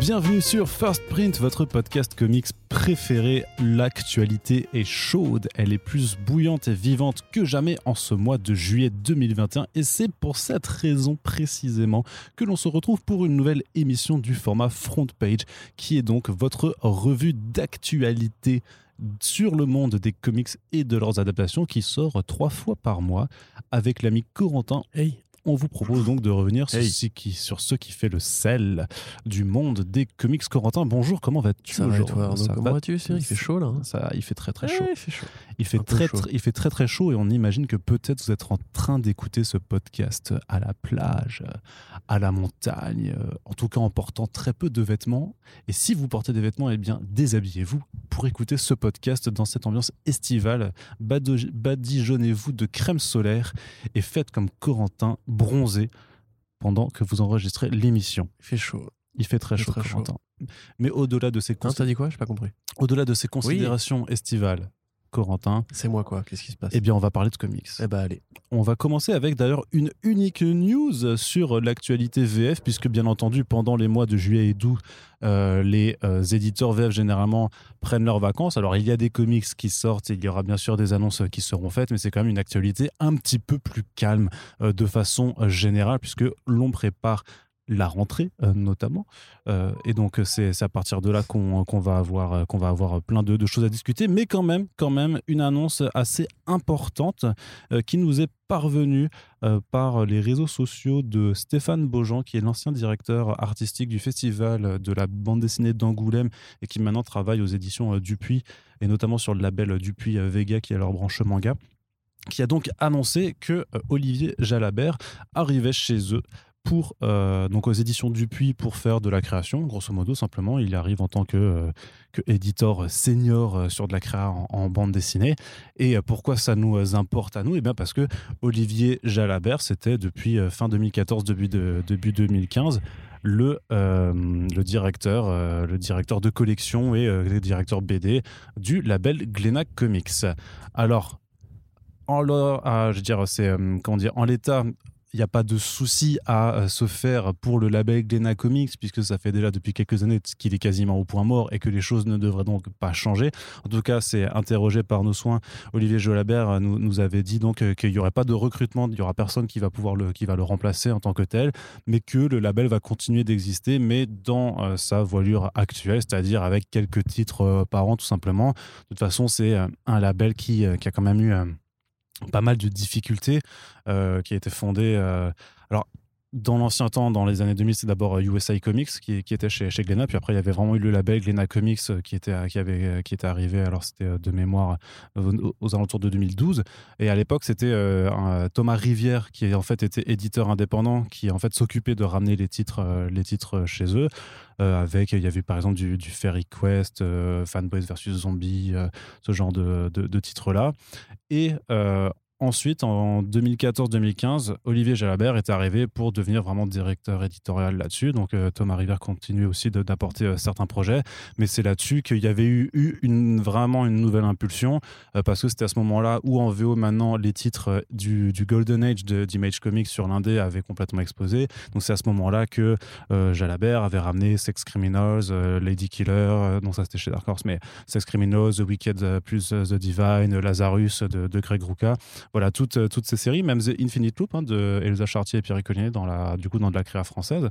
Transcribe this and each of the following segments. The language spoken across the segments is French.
bienvenue sur First Print, votre podcast comics préféré. L'actualité est chaude, elle est plus bouillante et vivante que jamais en ce mois de juillet 2021 et c'est pour cette raison précisément que l'on se retrouve pour une nouvelle émission du format Front Page qui est donc votre revue d'actualité sur le monde des comics et de leurs adaptations qui sort trois fois par mois avec l'ami Corentin. Hey, On vous propose donc de revenir sur, Hey. ce qui, sur ce qui fait le sel du monde des comics. Corentin, bonjour, comment vas-tu va aujourd'hui Ça Comment va vas-tu Cyril? Il fait chaud là. hein ça, il fait très très Ouais, chaud. il fait chaud. Il fait Un peu très, chaud. très- il fait très très chaud et on imagine que peut-être vous êtes en train d'écouter ce podcast à la plage, à la montagne, en tout cas en portant très peu de vêtements. Et si vous portez des vêtements, eh bien déshabillez-vous pour écouter ce podcast dans cette ambiance estivale. Badigeonnez-vous de crème solaire et faites comme Corentin bronzé pendant que vous enregistrez l'émission. Il fait chaud. Il fait très Il fait chaud, très chaud. Mais au-delà de ces Non, dit quoi? J'ai pas compris. au-delà de ces considérations estivales, Corentin, C'est moi quoi Qu'est-ce qui se passe? Eh bien, on va parler de comics. Eh bah allez. On va commencer avec d'ailleurs une unique news sur l'actualité VF, puisque bien entendu, pendant les mois de juillet et d'août, euh, les euh, éditeurs VF généralement prennent leurs vacances. Alors, il y a des comics qui sortent, il y aura bien sûr des annonces qui seront faites, mais c'est quand même une actualité un petit peu plus calme euh, de façon euh, générale, puisque l'on prépare la rentrée euh, notamment. Euh, et donc c'est c'est à partir de là qu'on va avoir euh, qu'on va avoir plein de, de choses à discuter. Mais quand même quand même une annonce assez importante euh, qui nous est parvenue euh, par les réseaux sociaux de Stéphane Beaujean qui est l'ancien directeur artistique du festival de la bande dessinée d'Angoulême et qui maintenant travaille aux éditions euh, Dupuis et notamment sur le label Dupuis euh, Vega qui est leur branche manga qui a donc annoncé que euh, Olivier Jalabert arrivait chez eux pour euh, donc aux éditions Dupuis pour faire de la création, grosso modo simplement. Il arrive en tant que, euh, que éditeur senior euh, sur de la créa en, bande dessinée. Et pourquoi ça nous importe à nous? Eh bien parce que Olivier Jalabert, c'était depuis fin 2014, début, début 2015, le, le directeur, le directeur de collection et le directeur BD du label Glénat Comics. Alors, en, ah, je dire, c'est comment dire, en l'état, il n'y a pas de souci à euh, se faire pour le label Glénat Comics, puisque ça fait déjà depuis quelques années qu'il est quasiment au point mort et que les choses ne devraient donc pas changer. En tout cas, c'est interrogé par nos soins. Olivier Jolabert euh, nous, avait dit euh, qu'il n'y aurait pas de recrutement, il n'y aura personne qui va pouvoir le, remplacer en tant que tel, mais que le label va continuer d'exister, mais dans sa voilure actuelle, c'est-à-dire avec quelques titres par an, tout simplement. De toute façon, c'est un label qui, qui a quand même eu pas mal de difficultés, euh, qui a été fondé. euh, alors, dans l'ancien temps, dans les années 2000, c'est d'abord euh, USA Comics qui, était chez, chez. Puis après, il y avait vraiment eu le label Glénat Comics euh, qui était, qui avait, euh, qui était arrivé. Alors, c'était euh, de mémoire euh, aux, alentours de 2012. Et à l'époque, c'était euh, Thomas Rivière qui en fait était éditeur indépendant, qui en fait s'occupait de ramener les titres, euh, les titres chez eux. Euh, avec, il y avait par exemple du, Fairy Quest, euh, Fanboys versus Zombies, euh, ce genre de, de, titres-là. Et euh, ensuite, en 2014-2015, Olivier Jalabert est arrivé pour devenir vraiment directeur éditorial là-dessus. Donc euh, Thomas River continue aussi d'apporter euh, certains projets. Mais c'est là-dessus qu'il y avait eu, vraiment une nouvelle impulsion, euh, parce que c'était à ce moment-là où en VO, maintenant, les titres du, Golden Age d'Image Comics sur l'Indé avaient complètement explosé. Donc c'est à ce moment-là que Jalabert avait ramené Sex Criminals, Lady Killer, non ça c'était chez Dark Horse, mais Sex Criminals, The Wicked plus The Divine, Lazarus de, de Greg Rucka. Voilà, toutes, euh, toutes ces séries, même The Infinite Loop hein, de Elsa Chartier et Pierre Collier dans la, du coup, dans de la créa française.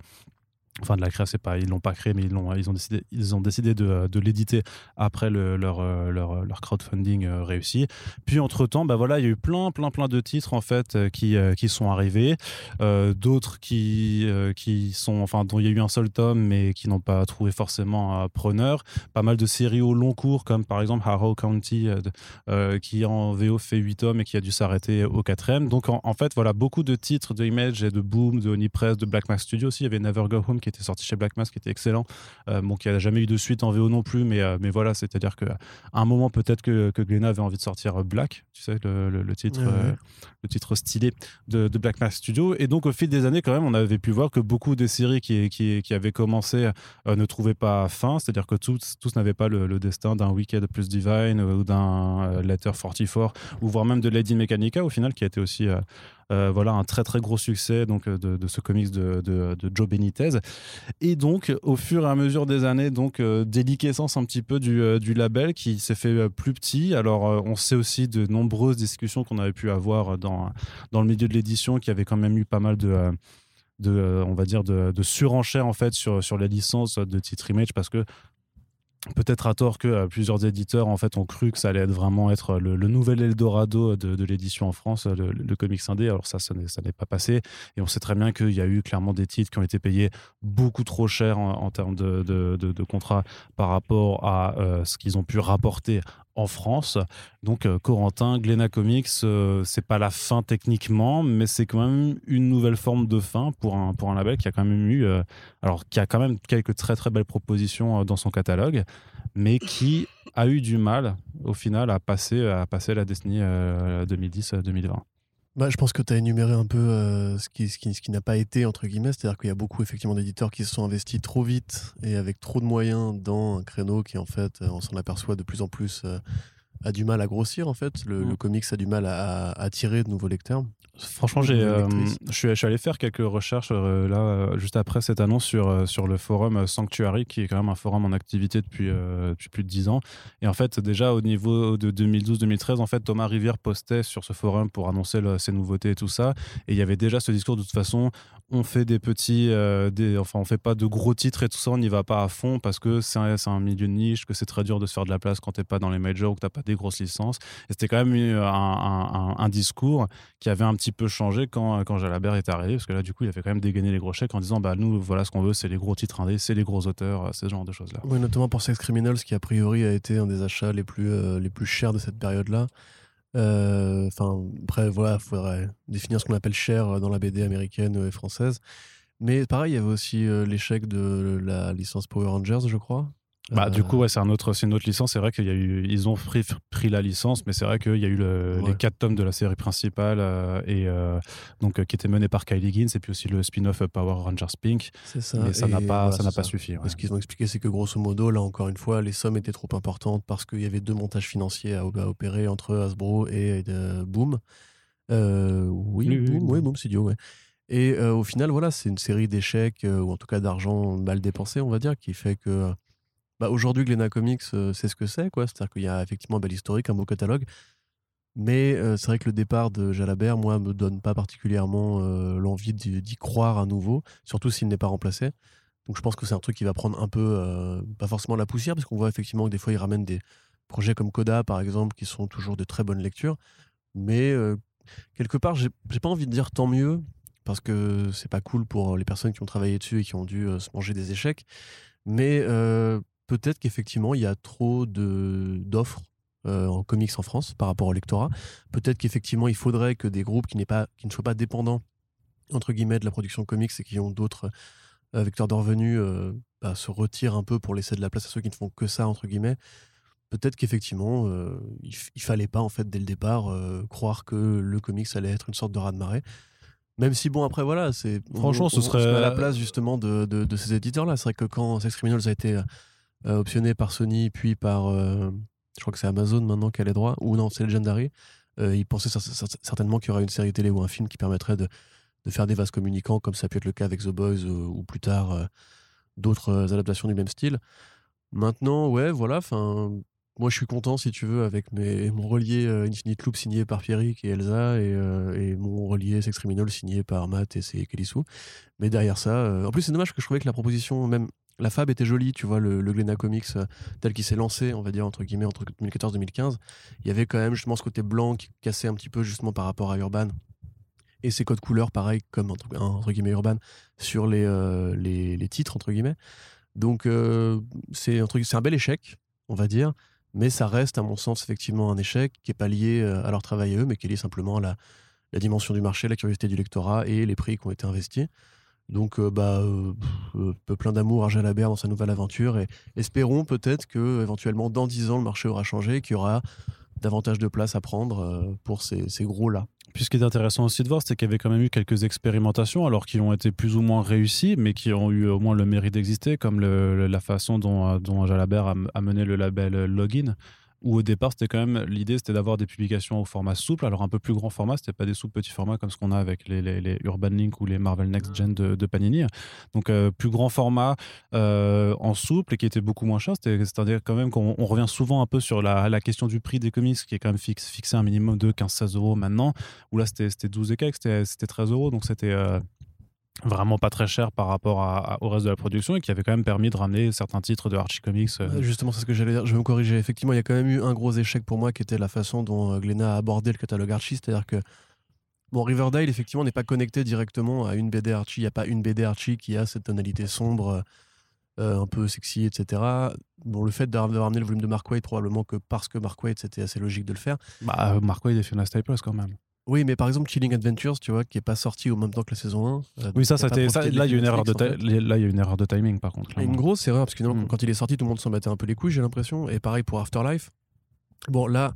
Enfin, de la créa, c'est pas, ils l'ont pas créé, mais ils, l'ont, ils ont décidé, ils ont décidé de, l'éditer après le- leur, euh, leur, leur crowdfunding euh, réussi. Puis, entre-temps, bah voilà, il y a eu plein, plein, plein de titres, en fait, euh, qui, euh, qui sont arrivés. Euh, d'autres qui, euh, qui sont, enfin, dont il y a eu un seul tome, mais qui n'ont pas trouvé forcément un preneur. Pas mal de séries au long cours, comme par exemple Harrow County, euh, euh, qui en VO fait 8 tomes et qui a dû s'arrêter au quatrième. Donc, en, fait, voilà, beaucoup de titres de Image et de Boom, de Honey Press, de Black Mask Studio aussi. Il y avait Never Go Home qui était sorti chez Black Mask, qui était excellent. Euh, bon, qui n'a jamais eu de suite en VO non plus, mais, euh, mais voilà, c'est-à-dire qu'à un moment, peut-être que, que Glenna avait envie de sortir euh, Black, tu sais, le, le- le titre, Ouais, le titre stylé de, de Black Mask Studio. Et donc, au fil des années, quand même, on avait pu voir que beaucoup des séries qui, qui, qui avaient commencé ne trouvaient pas fin, c'est-à-dire que tous, tous n'avaient pas le, le destin d'un Wicked plus Divine ou d'un Letter 44, ou voire même de Lady Mechanica, au final, qui a été aussi euh, voilà un très très gros succès donc euh, de, ce comics de, Joe Benitez. Et donc au fur et à mesure des années, donc euh, déliquescence un petit peu du, label qui s'est fait plus petit. Alors on sait aussi de nombreuses discussions qu'on avait pu avoir dans, dans le milieu de l'édition qui avait quand même eu pas mal de... de, on va dire de surenchère en fait sur, sur les licences de titre image parce que peut-être à tort que euh, plusieurs éditeurs en fait ont cru que ça allait être vraiment être le, le nouvel Eldorado de, l'édition en France, le, le comics indé. Alors ça, ça n'est pas passé. Et on sait très bien qu'il y a eu clairement des titres qui ont été payés beaucoup trop cher en, termes de, de, de, de contrats par rapport à euh, ce qu'ils ont pu rapporter en France. Donc euh, Corentin, Glénat Comics, euh, c'est pas la fin techniquement, mais c'est quand même une nouvelle forme de fin pour un, pour un label qui a quand même eu, euh, alors qui a quand même quelques très très belles propositions dans son catalogue, mais qui a eu du mal au final à passer, à passer la décennie euh, 2010-2020. Bah, je pense que tu as énuméré un peu euh, ce qui, ce qui, ce qui n'a pas été, entre guillemets. C'est-à-dire qu'il y a beaucoup, effectivement, d'éditeurs qui se sont investis trop vite et avec trop de moyens dans un créneau qui, en fait, on s'en aperçoit de plus en plus, euh, a du mal à grossir, en fait. Le, Mm. le comics a du mal à, à attirer de nouveaux lecteurs. Franchement, j'ai, euh, je, suis, allé faire quelques recherches euh, là, euh, juste après cette annonce sur, sur le forum Sanctuary, qui est quand même un forum en activité depuis, euh, depuis plus de 10 ans. Et en fait, déjà au niveau de 2012-2013, en fait, Thomas Rivière postait sur ce forum pour annoncer le- ses nouveautés et tout ça. Et il y avait déjà ce discours de toute façon, on fait des petits, euh, des, enfin, on fait pas de gros titres et tout ça, on n'y va pas à fond parce que c'est un, milieu de niche, que c'est très dur de se faire de la place quand t'es pas dans les majors ou que t'as pas des grosses licences. Et c'était quand même un, discours qui avait un petit peu changé quand, Jalabert est arrivé, parce que là, du coup, il a fait quand même dégainer les gros chèques en disant bah, nous, voilà ce qu'on veut, c'est les gros titres indés, c'est les gros auteurs, c'est ce genre de choses-là. Oui, notamment pour Sex Criminals, qui a priori a été un des achats les plus, euh, les plus chers de cette période-là. Euh, Enfin, après, voilà, il faudrait définir ce qu'on appelle cher dans la BD américaine et française. Mais pareil, il y avait aussi euh, l'échec de la licence Power Rangers, je crois. Bah, Euh, Du coup, ouais, c'est un autre, une autre licence. C'est vrai qu'il y a eu, ils ont pris, pris la licence, mais c'est vrai qu'il y a eu le- Ouais. les quatre tomes de la série principale euh, et euh, donc euh, qui était mené par Kylie Higgins et puis aussi le spin-off euh, Power Rangers Pink. c'est ça. mais ça n'a Et pas, voilà, ça n'a c'est pas suffi. ouais. Ce qu'ils ont expliqué, c'est que grosso modo, là encore une fois, les sommes étaient trop importantes parce qu'il y avait deux montages financiers à, à opérer entre Hasbro et euh, Boom. Euh, oui, Oui, Boom, oui, Boom Studio, ouais. Et euh, au final, voilà, c'est une série d'échecs, euh, ou en tout cas d'argent mal dépensé, on va dire, qui fait que bah, aujourd'hui, Glénat Comics, euh, c'est ce que c'est, quoi. C'est-à-dire qu'il y a effectivement un bel historique, un beau catalogue. Mais euh, c'est vrai que le départ de Jalabert, moi, me donne pas particulièrement euh, l'envie d'y croire à nouveau, surtout s'il n'est pas remplacé. Donc je pense que c'est un truc qui va prendre un peu, pas forcément la poussière, parce qu'on voit effectivement que des fois, il ramène des projets comme Coda, par exemple, qui sont toujours de très bonnes lectures. Mais quelque part, j'ai pas envie de dire tant mieux, parce que c'est pas cool pour les personnes qui ont travaillé dessus et qui ont dû se manger des échecs. Mais peut-être qu'effectivement, il y a trop de- d'offres euh, en comics en France par rapport au lectorat. Peut-être qu'effectivement, il faudrait que des groupes qui, n'est pas, qui ne soient pas dépendants, entre guillemets, de la production de comics et qui ont d'autres euh, vecteurs de revenus, euh, bah, se retirent un peu pour laisser de la place à ceux qui ne font que ça, entre guillemets. Peut-être qu'effectivement, il, il fallait pas, en fait, dès le départ, croire que le comics allait être une sorte de raz-de-marée. Même si, bon, après, voilà, c'est. Franchement, on- ce on serait- se met à la place, justement, de, de- de ces éditeurs-là. C'est vrai que quand Sex Criminals a été optionné par Sony, puis par. euh, je crois que c'est Amazon maintenant qui a les droits, ou non, c'est Legendary. Euh, ils pensaient cer- cer- certainement qu'il y aurait une série télé ou un film qui permettrait de, faire des vases communicants, comme ça a pu être le cas avec The Boys euh, ou plus tard euh, d'autres euh, adaptations du même style. Maintenant, ouais, voilà, enfin, moi je suis content si tu veux avec mes, mon relié euh, Infinite Loop signé par Pierrick et Elsa et, euh, et mon relié Sex Criminal signé par Matt et c'est Kelissou. Mais derrière ça, euh, en plus c'est dommage que je trouvais que la proposition, même la fab était jolie, tu vois, le, le Glénat Comics tel qu'il s'est lancé, on va dire entre guillemets entre 2014 et 2015, il y avait quand même justement ce côté blanc qui cassait un petit peu justement par rapport à Urban. Et ses codes couleurs, pareil, comme entre, guillemets Urban, sur les, les, les titres, entre guillemets. Donc, euh, c'est un bel échec, on va dire, mais ça reste, à mon sens, effectivement un échec qui n'est pas lié euh, à leur travail à eux, mais qui est lié simplement à la, dimension du marché, la curiosité du lectorat et les prix qui ont été investis. Donc, euh, bah, euh, plein d'amour à Jalabert dans sa nouvelle aventure et espérons peut-être que, éventuellement, dans 10 ans, le marché aura changé, qu'il y aura davantage de place à prendre euh, pour ces, gros-là. Puis ce qui est intéressant aussi de voir, c'est qu'il y avait quand même eu quelques expérimentations, alors qui ont été plus ou moins réussies, mais qui ont eu au moins le mérite d'exister, comme la façon dont, euh, dont Jalabert a, a mené le label Login, où au départ, c'était quand même l'idée, c'était d'avoir des publications au format souple, alors un peu plus grand format, c'était pas des souples petits formats comme ce qu'on a avec les, les, Urban Link ou les Marvel Next Gen de, Panini. Donc plus grand format en souple et qui était beaucoup moins cher. C'est-à-dire quand même qu'on revient souvent un peu sur la, la, question du prix des comics qui est quand même fixe, fixé un minimum de 15-16 euros maintenant, où là c'était 12 et quelques, c'était 13 euros, donc c'était vraiment pas très cher par rapport au reste de la production et qui avait quand même permis de ramener certains titres de Archie Comics. Euh. Justement, c'est ce que j'allais dire. Je vais me corriger. Effectivement, il y a quand même eu un gros échec pour moi qui était la façon dont euh, Glenna a abordé le catalogue Archie. C'est-à-dire que Bon, Riverdale, effectivement, n'est pas connecté directement à une BD Archie. Il n'y a pas une BD Archie qui a cette tonalité sombre, euh, un peu sexy, etc. Bon, le fait d'avoir ramené le volume de Mark Waid, probablement que parce que Mark Waid, c'était assez logique de le faire. Bah, Mark Waid est Fiona Staples quand même. Oui, mais par exemple, Killing Adventures, tu vois, qui est pas sorti au même temps que la saison 1. Euh, oui, ça, ça, ça là, il y a une erreur de là, il y a une erreur de timing, par contre. Une grosse erreur, parce que mm. quand il est sorti, tout le monde s'en battait un peu les couilles, j'ai l'impression. Et pareil pour Afterlife. Bon, là,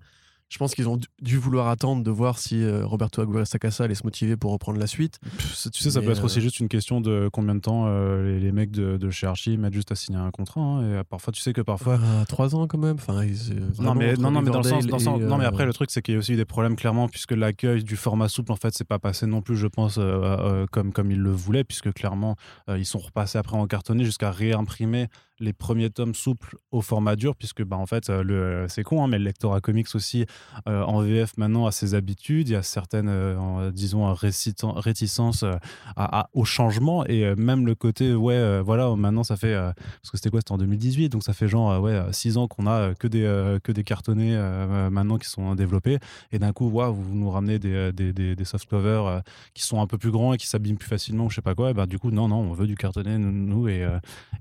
je pense qu'ils ont dû vouloir attendre de voir si euh, Roberto Aguirre Sacasa allait se motiver pour reprendre la suite. tu sais, ça peut être aussi euh, juste une question de combien de temps euh, les, mecs de, de, chez Archie mettent juste à signer un contrat. Hein, et parfois, tu sais que parfois. Ah, trois ans quand même. Enfin, non, mais, non, non, mais dans le sens. non, mais après, le truc, c'est qu'il y a aussi eu des problèmes, clairement, puisque l'accueil du format souple, en fait, c'est pas passé non plus, je pense, comme, comme ils le voulaient, puisque clairement, ils sont repassés après en cartonné jusqu'à réimprimer les premiers tomes souples au format dur, puisque bah, en fait, euh, le, c'est con, hein, mais le lectorat comics aussi euh, en VF maintenant a ses habitudes, il y a certaines, euh, disons, réticences à, au changement, et même le côté, ouais, voilà, maintenant ça fait, parce que c'était quoi, c'était en 2018, donc ça fait genre, ouais, 6 ans qu'on a que des, que des cartonnés maintenant qui sont développés, et d'un coup, wow, vous nous ramenez des, des, des, des soft covers qui sont un peu plus grands et qui s'abîment plus facilement, ou je sais pas quoi, et bah, du coup, non, non, on veut du cartonné, nous, et,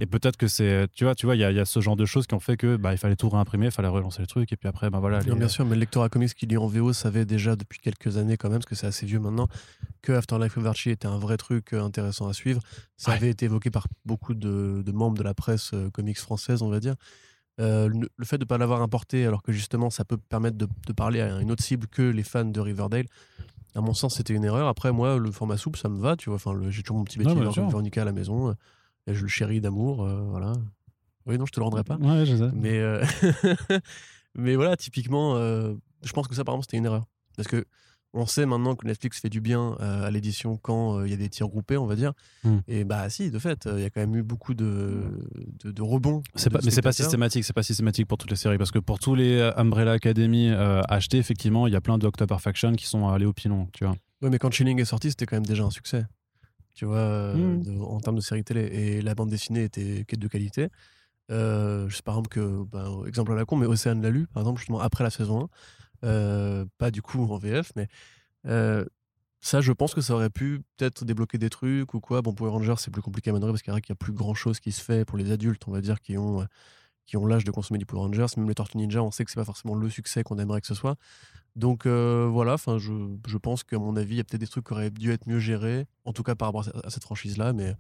et peut-être que c'est tu vois, tu vois, il y, a ce genre de choses qui ont fait que bah, il fallait tout réimprimer, il fallait relancer le truc, et puis après, bah voilà. bien sûr, mais le lecteur à comics qui lit en VO savait déjà depuis quelques années quand même, parce que c'est assez vieux maintenant, que Afterlife of Archie était un vrai truc euh, intéressant à suivre. Ça avait été évoqué par beaucoup de, membres de la presse euh, comics française, on va dire. Euh, le, fait de ne pas l'avoir importé, alors que justement ça peut permettre de, parler à une autre cible que les fans de Riverdale, à mon sens, c'était une erreur. Après, moi, le format souple, ça me va, tu vois. Enfin, j'ai toujours mon petit Betty Veronica à la maison. Et je le chéris d'amour, voilà. Oui, non, je te le rendrai pas. Ouais, je sais. Mais, euh, mais voilà, typiquement, euh, je pense que ça, par exemple, c'était une erreur. Parce que on sait maintenant que Netflix fait du bien euh, à l'édition quand il y a des tirs groupés, on va dire. Hmm. Et bah si, de fait, il y a quand même eu beaucoup de, de, rebonds. C'est pas, mais c'est pas systématique, c'est pas systématique pour toutes les séries parce que pour tous les Umbrella Academy achetés, effectivement, il y a plein de Perfection qui sont allés au pilon, tu vois. Oui, mais quand Chilling est sorti, c'était quand même déjà un succès. Tu vois, hmm. en termes de série télé. Et la bande dessinée était de qualité. Euh, je sais par exemple que, ben, exemple à la con, mais Océane l'a lu, par exemple, justement après la saison 1. Euh, pas du coup en VF, mais euh, ça, je pense que ça aurait pu peut-être débloquer des trucs ou quoi. Bon, les Rangers, c'est plus compliqué à mener parce qu'il y a plus grand chose qui se fait pour les adultes, on va dire, qui ont, qui ont l'âge de consommer du Power Rangers. Même les Tortues Ninja, on sait que c'est pas forcément le succès qu'on aimerait que ce soit. Donc voilà, enfin, je, je pense qu'à mon avis, il y a peut-être des trucs qui auraient dû être mieux gérés, en tout cas par rapport à cette franchise-là, mais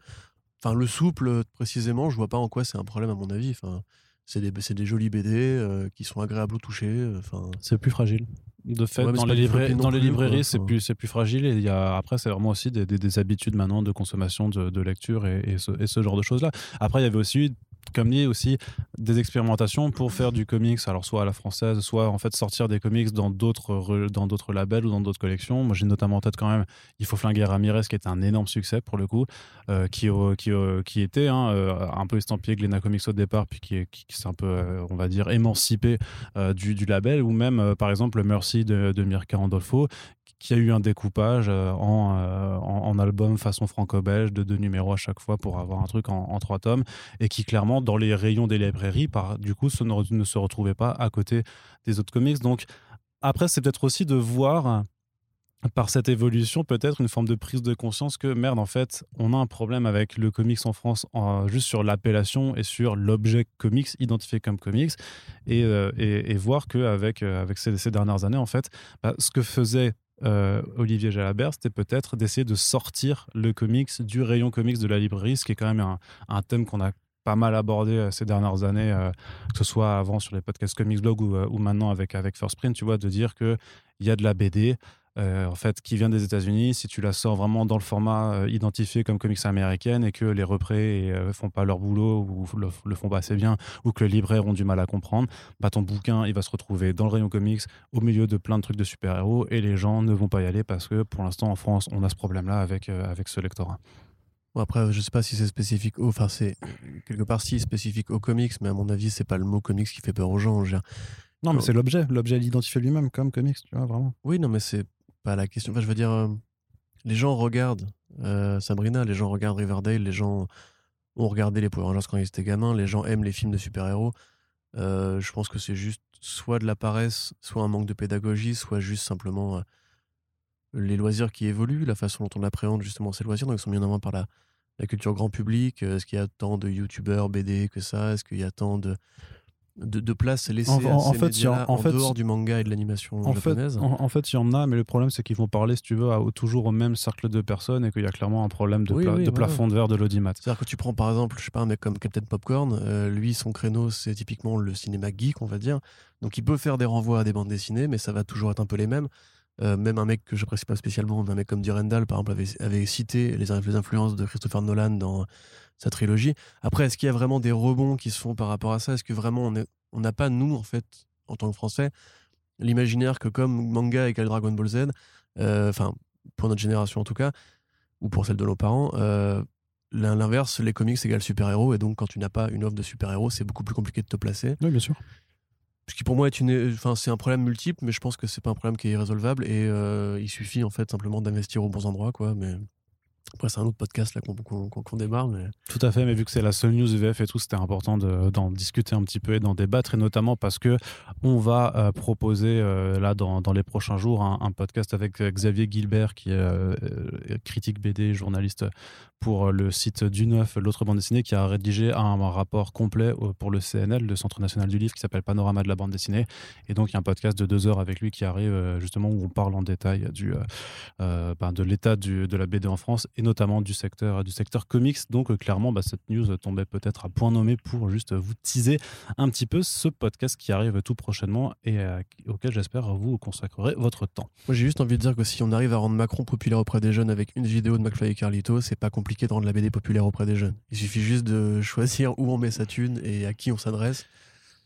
Enfin, le souple, précisément, je vois pas en quoi c'est un problème, à mon avis. Enfin, c'est des, des jolis BD euh, qui sont agréables au toucher. Euh, enfin... C'est plus fragile. De fait, dans, les, dans les, librairies, c'est plus, plus fragile. Et il y a, après, c'est vraiment aussi des, des, habitudes maintenant de consommation de, de lecture et, et, ce, et, ce, genre de choses-là. Après, il y avait aussi comme dit aussi des expérimentations pour faire du comics, alors soit à la française, soit en fait sortir des comics dans d'autres dans d'autres labels ou dans d'autres collections. Moi, j'ai notamment en tête quand même Il faut flinguer Ramirez, qui était un énorme succès pour le coup, euh, qui, qui, qui était hein, euh, un peu estampillé Glena Comics au départ, puis qui, qui, s'est un peu, euh, on va dire, émancipé du, du, label, ou même par exemple Mercy de, de Mirka Randolfo, qui a eu un découpage euh, en, en, album façon franco-belge de deux numéros à chaque fois pour avoir un truc en, trois tomes et qui clairement dans les rayons des librairies par du coup ne, ne se retrouvait pas à côté des autres comics. Donc après c'est peut-être aussi de voir par cette évolution, peut-être une forme de prise de conscience que merde, en fait, on a un problème avec le comics en France juste sur l'appellation et sur l'objet comics identifié comme comics, et, euh, et, voir qu'avec avec ces, ces, dernières années, en fait, bah, ce que faisait euh, Olivier Jalabert, c'était peut-être d'essayer de sortir le comics du rayon comics de la librairie, ce qui est quand même un, thème qu'on a pas mal abordé euh, ces dernières années, euh, que ce soit avant sur les podcasts Comics Blog ou, ou, maintenant avec, avec First Print, tu vois, de dire qu'il y a de la BD, euh, en fait, qui vient des États-Unis, si tu la sors vraiment dans le format euh, identifié comme comics américaine et que les représ ne font pas leur boulot ou le, le, font pas assez bien ou que les libraires ont du mal à comprendre, bah, ton bouquin, il va se retrouver dans le rayon comics au milieu de plein de trucs de super-héros et les gens ne vont pas y aller parce que pour l'instant en France, on a ce problème-là avec, avec ce lectorat. Bon après, je sais pas si c'est spécifique, au, enfin c'est quelque part si spécifique aux comics, mais à mon avis, c'est pas le mot comics qui fait peur aux gens. Non, mais c'est l'objet, l'objet l'identifier lui-même comme comics, tu vois, vraiment. Oui, non, mais c'est pas la question. Enfin, je veux dire, euh, les gens regardent euh, Sabrina, les gens regardent Riverdale, les gens ont regardé les Power Rangers quand ils étaient gamins, les gens aiment les films de super-héros. Euh, je pense que c'est juste soit de la paresse, soit un manque de pédagogie, soit juste simplement les loisirs qui évoluent, la façon dont on appréhende justement ces loisirs. Donc, ils sont mis en avant par la, la culture grand public Est-ce qu'il y a tant de youtubeurs BD que ça? Est-ce qu'il y a tant de, de, de place laissée en, à ces fait, en, en fait, dehors du manga et de l'animation japonaise? en, fait, il y en a, mais le problème, c'est qu'ils vont parler, si tu veux, à, toujours au même cercle de personnes et qu'il y a clairement un problème de, de plafond de verre de l'audimat. C'est-à-dire que tu prends par exemple, je sais pas, un mec comme Captain Popcorn, euh, lui, son créneau, c'est typiquement le cinéma geek, on va dire. Donc il peut faire des renvois à des bandes dessinées, mais ça va toujours être un peu les mêmes. Euh, même un mec que j'apprécie pas spécialement, un mec comme Durendal, par exemple, avait, cité les, influences de Christopher Nolan dans sa trilogie. Après, est-ce qu'il y a vraiment des rebonds qui se font par rapport à ça? Est-ce que vraiment on n'a pas, nous, en fait, en tant que Français, l'imaginaire que comme manga égale Dragon Ball Z, euh, enfin, pour notre génération en tout cas, ou pour celle de nos parents, euh, l'inverse, les comics égale super-héros, et donc quand tu n'as pas une offre de super-héros, c'est beaucoup plus compliqué de te placer. Oui, bien sûr. Ce qui pour moi est une, enfin c'est un problème multiple, mais je pense que c'est pas un problème qui est irrésolvable et euh, il suffit en fait simplement d'investir aux bons endroits, quoi. Mais c'est un autre podcast là qu'on démarre. Mais... Tout à fait, mais vu que c'est la seule news VF et tout, c'était important d'en discuter un petit peu et d'en débattre, et notamment parce que on va euh, proposer euh, là dans, les prochains jours un, podcast avec Xavier Gilbert, qui est critique BD, journaliste pour le site du Neuf, l'autre bande dessinée, qui a rédigé un, rapport complet pour le CNL, le Centre national du livre, qui s'appelle Panorama de la bande dessinée. Et donc, il y a un podcast de deux heures avec lui qui arrive justement où on parle en détail du, ben, de l'état de la BD en France et notamment du secteur, du secteur comics. Donc, clairement, bah, cette news tombait peut-être à point nommé pour juste vous teaser un petit peu ce podcast qui arrive tout prochainement et auquel j'espère vous consacrerez votre temps. Moi, j'ai juste envie de dire que si on arrive à rendre Macron populaire auprès des jeunes avec une vidéo de McFly et Carlito, c'est pas compliqué de rendre la BD populaire auprès des jeunes. Il suffit juste de choisir où on met sa thune et à qui on s'adresse.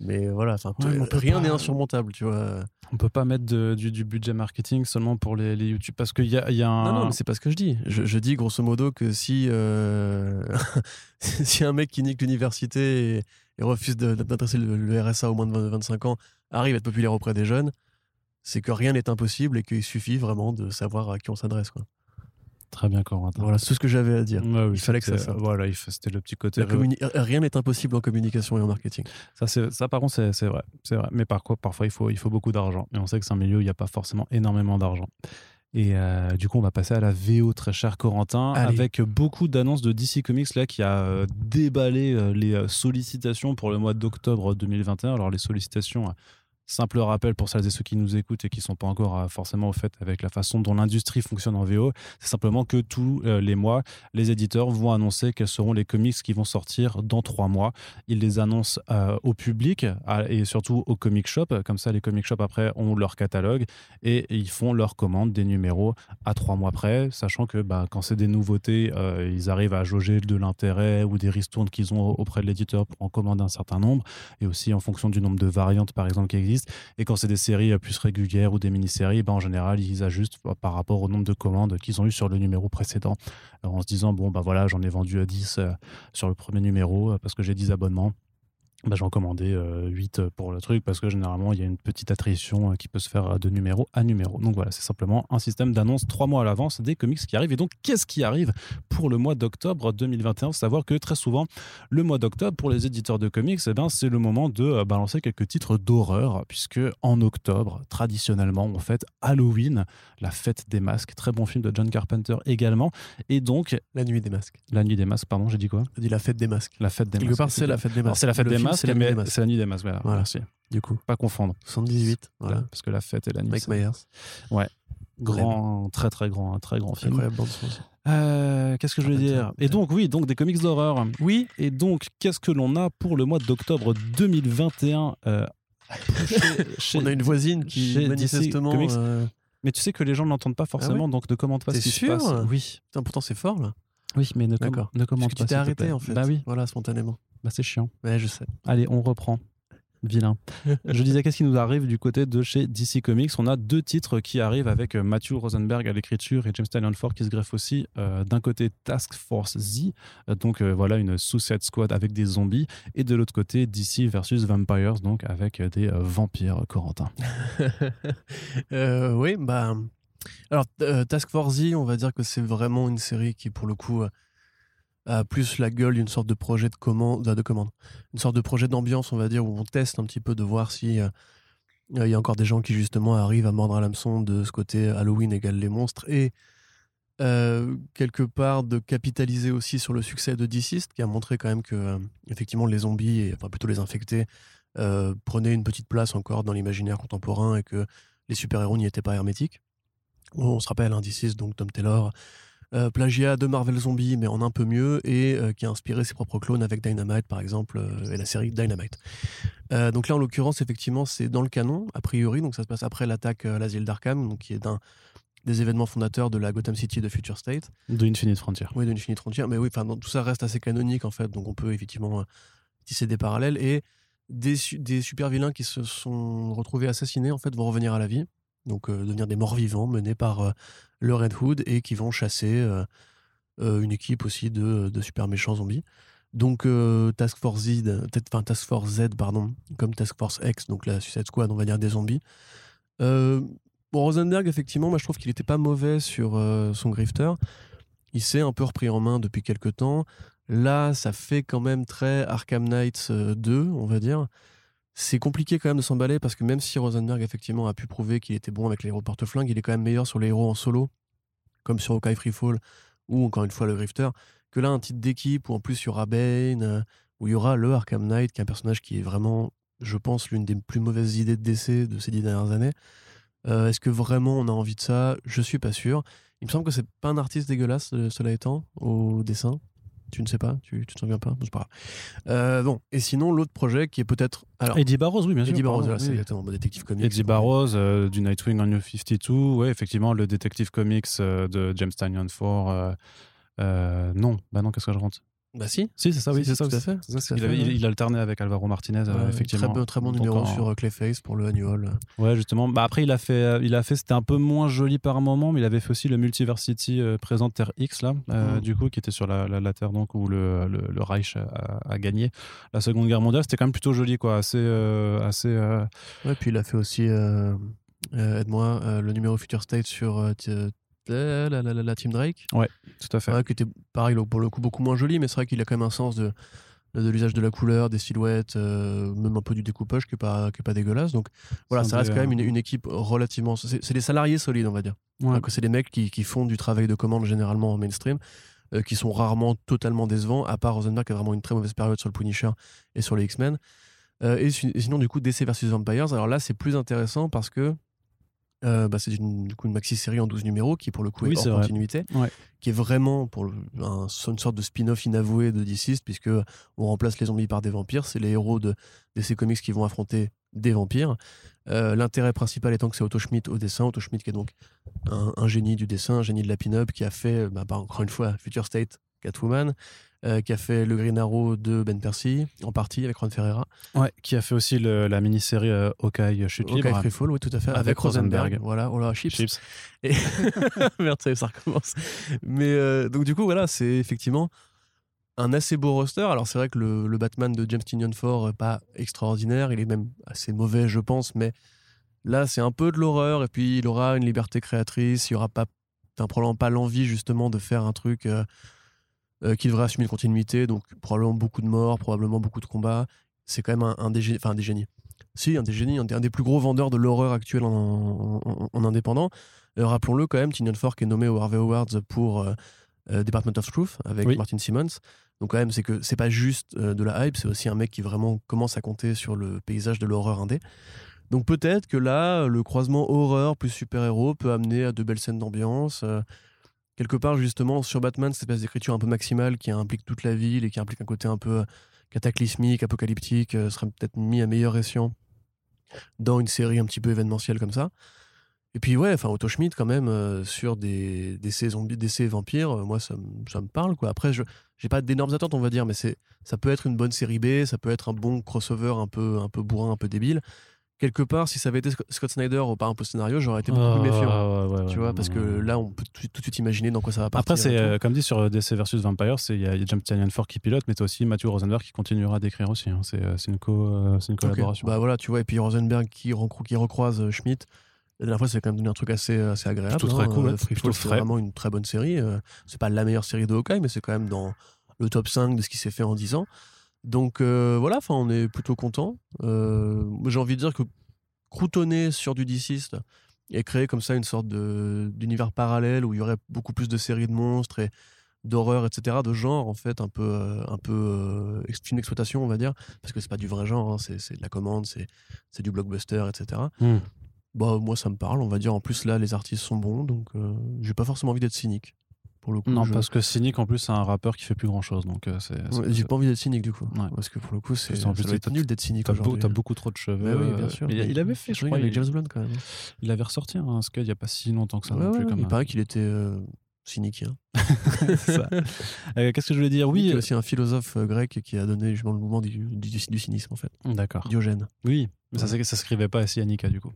Mais voilà, enfin, rien n'est insurmontable, tu vois. On peut pas mettre du, budget marketing seulement pour les, YouTube parce qu'il y a, y a un. Non, non, mais c'est pas ce que je dis. Je, dis grosso modo que si, euh, si un mec qui nique l'université et, refuse d'intéresser le, RSA au moins de 25 ans arrive à être populaire auprès des jeunes, c'est que rien n'est impossible et qu'il suffit vraiment de savoir à qui on s'adresse. Quoi. Très bien, Corentin. Voilà, c'est tout ce que j'avais à dire. il fallait que ça Voilà, c'était le petit côté. Rien n'est impossible en communication et en marketing. Ça, ça par contre, c'est vrai, c'est vrai. Mais par contre, parfois, il faut, il faut beaucoup d'argent. Et on sait que c'est un milieu où il n'y a pas forcément énormément d'argent. Et euh, du coup, on va passer à la VO, très cher Corentin, avec beaucoup d'annonces de DC Comics là qui a euh, déballé euh, les sollicitations pour le mois d'octobre 2021. Alors les sollicitations Simple rappel pour celles et ceux qui nous écoutent et qui ne sont pas encore euh, forcément au fait avec la façon dont l'industrie fonctionne en VO, c'est simplement que tous euh, les mois, les éditeurs vont annoncer quels seront les comics qui vont sortir dans trois mois. Ils les annoncent euh, au public et surtout aux comic shop. Comme ça, les comic shop après ont leur catalogue et ils font leur commande des numéros à trois mois près, sachant que bah, quand c'est des nouveautés, ils arrivent à jauger de l'intérêt ou des ristournes qu'ils ont auprès de l'éditeur en commander un certain nombre et aussi en fonction du nombre de variantes par exemple qui existent et quand c'est des séries plus régulières ou des mini-séries, ben, en général, ils ajustent par rapport au nombre de commandes qu'ils ont eu sur le numéro précédent. en se disant, bon, bah voilà, j'en ai vendu 10 euh, sur le premier numéro euh, parce que j'ai 10 abonnements bah, j'en commandais 8 euh, pour le truc parce que généralement il y a une petite attrition euh, qui peut se faire de numéro à numéro. Donc voilà, c'est simplement un système d'annonce trois mois à l'avance des comics qui arrivent. Et donc qu'est-ce qui arrive pour le mois d'octobre 2021 Savoir que très souvent, le mois d'octobre pour les éditeurs de comics, eh ben, c'est le moment de euh, balancer quelques titres d'horreur puisque en octobre, traditionnellement, on fête Halloween, la fête des masques. Très bon film de John Carpenter également. Et donc... La nuit des masques. La nuit des masques, pardon, j'ai dit quoi? J'ai dit la fête des masques. La fête des masques. part, c'est la fête des masques. C'est la fête des masques c'est la, nuit des masques. Voilà, Merci. Du coup. Pas confondre. 78. Voilà. Parce que la fête et la nuit. Mike Myers. Ouais. Grand, très très grand, un très grand film. Incroyable bande euh, Qu'est-ce que je veux dire? Et donc, oui, donc des comics d'horreur. Oui. Et donc, qu'est-ce que l'on a pour le mois d'octobre 2021 euh, On a une voisine qui manifestement Mais tu sais que les gens ne l'entendent pas forcément, donc ne commente pas ce qui se sûr? passe. Oui, Putain, pourtant, c'est fort, là. oui, mais ne, com- ne Parce commente que pas. tu t'es arrêté, en fait. Bah oui, Voilà, spontanément. Bah c'est chiant. Ouais, je sais. Allez, on reprend. Vilain. Je disais, qu'est-ce qui nous arrive du côté de chez DC Comics? On a deux titres qui arrivent avec euh, Matthew Rosenberg à l'écriture et James Tynion Ford qui se greffe aussi. Euh, D'un côté, Task Force Z, euh, donc euh, voilà une Suicide Squad avec des zombies, et de l'autre côté, DC versus Vampires, donc avec des vampires, Corentin. Oui, bah. Alors, Task Force Z, on va dire que c'est vraiment une série qui, pour le coup, a plus la gueule d'une sorte de projet de. Une sorte de projet d'ambiance, on va dire, où on teste un petit peu de voir si. euh, il y a encore des gens qui justement arrivent à mordre à l'hameçon de ce côté Halloween égale les monstres et euh, quelque part de capitaliser aussi sur le succès de Deceased qui a montré quand même que euh, effectivement les zombies et enfin plutôt les infectés prenaient une petite place encore dans l'imaginaire contemporain et que les super-héros n'y étaient pas hermétiques. On se rappelle, hein, Deceased, donc Tom Taylor, euh, plagiat de Marvel Zombie, mais en un peu mieux, et euh, qui a inspiré ses propres clones avec Dynamite, par exemple, euh, et la série Dynamite. Euh, donc là, en l'occurrence, effectivement, c'est dans le canon, a priori, donc ça se passe après l'attaque à l'asile d'Arkham, donc qui est un des événements fondateurs de la Gotham City de Future State. De Infinite Frontier. Oui, de Infinite Frontier. Mais oui, enfin, tout ça reste assez canonique, en fait, donc on peut effectivement tisser des parallèles. Et des, des super vilains qui se sont retrouvés assassinés, en fait, vont revenir à la vie, donc devenir des morts vivants menés par le Red Hood et qui vont chasser une équipe aussi de, super méchants zombies. Donc Task Force Z, Task Force Z, pardon, comme Task Force X, donc la Suicide Squad, on va dire des zombies. Bon, Rosenberg, effectivement, moi je trouve qu'il n'était pas mauvais sur son grifter. Il s'est un peu repris en main depuis quelques temps. Là, ça fait quand même très Arkham Knights euh, 2, on va dire. C'est compliqué quand même de s'emballer parce que même si Rosenberg effectivement a pu prouver qu'il était bon avec les héros porte-flingue, il est quand même meilleur sur les héros en solo, comme sur Hawkeye Freefall ou encore une fois le Grifter, que là un titre d'équipe où en plus il y aura Bane, euh, où il y aura le Arkham Knight, qui est un personnage qui est vraiment, je pense, l'une des plus mauvaises idées de DC de ces dix dernières années. Euh, Est-ce que vraiment on a envie de ça? Je suis pas sûr. Il me semble que c'est pas un artiste dégueulasse, euh, cela étant, au dessin. Tu ne sais pas Tu, tu te souviens pas C'est pas grave. Euh, bon, et sinon, l'autre projet qui est peut-être. Alors, Eddie Barrows, oui, bien sûr. Eddie voilà, c'est oui. exactement, bon, détective comics. Eddie Barrows euh, du Nightwing en New 52, ouais, effectivement, le Detective Comics euh, de James Tynion Ford. euh, euh, non, bah non, qu'est-ce que je rentre? Bah si. Si, c'est ça, oui, c'est ça. tout à fait, C'est ça, à qu'il avait- fait, il, il alternait avec Alvaro Martinez, euh, Ouais, effectivement. Très bon, très bon numéro en- sur euh, Clayface pour le annual. Ouais, justement. Bah, après, il a fait, euh, il a fait, c'était un peu moins joli par moment, mais il avait fait aussi le Multiversity euh, présent Terre X là, euh, du coup, qui était sur la, la, la Terre donc où le, le, le Reich a, a gagné la Seconde Guerre mondiale. C'était quand même plutôt joli, quoi, assez, euh, assez. euh, Ouais, puis il a fait aussi, euh, euh, aide-moi, euh, le numéro Future State sur la, la, la, la Team Drake. tout à fait. Ouais, qui était pareil, pour le coup, beaucoup moins joli, mais c'est vrai qu'il a quand même un sens de, de l'usage de la couleur, des silhouettes, euh, même un peu du découpage qui est pas, qui est pas dégueulasse. Donc voilà, ça reste quand même euh, une, une équipe relativement. C'est des salariés solides, on va dire. Ouais. C'est des mecs qui, qui font du travail de commande généralement en mainstream, euh, qui sont rarement totalement décevants, à part Rosenberg qui a vraiment une très mauvaise période sur le Punisher et sur les X-Men. Euh, et, et sinon, du coup, DC versus Vampires, alors là, c'est plus intéressant parce que euh, bah, c'est une, du coup une maxi-série en 12 numéros qui, pour le coup, est Oui, hors c'est vrai. continuité, Ouais. qui est vraiment pour le- un- une sorte de spin-off inavoué de Deceased, puisque on remplace les zombies par des vampires. C'est les héros de DC Comics qui vont affronter des vampires. Euh, L'intérêt principal étant que c'est Otto Schmidt au dessin. Otto Schmidt qui est donc un, un génie du dessin, un génie de la pin-up, qui a fait, bah, bah, encore une fois, Future State, Catwoman, euh, qui a fait le Green Arrow de Ben Percy, en partie avec Ron Ferreira. Ouais, qui a fait aussi le- la mini-série euh, Hawkeye Chute Hawkeye Libre. Freefall, oui, tout à fait. Avec Avec, Rosenberg. Rosenberg. Voilà, oh là, chips. Chips. Et... Merde, ça recommence. Mais euh, donc, du coup, voilà, c'est effectivement un assez beau roster. Alors, c'est vrai que le, le Batman de James Tynion Ford n'est pas extraordinaire. Il est même assez mauvais, je pense. Mais là, c'est un peu de l'horreur. Et puis, il aura une liberté créatrice. Il n'y aura pas, probablement pas l'envie, justement, de faire un truc euh, euh, qui devrait assumer une continuité. Donc, probablement beaucoup de morts, probablement beaucoup de combats. C'est quand même un, un des, enfin, un des génies. Si, un des génies, un des, un des plus gros vendeurs de l'horreur actuelle en, en- en indépendant. Euh, Rappelons-le quand même, Tynion Ford qui est nommé au Harvey Awards pour euh, euh, Department of Truth avec Oui. Martin Simmons. Donc quand même, c'est que c'est pas juste de la hype, c'est aussi un mec qui vraiment commence à compter sur le paysage de l'horreur indé. Donc peut-être que là, le croisement horreur plus super-héros peut amener à de belles scènes d'ambiance. Euh, quelque part, justement, sur Batman, cette espèce d'écriture un peu maximale qui implique toute la ville et qui implique un côté un peu cataclysmique, apocalyptique, euh, serait peut-être mis à meilleur escient dans une série un petit peu événementielle comme ça. Et puis ouais, enfin Otto Schmidt quand même euh, sur des des zombies, DC vampires, euh, moi ça, me- ça me parle quoi. Après je j'ai pas d'énormes attentes on va dire, mais c'est ça peut être une bonne série B, ça peut être un bon crossover un peu un peu bourrin, un peu débile. Quelque part, si ça avait été Sc- Scott Snyder ou par un peu scénario, j'aurais été beaucoup plus méfiant. Ah, ouais, ouais, Tu ouais, vois, parce que là, on peut tout, tout de suite imaginer dans quoi ça va partir. Après, c'est tout. euh, comme dit sur DC versus Vampire, c'est- il y a, il y a James Tynion Ford qui pilote, mais t'as aussi Matthew Rosenberg qui continuera d'écrire aussi. hein. C'est euh, c'est une, co, euh, une collaboration. Bah voilà, tu vois, et puis Rosenberg qui, recro- qui recroise euh, Schmidt. La dernière fois, c'est quand même devenu un truc assez, assez agréable. Très hein. cool, ouais, Euh, Free c'est vraiment une très bonne série. Euh, C'est pas la meilleure série de Hawkeye, mais c'est quand même dans le top 5 de ce qui s'est fait en 10 ans. Donc euh, voilà, enfin, on est plutôt content. Euh, J'ai envie de dire que croutonner sur du DCiste et créer comme ça une sorte d'univers parallèle où il y aurait beaucoup plus de séries de monstres et d'horreur, etc., de genre, en fait, un peu, euh, un peu ex- film d'exploitation, on va dire, parce que c'est pas du vrai genre, hein, c'est de la commande, c'est du blockbuster, etc. Hmm. Bah, moi, ça me parle, on va dire. En plus, là, les artistes sont bons, donc j'ai pas forcément envie d'être cynique, pour le coup. Non, je- parce que Cynic, en plus, c'est un rappeur qui fait plus grand chose. Donc, euh, c'est. Ouais, J'ai pas envie d'être cynique, du coup. Ouais. Parce que pour le coup, c'est nul d'être cynique T'as beau- t'as beaucoup trop de cheveux. Bah oui, bien euh, sûr. mais il, il avait fait, je crois, avec il, James Blunt quand même. il avait ressorti un Scud il y a pas si longtemps que ça. Ouais, non plus, comme il un- paraît qu'il était euh, cynique. hein. Euh, Qu'est-ce que je voulais dire? Oui, aussi un philosophe grec qui a donné justement le mouvement du, du, du cynisme, en fait. d'accord. Diogène. Oui, mais ça, ça s'écrivait pas à Yannicka, du coup.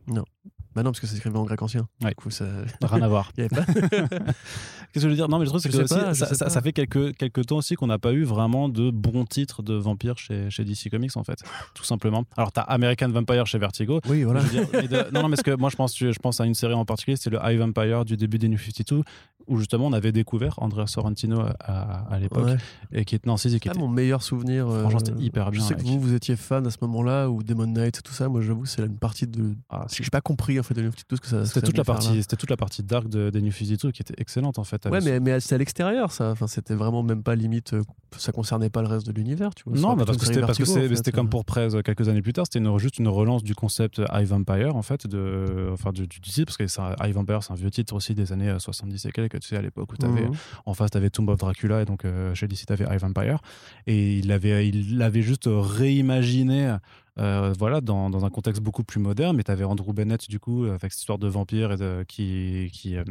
Bah non, parce que c'est écrit en grec ancien. Ouais. Du coup, ça. Rien à voir. Qu'est-ce que je veux dire? Non, mais le truc, c'est Je que aussi, pas, je ça, ça- fait quelques, quelques temps aussi qu'on n'a pas eu vraiment de bons titres de vampires chez, chez DC Comics, en fait. Tout simplement. Alors, t'as American Vampire chez Vertigo. Oui, voilà. Je veux dire, mais de- non, non, parce que moi, je pense, je pense à une série en particulier, c'est le High Vampire du début des New 52, où justement, on avait découvert Andrea Sorrentino à, à l'époque, Ouais. et qui était, non, si, si, qui Ah, était mon meilleur souvenir. euh, Franchement, c'était hyper Je bien, sais que vous, vous étiez fan à ce moment-là, ou Demon Knight, tout ça. Moi, j'avoue, c'est une partie de. Ah, Je j'ai pas compris, en fait, de New 52 ce que ça. C'était ça toute la partie, c'était toute la partie dark de, des New 52 qui était excellente en fait. Ouais, mais, mais c'est à l'extérieur, ça. Enfin, c'était vraiment même pas limite. euh, Ça concernait pas le reste de l'univers, tu vois. Ça Non, bah parce que c'était parce que c'était comme pour Prez euh, quelques années plus tard, c'était juste une relance du concept High Vampire en fait de enfin du, du titre parce que un- High Vampire c'est un vieux titre aussi des années euh, 70 et quelques tu sais à l'époque où tu avais Mhm. en face tu avais Tomb of Dracula et donc euh, chez DC tu avais High Vampire et il avait il l'avait juste réimaginé euh, voilà dans, dans un contexte beaucoup plus moderne mais tu avais Andrew Bennett du coup avec cette histoire de vampire et de, qui qui euh,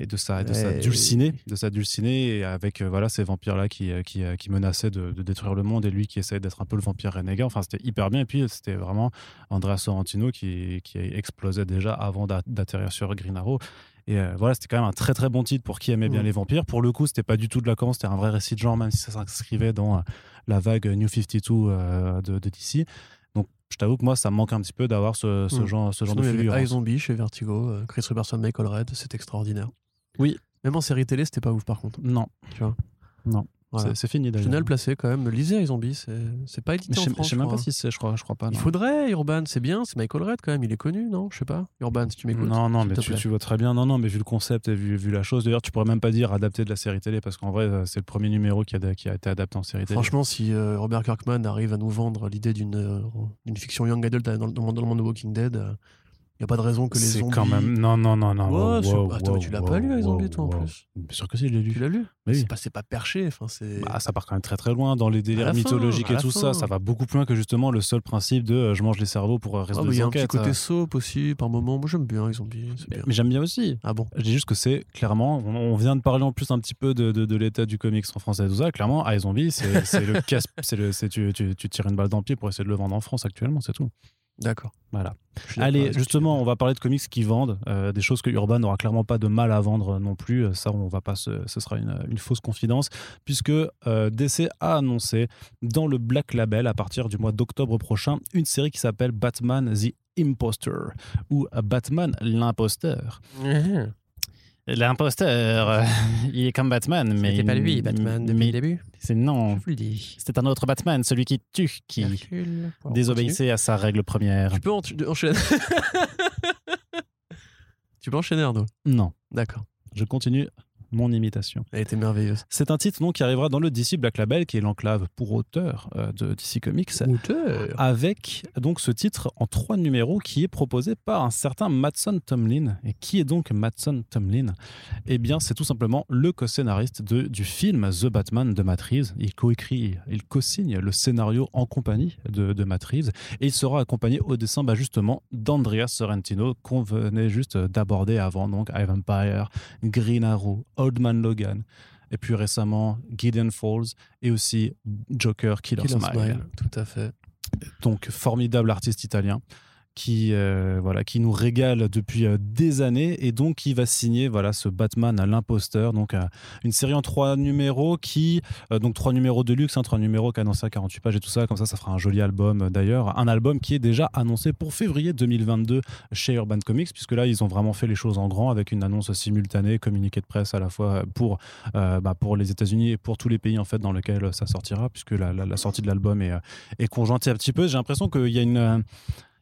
et de sa, de sa dulcinée, de sa dulcinée, et avec euh, voilà ces vampires là qui, euh, qui, euh, qui menaçaient de, de détruire le monde et lui qui essayait d'être un peu le vampire renégat. Enfin, c'était hyper bien. Et puis c'était vraiment Andrea Sorrentino qui, qui explosait déjà avant d'a- d'atterrir sur Green Arrow. Et euh, voilà, c'était quand même un très très bon titre pour qui aimait bien Mm. les vampires. Pour le coup, c'était pas du tout de la c'était un vrai récit de genre, même si ça s'inscrivait dans euh, la vague New 52 euh, de, de DC. Donc, je t'avoue que moi, ça me manque un petit peu d'avoir ce, ce Mm. genre, ce genre Sinon, de il y avait fulgurance. iZombie chez Vertigo, euh, Chris Robertson, Michael Red, c'est extraordinaire. Oui. Même en série télé, c'était pas ouf par contre. Non, Tu vois. non, Voilà. c'est- fini d'ailleurs. le placer quand même. Lisez iZombie, c'est c'est pas édité je en sais, France. je sais même pas si c'est, je crois, je crois pas. Il faudrait, Urban, c'est bien, c'est Michael Red quand même, il est connu, non? Je sais pas. Urban, si tu m'écoutes. Non, non, mais tu, vois très bien. Non, non, mais vu le concept et vu, vu la chose, d'ailleurs, tu pourrais même pas dire adapté de la série télé parce qu'en vrai, euh, c'est le premier numéro qui a, qui a été adapté en série télé. Franchement, si euh, Robert Kirkman arrive à nous vendre l'idée d'une euh, fiction young adult dans, dans le monde- dans le monde de Walking Dead, il n'y a pas de raison que les c'est zombies. quand même. Non, non, non, non. Wow, c'est- wow, Attends, mais tu l'as wow, pas lu, les wow, zombies, toi, en wow. plus Bien sûr que si, je l'ai Tu lu. l'as lu Mais oui. C'est pas, pas perché. Enfin. Bah, ça part quand même très très loin dans les délires fin, mythologiques et tout fin. ça. Ça va beaucoup plus loin que justement le seul principe de euh, je mange les cerveaux pour Ah, résoudre mais il y a un petit enquêtes. côté euh. soap aussi par moment. Moi, j'aime bien les zombies. bien. Mais j'aime bien aussi. Ah bon Je dis juste que c'est clairement, on, vient de parler en plus un petit peu de, de, de l'état du comics en français et tout ça. Clairement, iZombie, c'est c'est le casse, c'est le, tu, tu, tu tires une balle dans le pied pour essayer de le vendre en France actuellement, c'est tout. D'accord. Voilà. Allez, justement, on va parler de comics qui vendent, euh, des choses que Urban n'aura clairement pas de mal à vendre non plus. Euh, Ça, on va pas, se- ce sera une, une fausse confidence, puisque euh, DC a annoncé dans le Black Label à partir du mois d'octobre prochain une série qui s'appelle Batman the Imposter ou Batman l'imposteur. Mhm. L'imposteur, euh, il est comme Batman, mais C'était pas lui, Batman, depuis mais le début. c'est non, Je vous le dis. c'était un autre Batman, celui qui tue, qui Hercule. Désobéissait à sa règle première. Tu peux en- enchaîner. tu peux enchaîner, Arnaud? Non, D'accord. je continue mon imitation. Elle était merveilleuse. C'est un titre donc, qui arrivera dans le DC Black Label, qui est l'enclave pour auteurs euh, de DC Comics, Auteur. avec donc ce titre en trois numéros qui est proposé par un certain Matson Tomlin. Et qui est donc Matson Tomlin? Eh bien, c'est tout simplement le co-scénariste du film The Batman de Matt Reeves. Il coécrit, il co-signe le scénario en compagnie de, de Matt Reeves et il sera accompagné au dessin bah, justement d'Andreas Sorrentino qu'on venait juste d'aborder avant, donc I Vampire, Green Arrow, Old Man Logan, et puis récemment Gideon Falls et aussi Joker Killer, Killer Smile. Smile, tout à fait. Donc formidable artiste italien qui euh, voilà qui nous régale depuis euh, des années. Et donc qui va signer voilà ce Batman à l'imposteur donc une série en trois numéros qui euh, donc trois numéros de luxe hein, trois numéros cadencés à 48 pages et tout ça. Comme ça ça fera un joli album d'ailleurs. Un album qui est déjà annoncé pour février 2022 chez Urban Comics puisque là ils ont vraiment fait les choses en grand avec une annonce simultanée communiqué de presse à la fois pour bah, pour les États-Unis et pour tous les pays en fait dans lesquels ça sortira puisque la, sortie de l'album est, est conjointe un petit peu. J'ai l'impression qu'il y a une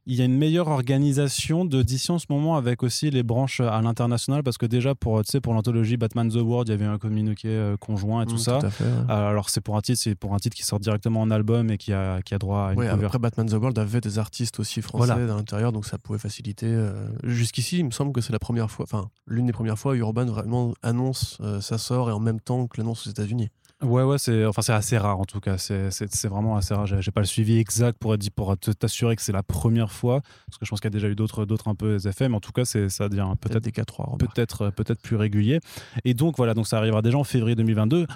il y a une meilleure organisation de en ce moment avec aussi les branches à l'international parce que déjà pour tu sais pour l'anthologie Batman the World il y avait un communiqué euh, conjoint et tout Mm, ça Tout à fait. ouais. Euh, alors c'est pour un titre c'est pour un titre qui sort directement en album et qui a qui a droit à une Ouais, après Batman the World avait des artistes aussi français Voilà. dans l'intérieur, donc ça pouvait faciliter. euh, Jusqu'ici, il me semble que c'est la première fois, enfin l'une des premières fois, Urban vraiment annonce, euh, ça sort et en même temps que l'annonce aux États-Unis. Ouais, ouais, c'est enfin assez rare en tout cas. C'est vraiment assez rare. J'ai pas le suivi exact pour être pour t'assurer que c'est la première fois, parce que je pense qu'il y a déjà eu d'autres un peu effets, mais en tout cas c'est ça devient Peut-être peut-être des K3. remarque. peut-être peut-être plus régulier. Et donc voilà, donc ça arrivera déjà en février 2022.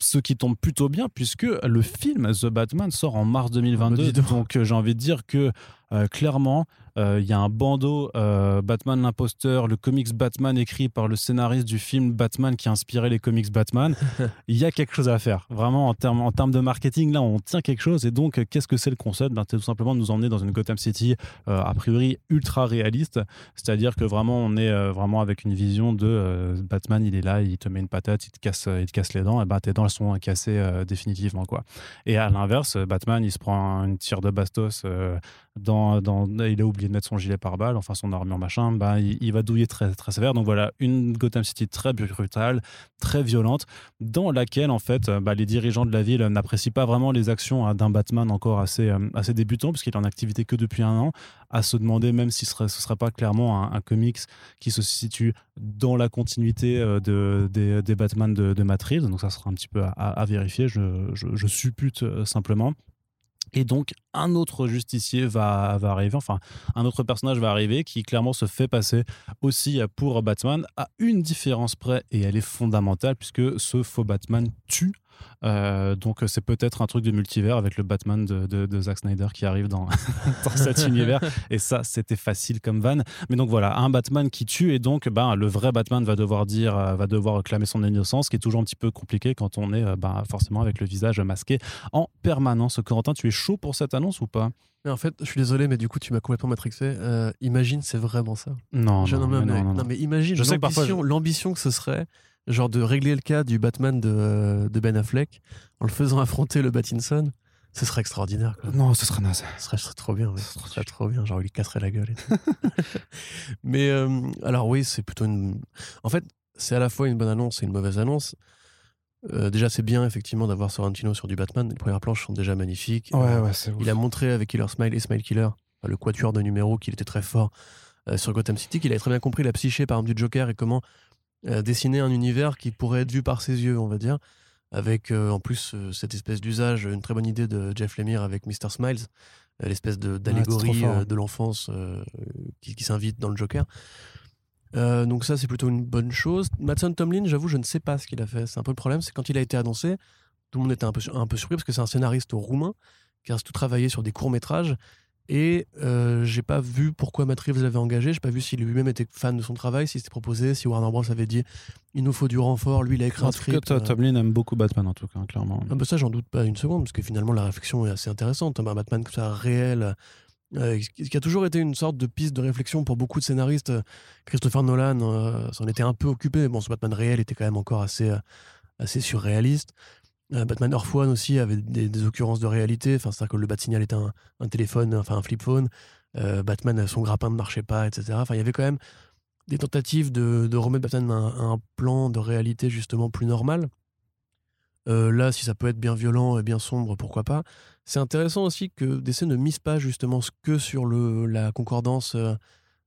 Ce qui tombe plutôt bien puisque le film The Batman sort en mars 2022. Ah bah, donc euh, j'ai envie de dire que euh, clairement euh, il y a un bandeau euh, Batman l'imposteur, le comics Batman écrit par le scénariste du film Batman qui a inspiré les comics Batman. Il y a quelque chose à faire. Vraiment en termes en de marketing là on tient quelque chose. Et donc qu'est-ce que c'est le concept? Ben, C'est tout simplement de nous emmener dans une Gotham City euh, a priori ultra réaliste. C'est-à-dire que vraiment, on est vraiment avec une vision de Batman, il est là, il te met une patate, il te casse, il te casse les dents, et ben tes dents elles sont cassées définitivement quoi. Et à l'inverse, Batman, il se prend une tire de bastos, dans, il a oublié de mettre son gilet pare-balles, enfin son armure machin, ben il, va douiller très très sévère. Donc voilà, une Gotham City très brutale, très violente, dans laquelle en fait, euh, bah, les dirigeants de la ville n'apprécient pas vraiment les actions hein, d'un Batman encore assez euh, assez débutant, puisqu'il est en activité que depuis un an à se demander même si ce ce serait pas clairement un, comics qui se situe dans la continuité euh, de, des, des Batman de, de Reeves. Donc ça sera un petit peu à, vérifier, je, je, suppute simplement. Et donc, un autre justicier va, va arriver, enfin, un autre personnage va arriver qui clairement se fait passer aussi pour Batman, à une différence près, et elle est fondamentale, puisque ce faux Batman tue. Euh, donc, c'est peut-être un truc de multivers avec le Batman de, de, de Zack Snyder qui arrive dans, dans cet univers. Et ça, c'était facile comme van. Mais donc voilà, un Batman qui tue, et donc ben, le vrai Batman va devoir dire, euh, va devoir clamer son innocence, ce qui est toujours un petit peu compliqué quand on est euh, ben, forcément avec le visage masqué en permanence. Corentin, tu es chaud pour cette annonce ou pas? Mais en fait, je suis désolé, mais du coup, tu m'as complètement matrixé. Euh, imagine, c'est vraiment ça. Non, Je- non, mais mais non, mais- non, mais imagine parfois, l'ambition que ce serait, genre de régler le cas du Batman de, de Ben Affleck en le faisant affronter le Battinson. Ce serait extraordinaire. Quoi. Non, ce serait naze. Ce serait, ce serait trop bien. ouais. Ce serait Ce serait trop bien. Genre, il lui casserait la gueule. et tout. Mais euh, alors, oui, c'est plutôt une. En fait, c'est à la fois une bonne annonce et une mauvaise annonce. Euh, déjà, c'est bien, effectivement, d'avoir Sorrentino sur du Batman. Les premières planches sont déjà magnifiques. Euh, ouais, il a montré avec Killer Smile et Smile Killer, enfin, le quatuor de numéros, qu'il était très fort euh, sur Gotham City, qu'il avait très bien compris la psyché, par exemple, du Joker et comment euh, dessiner un univers qui pourrait être vu par ses yeux, on va dire. Avec euh, en plus euh, cette espèce d'usage, une très bonne idée de Jeff Lemire avec Mr. Smiles, euh, l'espèce d'allégorie euh, de l'enfance euh, qui, qui s'invite dans le Joker. Euh, donc ça, c'est plutôt une bonne chose. Matson Tomlin, j'avoue, je ne sais pas ce qu'il a fait. C'est un peu le problème, c'est quand il a été annoncé, tout le monde était un peu, sur- un peu surpris parce que c'est un scénariste roumain qui a tout travaillé sur des courts métrages. Et euh, j'ai pas vu pourquoi Matt Reeves l'avait engagé. J'ai pas vu s'il lui-même était fan de son travail, s'il s'était proposé, si Warner Bros avait dit il nous faut du renfort. Lui, il a écrit En un cas, script. toi, euh, Tomlin aime beaucoup Batman, en tout cas, clairement. ah bah ça, j'en doute pas une seconde, parce que finalement, la réflexion est assez intéressante. Un Batman comme ça, réel, euh, qui qui a toujours été une sorte de piste de réflexion pour beaucoup de scénaristes. Christopher Nolan euh, s'en était un peu occupé. Bon, ce Batman réel était quand même encore assez, euh, assez surréaliste. Euh, Batman Earth One aussi avait des, occurrences de réalité. Enfin, c'est-à-dire que le Bat-Signal était un, téléphone, enfin un flip phone. Euh, Batman, son grappin ne marchait pas, etc. Enfin, il y avait quand même des tentatives de, remettre Batman à un, plan de réalité justement plus normal. Euh, là, si ça peut être bien violent et bien sombre, pourquoi pas. C'est intéressant aussi que DC ne mise pas justement que sur le, la concordance euh,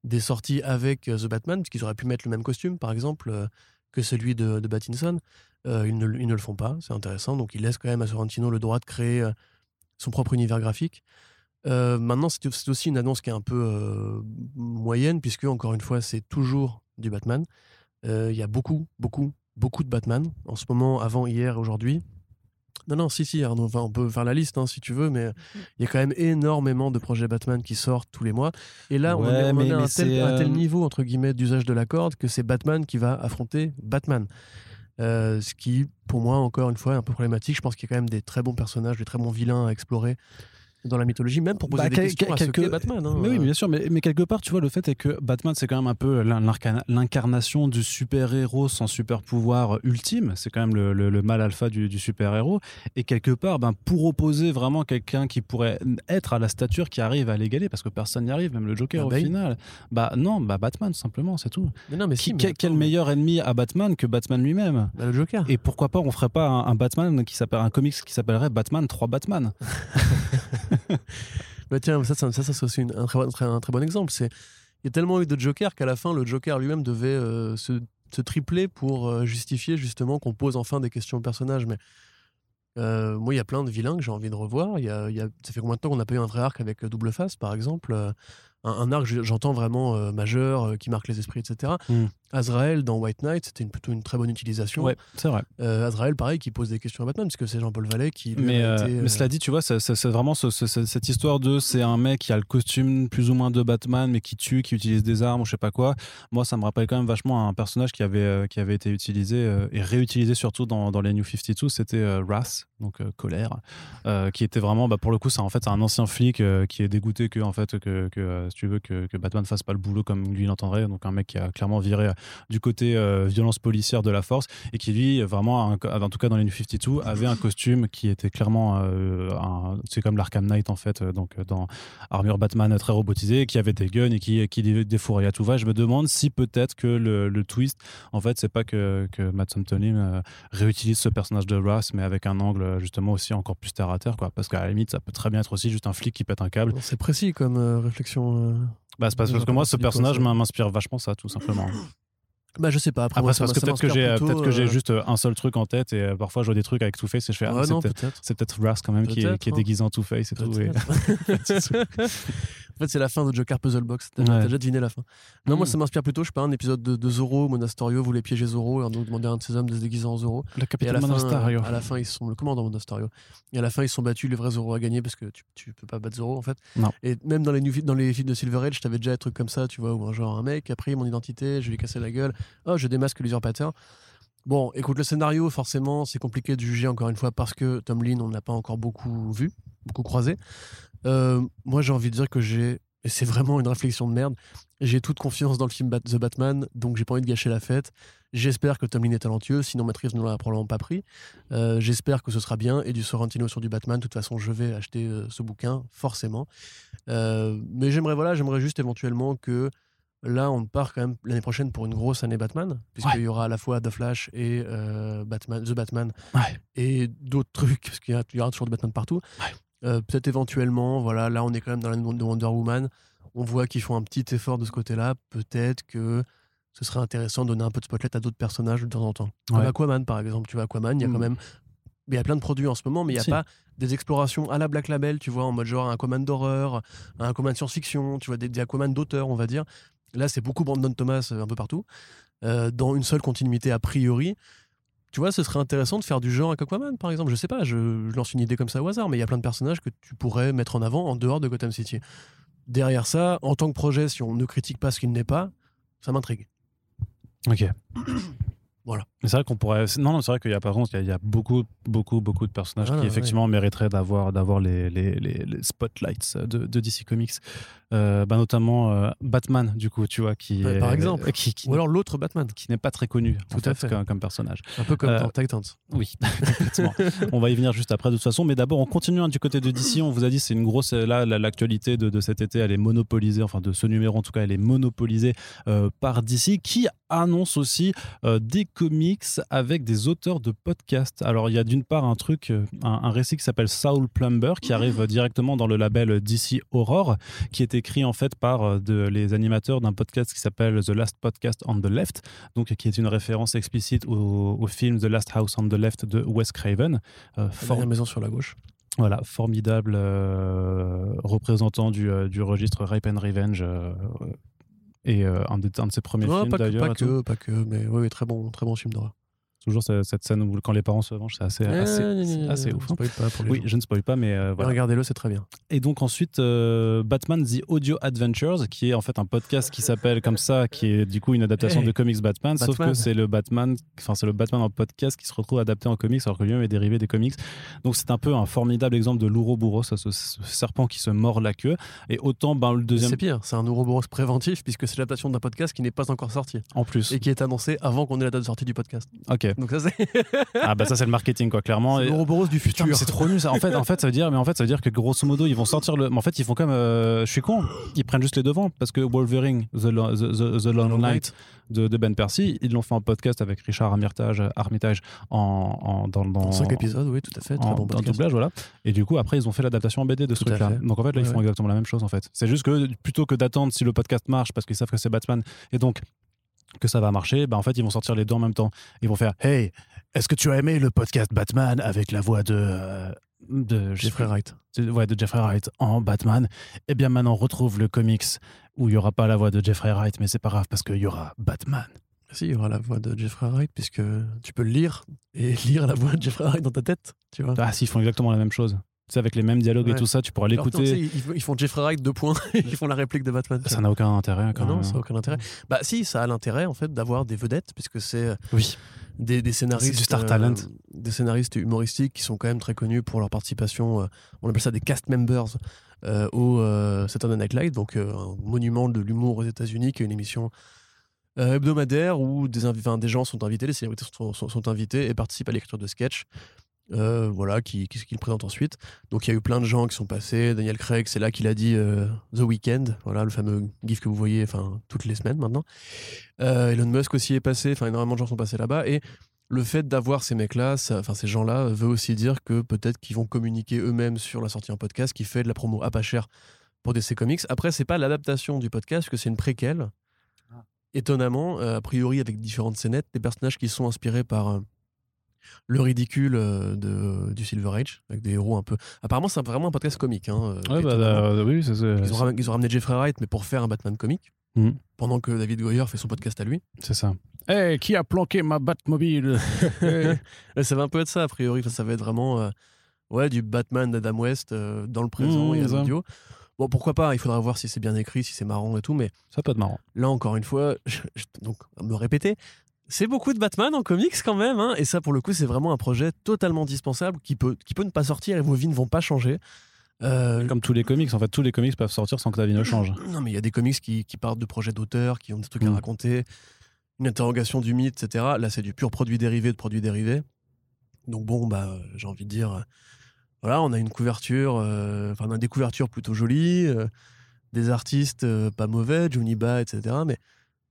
des sorties avec euh, The Batman, puisqu'ils auraient pu mettre le même costume, par exemple, euh, que celui de, de Pattinson. Euh, ils, ne, le font pas, c'est intéressant. Donc, ils laissent quand même à Sorrentino le droit de créer son propre univers graphique. Maintenant, c'est aussi une annonce qui est un peu moyenne, puisque, encore une fois, c'est toujours du Batman. Il y a beaucoup, beaucoup, beaucoup de Batman en ce moment, avant, hier, aujourd'hui. Non, non, si, si, Arnaud, enfin, on peut faire la liste hein, si tu veux, mais il y a quand même énormément de projets Batman qui sortent tous les mois. Et là, on est, on en mais- est à un mais tel, c'est, à un tel euh, niveau, entre guillemets, d'usage de la corde que c'est Batman qui va affronter Batman. Euh, ce qui, pour moi, encore une fois, est un peu problématique. Je pense qu'il y a quand même des très bons personnages, des très bons vilains à explorer dans la mythologie, même pour poser Bah, des questions à ce Batman. hein. Mais oui, bien sûr, mais, mais quelque part, tu vois, le fait est que Batman, c'est quand même un peu l'in- l'incarna- l'incarnation du super-héros sans super-pouvoir ultime. C'est quand même le, le- le mal alpha du, du super-héros. Et quelque part, ben, pour opposer vraiment quelqu'un qui pourrait être à la stature qui arrive à l'égaler, parce que personne n'y arrive, même le Joker Ah, au Bane. final. Bah non, bah Batman, simplement, c'est tout. Mais non, mais Qui- si, mais quel, meilleur ennemi à Batman que Batman lui-même? Bah, le Joker. Et pourquoi pas, on ferait pas un, un Batman qui s'appelle un comics qui s'appellerait Batman 3 Batman? Bah tiens, ça, ça, ça, ça, c'est un, très, bon- très- un très bon exemple. C'est il y a tellement eu de Joker qu'à la fin, le Joker lui-même devait euh, se, tripler pour euh, justifier justement qu'on pose enfin des questions au personnage. Mais euh, moi, il y a plein de vilains que j'ai envie de revoir. Y a, ça fait combien de temps qu'on n'a pas eu un vrai arc avec Double Face, par exemple un, arc, je- j'entends vraiment majeur, qui marque les esprits, etc. Azrael dans White Knight, c'était une, plutôt une très bonne utilisation. Ouais, c'est vrai. Euh, Azrael, pareil, qui pose des questions à Batman, puisque c'est Jean-Paul Vallée qui. lui, Mais, a euh, mais euh, cela dit, tu vois, c'est- vraiment ce- ce- ce- cette histoire de c'est un mec qui a le costume plus ou moins de Batman, mais qui tue, qui utilise des armes ou je sais pas quoi. Moi, ça me rappelle quand même vachement un personnage qui avait, euh, qui avait été utilisé euh, et réutilisé surtout dans, dans les New 52. C'était euh, Wrath, donc euh, colère, euh, qui était vraiment, bah, pour le coup, c'est en fait un ancien flic euh, qui est dégoûté que, en fait, que, que, euh, si tu veux, que, que Batman fasse pas le boulot comme lui l'entendrait. Donc un mec qui a clairement viré euh, du côté euh, violence policière de la force et qui lui vraiment un- en tout cas dans les New 52 avait un costume qui était clairement euh, c'est comme l'Arkham Knight en fait donc euh, dans armure Batman très robotisée qui avait des guns et qui, qui dé- défouraillait à tout va je me demande si peut-être que le, le twist en fait c'est pas que, que Matt Tomlin réutilise ce personnage de Ross mais avec un angle justement aussi encore plus terre à terre quoi parce qu'à la limite ça peut très bien être aussi juste un flic qui pète un câble C'est précis comme euh, réflexion. euh. bah, c'est parce, que moi ce personnage m'inspire vachement ça tout simplement Bah, je sais pas. Après, Après, parce que peut-être que j'ai peut-être que j'ai juste euh, un seul truc en tête et euh, parfois je vois des trucs avec Two-Face et je fais ah, c'est peut-être peut-être. c'est peut-être Ras quand même qui est, Peut-être, qui est hein. déguisé en Two-Face et tout. en fait, c'est la fin de Joker Puzzle Box. T'as Ouais. déjà deviné la fin. Non, moi, Mm. ça m'inspire plutôt, je sais pas, un épisode de, de Zorro, Monasterio voulait piéger Zorro et on demandait à un de ses hommes de se déguiser en Zorro. Le Et à capitaine la, fin, Monasterio. à la fin, ils sont le commandant Monasterio. Et à la fin, ils sont battus. Le vrai Zorro a gagné parce que tu, tu peux pas battre Zorro en fait. Non. Et même dans les, new- dans les films de Silver Age, t'avais déjà des trucs comme ça, tu vois, où un genre un mec a pris mon identité, je lui ai cassé la gueule. Oh, je démasque l'usurpateur. Bon, écoute, le scénario, forcément, c'est compliqué de juger encore une fois parce que Tom Lynn, on ne l'a pas encore beaucoup vu, beaucoup croisé. Euh, moi, j'ai envie de dire que j'ai, et c'est vraiment une réflexion de merde, j'ai toute confiance dans le film The Batman, donc j'ai pas envie de gâcher la fête. J'espère que Tom Lynn est talentueux, sinon Matrice ne l'aura probablement pas pris. Euh, J'espère que ce sera bien et du Sorrentino sur du Batman. De toute façon, je vais acheter euh, ce bouquin, forcément. Mais j'aimerais voilà, j'aimerais juste éventuellement que là, on part quand même l'année prochaine pour une grosse année Batman, puisqu'il Ouais. y aura à la fois The Flash et euh, Batman, The Batman Ouais. et d'autres trucs, parce qu'il y, aura toujours du Batman partout. Ouais. Euh, Peut-être éventuellement, voilà, là on est quand même dans l'année de Wonder Woman. On voit qu'ils font un petit effort de ce côté-là. Peut-être que ce serait intéressant de donner un peu de spotlight à d'autres personnages de temps en temps. Comme Ouais. Aquaman, par exemple. Tu vois, Aquaman, il y a quand Mm. même. Il y a plein de produits en ce moment, mais il n'y a Si. pas des explorations à la Black Label, tu vois, en mode genre un Aquaman d'horreur, un Aquaman science-fiction, tu vois, des, des Aquaman d'auteur, on va dire. Là, c'est beaucoup Brandon Thomas euh, un peu partout, euh, dans une seule continuité a priori. Tu vois, ce serait intéressant de faire du genre avec Aquaman, par exemple. Je sais pas, je, je lance une idée comme ça au hasard, mais il y a plein de personnages que tu pourrais mettre en avant en dehors de Gotham City. Derrière ça, en tant que projet, si on ne critique pas ce qu'il n'est pas, ça m'intrigue. Ok. Voilà. C'est vrai qu'on pourrait. Non, non c'est vrai qu'il y a par contre, il y, a- il y a beaucoup, beaucoup, beaucoup de personnages Voilà, qui ouais. effectivement mériteraient d'avoir, d'avoir les, les, les, les spotlights de, de DC Comics, Euh, bah, notamment euh, Batman du coup, tu vois, qui Ouais, est- par exemple. qui, qui, Ou alors l'autre Batman, qui n'est pas très connu Tout à fait, fait. Comme, comme personnage. un peu comme Euh, dans Titans. Oui, complètement. on va y venir juste après de toute façon, mais d'abord on continue hein, du côté de DC. On vous a dit c'est une grosse là la- l'actualité de, de cet été, elle est monopolisée, enfin de ce numéro en tout cas, elle est monopolisée euh, par DC qui annonce aussi euh, des comics avec des auteurs de podcasts. Alors il y a d'une part un truc, euh, un, un récit qui s'appelle Saul Plumber qui arrive directement dans le label DC Horror, qui est écrit en fait par euh, de, les animateurs d'un podcast qui s'appelle The Last Podcast on the Left, donc qui est une référence explicite au, au film The Last House on the Left de Wes Craven. Euh, La for- maison sur la gauche. voilà, formidable euh, représentant du, euh, du registre Rape and Revenge. euh, et euh, un, de, un de ses premiers Non, films pas que, d'ailleurs. pas que, pas que, mais oui, oui, très bon, très bon film d'horreur. Toujours cette, scène où quand les parents se vengent, c'est assez, assez, Eh, gna, assez gna, ouf. hein. spoil pas pour les Oui, gens. je ne spoil pas, mais euh, voilà. Regardez-le, c'est très bien. Et donc ensuite, euh, Batman The Audio Adventures, qui est en fait un podcast qui s'appelle comme ça, qui est du coup une adaptation Hey, de comics Batman, sauf que c'est le Batman, enfin c'est le Batman en podcast qui se retrouve adapté en comics, alors que lui-même est dérivé des comics. Donc c'est un peu un formidable exemple de l'Ouroboros, ce, ce serpent qui se mord la queue. Et autant, ben, le deuxième C'est pire, c'est un Ouroboros préventif puisque c'est l'adaptation d'un podcast qui n'est pas encore sorti en plus. et qui est annoncé avant qu'on ait la date de sortie du podcast. Ok. Donc ça c'est Ah bah ça c'est le marketing quoi, clairement. L'Ouroboros du futur. c'est trop nul ça. En fait, en fait, ça veut dire, mais en fait, ça veut dire que grosso modo, ils vont sortir le. Mais en fait, ils font comme. euh, je suis con. Ils prennent juste les devants parce que Wolverine, The, Lo- the, the, The Long Long Night de, de Ben Percy, ils l'ont fait en podcast avec Richard Armitage, Armitage en, en dans, dans, Dans 5 épisodes, oui, tout à fait. Très en, bon doublage, voilà. Et du coup, après, ils ont fait l'adaptation en BD de ce truc-là. Donc en fait, là, ils Ouais, font ouais. exactement la même chose en fait. C'est juste que plutôt que d'attendre si le podcast marche parce qu'ils savent que c'est Batman et donc que ça va marcher, bah en fait, ils vont sortir les deux en même temps. Ils vont faire Hey, est-ce que tu as aimé le podcast Batman avec la voix de. euh, de Jeffrey Wright. de- ouais, de Jeffrey Wright en Batman. Eh bien, maintenant, on retrouve le comics où il n'y aura pas la voix de Jeffrey Wright, mais c'est pas grave parce qu'il y aura Batman. Si, il y aura la voix de Jeffrey Wright puisque tu peux le lire et lire la voix de Jeffrey Wright dans ta tête, tu vois. Ah, si, ils font exactement la même chose. C'est avec les mêmes dialogues et tout ça, tu pourras sais, l'écouter. ils, font Jeffrey Wright deux points, ils font la réplique de Batman. Ça n'a aucun intérêt Ah quand non, même. ça n'a aucun intérêt. Bah si, ça a l'intérêt en fait d'avoir des vedettes puisque c'est Oui. des, des scénaristes, du star euh, talent. des scénaristes humoristiques qui sont quand même très connus pour leur participation. euh, on appelle ça des cast members euh, au euh, Saturday Night Live, donc euh, un monument de l'humour aux États-Unis, qui est une émission euh, hebdomadaire où des, invi- enfin, des gens sont invités, les célébrités sont, sont- sont invités et participent à l'écriture de sketchs. Euh, voilà, qui, qui, qu'ils présentent ensuite. Donc il y a eu plein de gens qui sont passés. Daniel Craig, c'est là qu'il a dit euh, The Weeknd, voilà le fameux gif que vous voyez, enfin toutes les semaines maintenant. Euh, Elon Musk aussi est passé. Enfin énormément de gens sont passés là-bas et le fait d'avoir ces mecs-là, enfin ces gens-là, veut aussi dire que peut-être qu'ils vont communiquer eux-mêmes sur la sortie en podcast, qui fait de la promo à pas cher pour DC Comics. Après, c'est pas l'adaptation du podcast, que c'est une préquelle. Ah. Étonnamment, a priori avec différentes scénettes, des personnages qui sont inspirés par le ridicule euh, de, du Silver Age, avec des héros un peu. Apparemment, c'est vraiment un podcast comique. hein, euh, Ouais, bah, euh, oui, ils, ont ramené, ils ont ramené Jeffrey Wright, mais pour faire un Batman comique, Mhm. pendant que David Goyer fait son podcast à lui. C'est ça. Hey, qui a planqué ma Batmobile? Ça va un peu être ça, a priori. Enfin, ça va être vraiment euh, ouais, du Batman d'Adam West euh, dans le présent Mmh, et à l'audio. Bon, pourquoi pas Il faudra voir si c'est bien écrit, si c'est marrant et tout. Mais Ça peut être marrant. là, encore une fois, je- je- donc, me répéter, c'est beaucoup de Batman en comics quand même. hein, et ça, pour le coup, c'est vraiment un projet totalement dispensable qui peut, qui peut ne pas sortir et vos vies ne vont pas changer. Euh, Comme tous les comics, en fait, tous les comics peuvent sortir sans que ta vie ne change. non, mais il y a des comics qui, qui parlent de projets d'auteurs, qui ont des trucs à Mm. raconter, une interrogation du mythe, etc. Là, c'est du pur produit dérivé de produits dérivés. Donc bon, bah, j'ai envie de dire, euh, voilà, on a une couverture, euh, enfin, on a des couvertures plutôt jolies, euh, des artistes pas mauvais, Johnny Ba, etc. Mais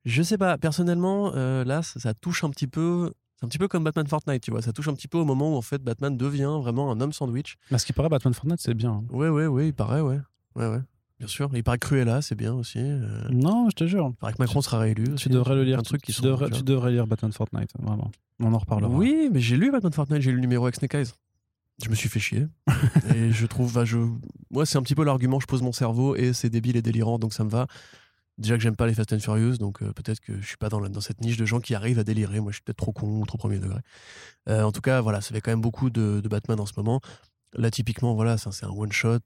je sais pas, personnellement, euh, là, ça, ça touche un petit peu. C'est un petit peu comme Batman Fortnite, tu vois. Ça touche un petit peu au moment où en fait Batman devient vraiment un homme sandwich. Mais ce qui paraît, Batman Fortnite, c'est bien. Ouais, ouais, ouais, il paraît, ouais. Ouais, ouais. Bien sûr. Il paraît que Cruella, c'est bien aussi. euh. Non, je te jure. Il paraît que Macron sera réélu. Tu devrais le lire. Trucs tu, qui tu devrais, tu devrais lire Batman Fortnite, vraiment. On en reparlera. Oui, mais j'ai lu Batman Fortnite, j'ai lu le numéro avec Snake Eyes. Je me suis fait chier. et je trouve, bah, je... moi, c'est un petit peu l'argument, je pose mon cerveau et c'est débile et délirant, donc ça me va. Déjà que j'aime pas les Fast and Furious, donc euh, peut-être que je suis pas dans, la- dans cette niche de gens qui arrivent à délirer. Moi, je suis peut-être trop con ou trop premier degré. Euh, en tout cas, voilà, ça fait quand même beaucoup de, de Batman en ce moment. Là, typiquement, voilà, c'est un one-shot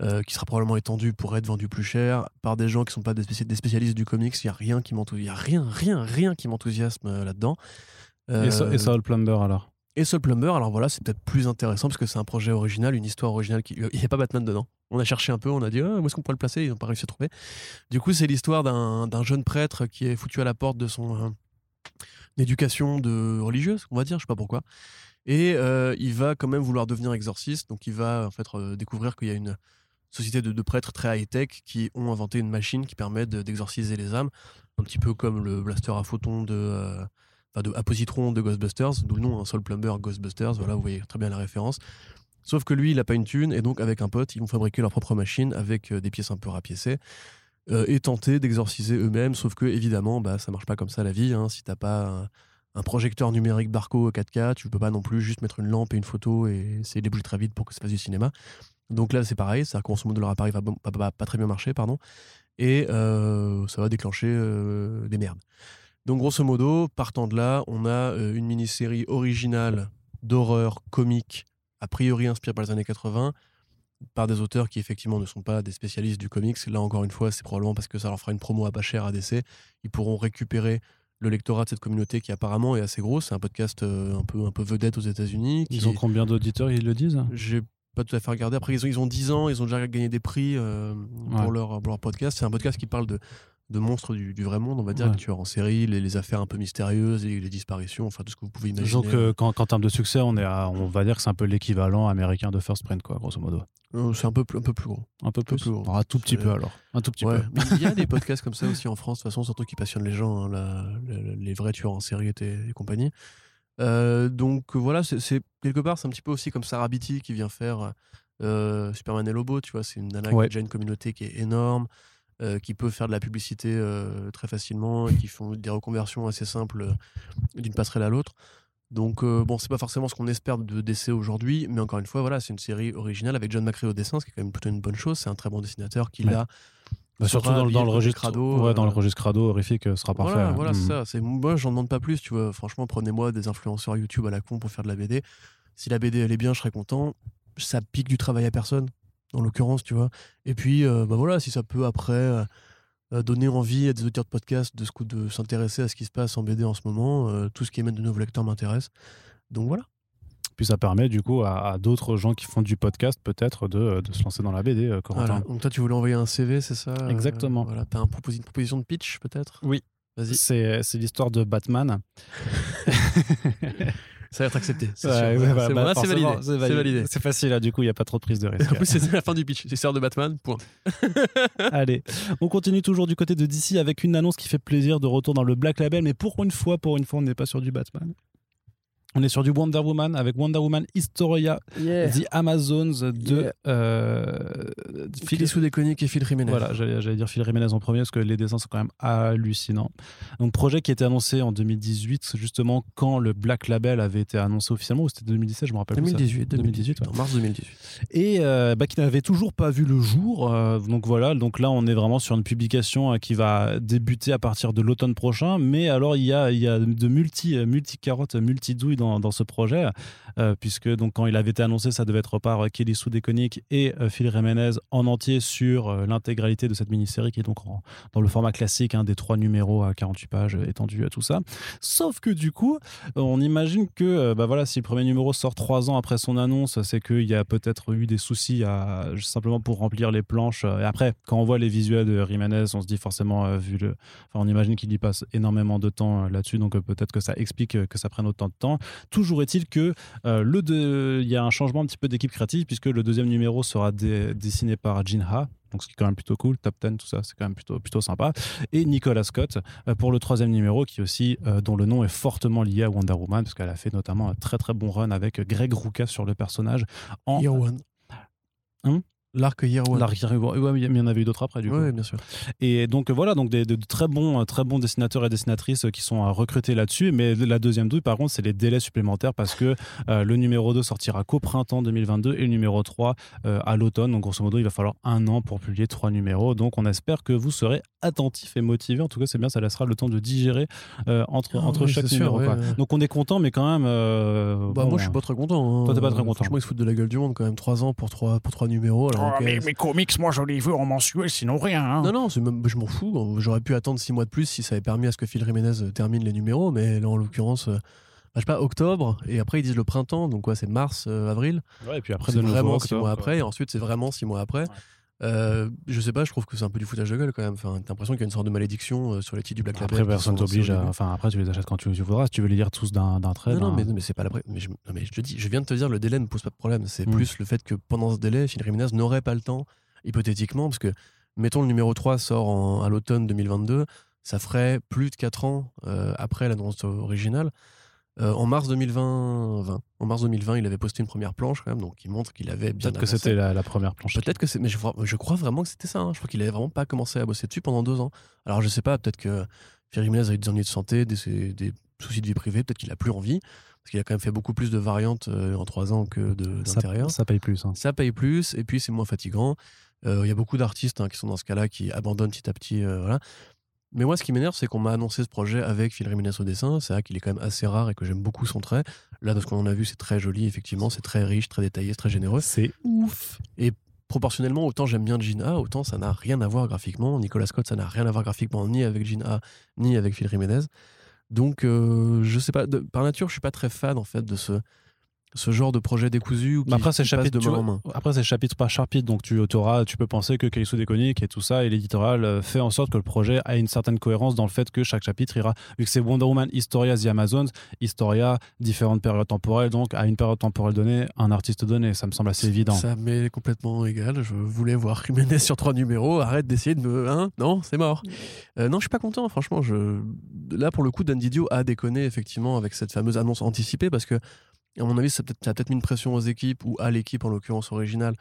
euh, qui sera probablement étendu pour être vendu plus cher par des gens qui sont pas des, spéci- des spécialistes du comics. Il y a rien qui m'enthousiasme, rien, rien, rien qui m'enthousiasme là-dedans. Et, ça, et Saul Plumber alors? Et Soul Plumber, alors voilà, c'est peut-être plus intéressant parce que c'est un projet original, une histoire originale. Qui... Il n'y a pas Batman dedans. On a cherché un peu, on a dit ah, où est-ce qu'on pourrait le placer? Ils n'ont pas réussi à trouver. Du coup, c'est l'histoire d'un jeune prêtre qui est foutu à la porte de son euh, éducation de religieuse, on va dire, je sais pas pourquoi. Et euh, il va quand même vouloir devenir exorciste. Donc il va en fait euh, découvrir qu'il y a une société de, prêtres très high-tech qui ont inventé une machine qui permet de- d'exorciser les âmes. Un petit peu comme le blaster à photons de, euh, de de Ghostbusters, d'où le nom, Soul Plumber Ghostbusters. Voilà, vous voyez très bien la référence. Sauf que lui, il n'a pas une thune, et donc avec un pote, ils vont fabriquer leur propre machine avec euh, des pièces un peu rapiécées euh, et tenter d'exorciser eux-mêmes. Sauf que, évidemment, bah, ça marche pas comme ça la vie. hein. Si t'as pas un, projecteur numérique Barco 4K, tu peux pas non plus juste mettre une lampe et une photo et essayer de très vite pour que ça fasse du cinéma. Donc là, c'est pareil, qu'en ce moment, leur appareil va pas, très bien marcher, pardon, et euh, ça va déclencher des merdes. Donc, grosso modo, partant de là, on a euh, une mini-série originale d'horreur comique, a priori inspirée par les années 80, par des auteurs qui effectivement ne sont pas des spécialistes du comics. Là, encore une fois, c'est probablement parce que ça leur fera une promo à pas cher à DC. Ils pourront récupérer le lectorat de cette communauté qui apparemment est assez grosse. C'est un podcast euh, un, peu, un peu vedette aux États-Unis. qui Ils ont combien d'auditeurs Ils le disent? J'ai pas tout à fait regardé. Après, ils ont, ils ont 10 ans, ils ont déjà gagné des prix euh, Ouais. pour, leur, pour leur podcast. C'est un podcast qui parle de, de monstres du, du vrai monde, on va dire, Ouais. les tueurs en série, les, les affaires un peu mystérieuses, les, les disparitions, enfin tout ce que vous pouvez imaginer. Disons que qu'en termes de succès, on, est à- on va dire que c'est un peu l'équivalent américain de First Print, quoi, grosso modo. Euh, c'est un peu, plus- un peu plus gros. Un peu plus. plus gros. Alors, un tout petit peu alors. Un tout petit Ouais. peu. Mais il y a des podcasts comme ça aussi en France, de toute façon, surtout qui passionnent les gens, hein, la- la- les vrais tueurs en série et, et compagnie. Euh, donc voilà, c'est quelque part, c'est un petit peu aussi comme Sarah Beatty qui vient faire euh, Superman et Lobo, tu vois, c'est une nana qui Ouais. a déjà une communauté qui est énorme, euh, qui peut faire de la publicité euh, très facilement et qui font des reconversions assez simples euh, d'une passerelle à l'autre. Donc bon, c'est pas forcément ce qu'on espère de DC aujourd'hui, mais encore une fois, voilà, c'est une série originale avec John McCrea au dessin, ce qui est quand même plutôt une bonne chose. C'est un très bon dessinateur qui Ouais. l'a Bah, surtout dans, le- dans le lire registre Crado, ouais, dans le registre crado horrifique, euh, sera parfait. voilà, hein. voilà, Mm. c'est ça. C'est moi, j'en demande pas plus, tu vois. Franchement, prenez-moi des influenceurs YouTube à la con pour faire de la BD. Si la BD elle est bien, je serais content. Ça pique du travail à personne, en l'occurrence, tu vois. Et puis, euh, bah voilà, si ça peut après euh, donner envie à des auteurs de podcast de, de s'intéresser à ce qui se passe en BD en ce moment, euh, tout ce qui émane de nouveaux lecteurs m'intéresse. Donc voilà. Puis ça permet du coup à, à d'autres gens qui font du podcast peut-être de, de se lancer dans la BD, Corentin. Voilà. Donc toi, tu voulais envoyer un CV, c'est ça Exactement. voilà. T'as un proposi- une proposition de pitch, peut-être? Oui. C'est l'histoire de Batman. Ça va être accepté. C'est Ouais, ouais, bah, bah. Ah, validé. C'est validé. C'est facile, là, du coup, il n'y a pas trop de prise de risque. En plus, c'est la fin du pitch. C'est sœur de Batman, point. Allez, on continue toujours du côté de DC avec une annonce qui fait plaisir de retour dans le Black Label, mais pour une fois, pour une fois, on n'est pas sur du Batman. On est sur du Wonder Woman avec Wonder Woman Historia, The Amazons de Yeah. euh, Phil- et Phil Jiménez. Voilà, j'allais dire Phil Jiménez en premier parce que les dessins sont quand même hallucinants. Donc, projet qui a été annoncé en 2018, justement quand le Black Label avait été annoncé officiellement, ou c'était 2017, je me rappelle plus ça. 2018, 2018, ouais. en mars 2018. et euh, bah, qui n'avait toujours pas vu le jour. Euh, donc voilà, donc là on est vraiment sur une publication euh, qui va débuter à partir de l'automne prochain. Mais alors il y a, il y a de multi, multi carottes, multi douilles dans, ce projet, puisque donc quand il avait été annoncé, ça devait être par euh, Kelly Sue et euh, Phil Jiménez en entier sur euh, l'intégralité de cette mini-série qui est donc dans le format classique hein, des trois numéros à 48 pages euh, étendus à tout ça. Sauf que du coup, on imagine que euh, bah voilà, si le premier numéro sort trois ans après son annonce, c'est qu'il y a peut-être eu des soucis simplement pour remplir les planches. Et après, quand on voit les visuels de Jiménez, on se dit forcément, euh, vu le, enfin, on imagine qu'il y passe énormément de temps euh, là-dessus, donc euh, peut-être que ça explique euh, que ça prenne autant de temps. Toujours est-il que euh, le deux- il y a un changement un petit peu d'équipe créative puisque le deuxième numéro sera dé- dessiné par Jin Ha. Donc, ce qui est quand même plutôt cool, top 10, tout ça, c'est quand même plutôt, plutôt sympa. Et Nicolas Scott euh, pour le troisième numéro, qui aussi, euh, dont le nom est fortement lié à Wonder Woman, parce qu'elle a fait notamment un très très bon run avec Greg Rucka sur le personnage en Year One. Hein L'arc One. L'arc- ouais, mais il y en avait eu d'autres après du coup. Oui, bien sûr. Et donc euh, voilà, donc des, de, de très bons, euh, très bons dessinateurs et dessinatrices euh, qui sont à recruter là-dessus. Mais la deuxième douille, par contre, c'est les délais supplémentaires parce que euh, le numéro 2 sortira qu'au printemps 2022 et le numéro 3 euh, à l'automne. Donc grosso modo, il va falloir un an pour publier trois numéros. Donc on espère que vous serez attentifs et motivés. En tout cas, c'est bien, ça laissera le temps de digérer euh, entre, Ah entre oui, chaque sûr, numéro. quoi. ouais. Donc on est content, mais quand même. Bah, bon, moi, je suis pas très content. hein. Toi, t'es pas très content. Franchement, ils se foutent de la gueule du monde quand même. Trois ans pour trois, pour trois numéros. Alors, Oh, mais c'est- mes comics, moi je les veux en mensuel, sinon rien. hein. Non, non, même- je m'en fous. J'aurais pu attendre six mois de plus si ça avait permis à ce que Phil Jiménez euh, termine les numéros. Mais là, en l'occurrence, euh, je sais pas, octobre, et après ils disent le printemps, donc quoi, c'est mars, euh, avril. Ouais, et puis après, C'est nouveau, vraiment six octobre, mois après, et ensuite c'est vraiment six mois après. Ouais. Euh, je sais pas, je trouve que c'est un peu du foutage de gueule quand même. Enfin, t'as l'impression qu'il y a une sorte de malédiction euh, sur les titres du Black Label. Après, personne t'oblige à. Enfin, après, tu les achètes quand tu, tu voudras. Si tu veux les lire tous d'un trait. Non, non, ben- mais, mais c'est pas la. Mais je, non, mais je te dis, je viens de te dire, le délai ne pose pas de problème. C'est Mm. plus le fait que pendant ce délai, Phil Jiménez n'aurait pas le temps, hypothétiquement, parce que, mettons, le numéro 3 sort en- à l'automne 2022, ça ferait plus de 4 ans euh, après l'annonce originale. Euh, en mars 2020, 20, en mars 2020, il avait posté une première planche quand même, donc il montre qu'il avait bien Peut-être que c'était la, la première planche. Peut-être que c'est, mais je, crois vraiment que c'était ça. hein. Je crois qu'il avait vraiment pas commencé à bosser dessus pendant deux ans. Alors je sais pas, peut-être que Pierre Jiménez a eu des ennuis de santé, des, des soucis de vie privée, peut-être qu'il a plus envie, parce qu'il a quand même fait beaucoup plus de variantes euh, en trois ans que de, Ça, d'intérieur. Ça, ça paye plus. hein. paye plus, et puis c'est moins fatigant. Euh, Il y a beaucoup d'artistes hein, qui sont dans ce cas-là, qui abandonnent petit à petit. euh, voilà. Mais moi, ce qui m'énerve, c'est qu'on m'a annoncé ce projet avec Phil Jiménez au dessin. C'est vrai qu'il est quand même assez rare et que j'aime beaucoup son trait. Là, de ce qu'on en a vu, c'est très joli, effectivement. C'est très riche, très détaillé, c'est très généreux C'est ouf. proportionnellement, autant j'aime bien Gene A, autant ça n'a rien à voir graphiquement. Nicolas Scott, ça n'a rien à voir graphiquement ni avec Gene A, ni avec Phil Jiménez. Donc, euh, je sais pas, de- par nature, je suis pas très fan en fait de ce, ce genre de projet décousu ou qui, après, c'est chapitre, de main en main? après, c'est chapitre par chapitre, donc tu auras, tu peux penser que Keisu Déconique et tout ça, et l'éditorial euh, fait en sorte que le projet a une certaine cohérence dans le fait que chaque chapitre ira, vu que c'est Wonder Woman, Historia, The Amazons, Historia, différentes périodes temporelles, donc à une période temporelle donnée, un artiste donné, ça me semble assez évident. Ça m'est complètement égal. Je voulais voir Jiménez sur trois numéros. Arrête d'essayer de me. Hein? Non, c'est mort. Euh, non, je suis pas content, franchement. Je... Là, pour le coup, Dan Didio a déconné, effectivement, avec cette fameuse annonce anticipée, parce que, à mon avis, ça a peut-être mis une pression aux équipes, ou à l'équipe, en l'occurrence originale,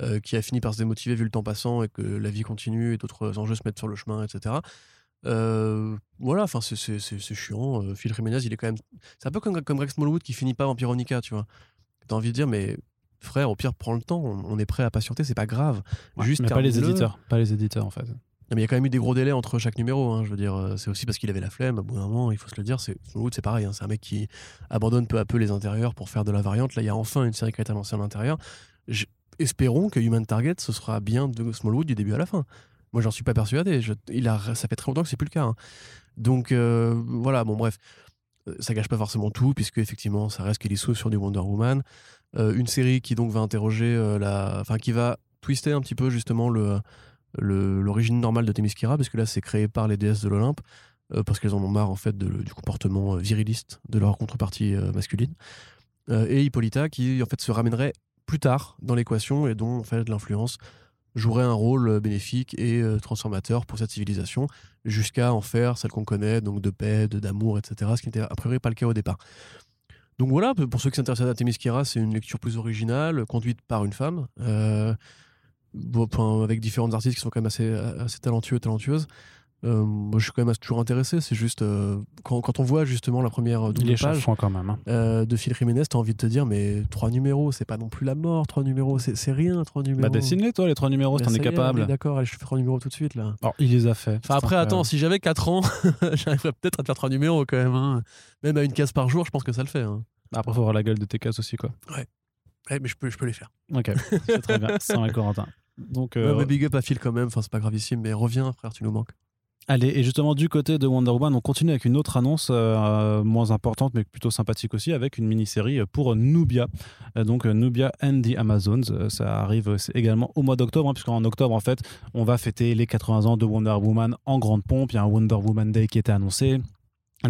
euh, qui a fini par se démotiver vu le temps passant et que la vie continue et d'autres enjeux se mettent sur le chemin, etc. Euh, voilà, enfin, c'est- chiant. Euh, Phil Jiménez, il est quand même. C'est un peu comme, comme Greg Smallwood qui finit pas Vampironica, tu vois. T'as envie de dire, mais frère, au pire, prends le temps, on, on est prêt à patienter, c'est pas grave. Ouais, Juste mais pas les éditeurs, pas les éditeurs en fait. Mais il y a quand même eu des gros délais entre chaque numéro. hein, je veux dire, euh, c'est aussi parce qu'il avait la flemme. À bout d'un moment, il faut se le dire. C'est Smallwood, c'est pareil. hein, c'est un mec qui abandonne peu à peu les intérieurs pour faire de la variante. Là, il y a enfin une série qui a été lancée en intérieur. Espérons que Human Target, ce sera bien de Smallwood du début à la fin. Moi, j'en suis pas persuadé. Il a, ça fait très longtemps que c'est plus le cas. hein. Donc euh, voilà. Bon, bref, Euh, ça gâche pas forcément tout puisque effectivement, ça reste Kelly Sue sur du Wonder Woman. Une série qui donc va interroger la, enfin qui va twister un petit peu justement le- l'origine normale de Themyscira, parce que là c'est créé par les déesses de l'Olympe, euh, parce qu'elles en ont marre en fait du comportement euh, viriliste de leur contrepartie euh, masculine. Et Hippolyta qui en fait se ramènerait plus tard dans l'équation et dont en fait l'influence jouerait un rôle bénéfique et transformateur pour cette civilisation, jusqu'à en faire celle qu'on connaît, donc de paix, d'amour, etc., ce qui n'était a priori pas le cas au départ. Donc voilà, pour ceux qui s'intéressent à Themyscira, c'est une lecture plus originale, conduite par une femme. Bon, avec différents artistes qui sont quand même assez, assez talentueux, talentueuses. Euh, moi, je suis quand même toujours intéressé. C'est juste euh, quand, quand on voit justement la première double page chafouin quand même. hein. euh, de Phil Jiménez, t'as envie de te dire, mais trois numéros, c'est pas non plus la mort. Trois numéros, c'est c'est rien. Trois numéros. Bah dessine-les toi, les trois numéros, Bah, t'en es capable. D'accord, allez, je fais trois numéros tout de suite là. Alors, il les a fait. Enfin, après, attends, si j'avais 4 ans, j'arriverais peut-être à te faire trois numéros quand même. hein. Même à une case par jour, je pense que ça le fait. hein. Après, faut voir la gueule de tes cases aussi, quoi. Ouais, mais je peux, je peux les faire. Ok, c'est très bien. Un Corentin. Donc, Ouais, euh, mais big up à Phil quand même, enfin, c'est pas gravissime, mais reviens, frère, tu nous manques. Allez, et justement, du côté de Wonder Woman, on continue avec une autre annonce euh, moins importante, mais plutôt sympathique aussi, avec une mini-série pour Nubia. Euh, donc, Nubia and the Amazons. Ça arrive également au mois d'octobre, hein, puisqu'en octobre, en fait, on va fêter les 80 ans de Wonder Woman en grande pompe. Il y a un Wonder Woman Day qui était annoncé.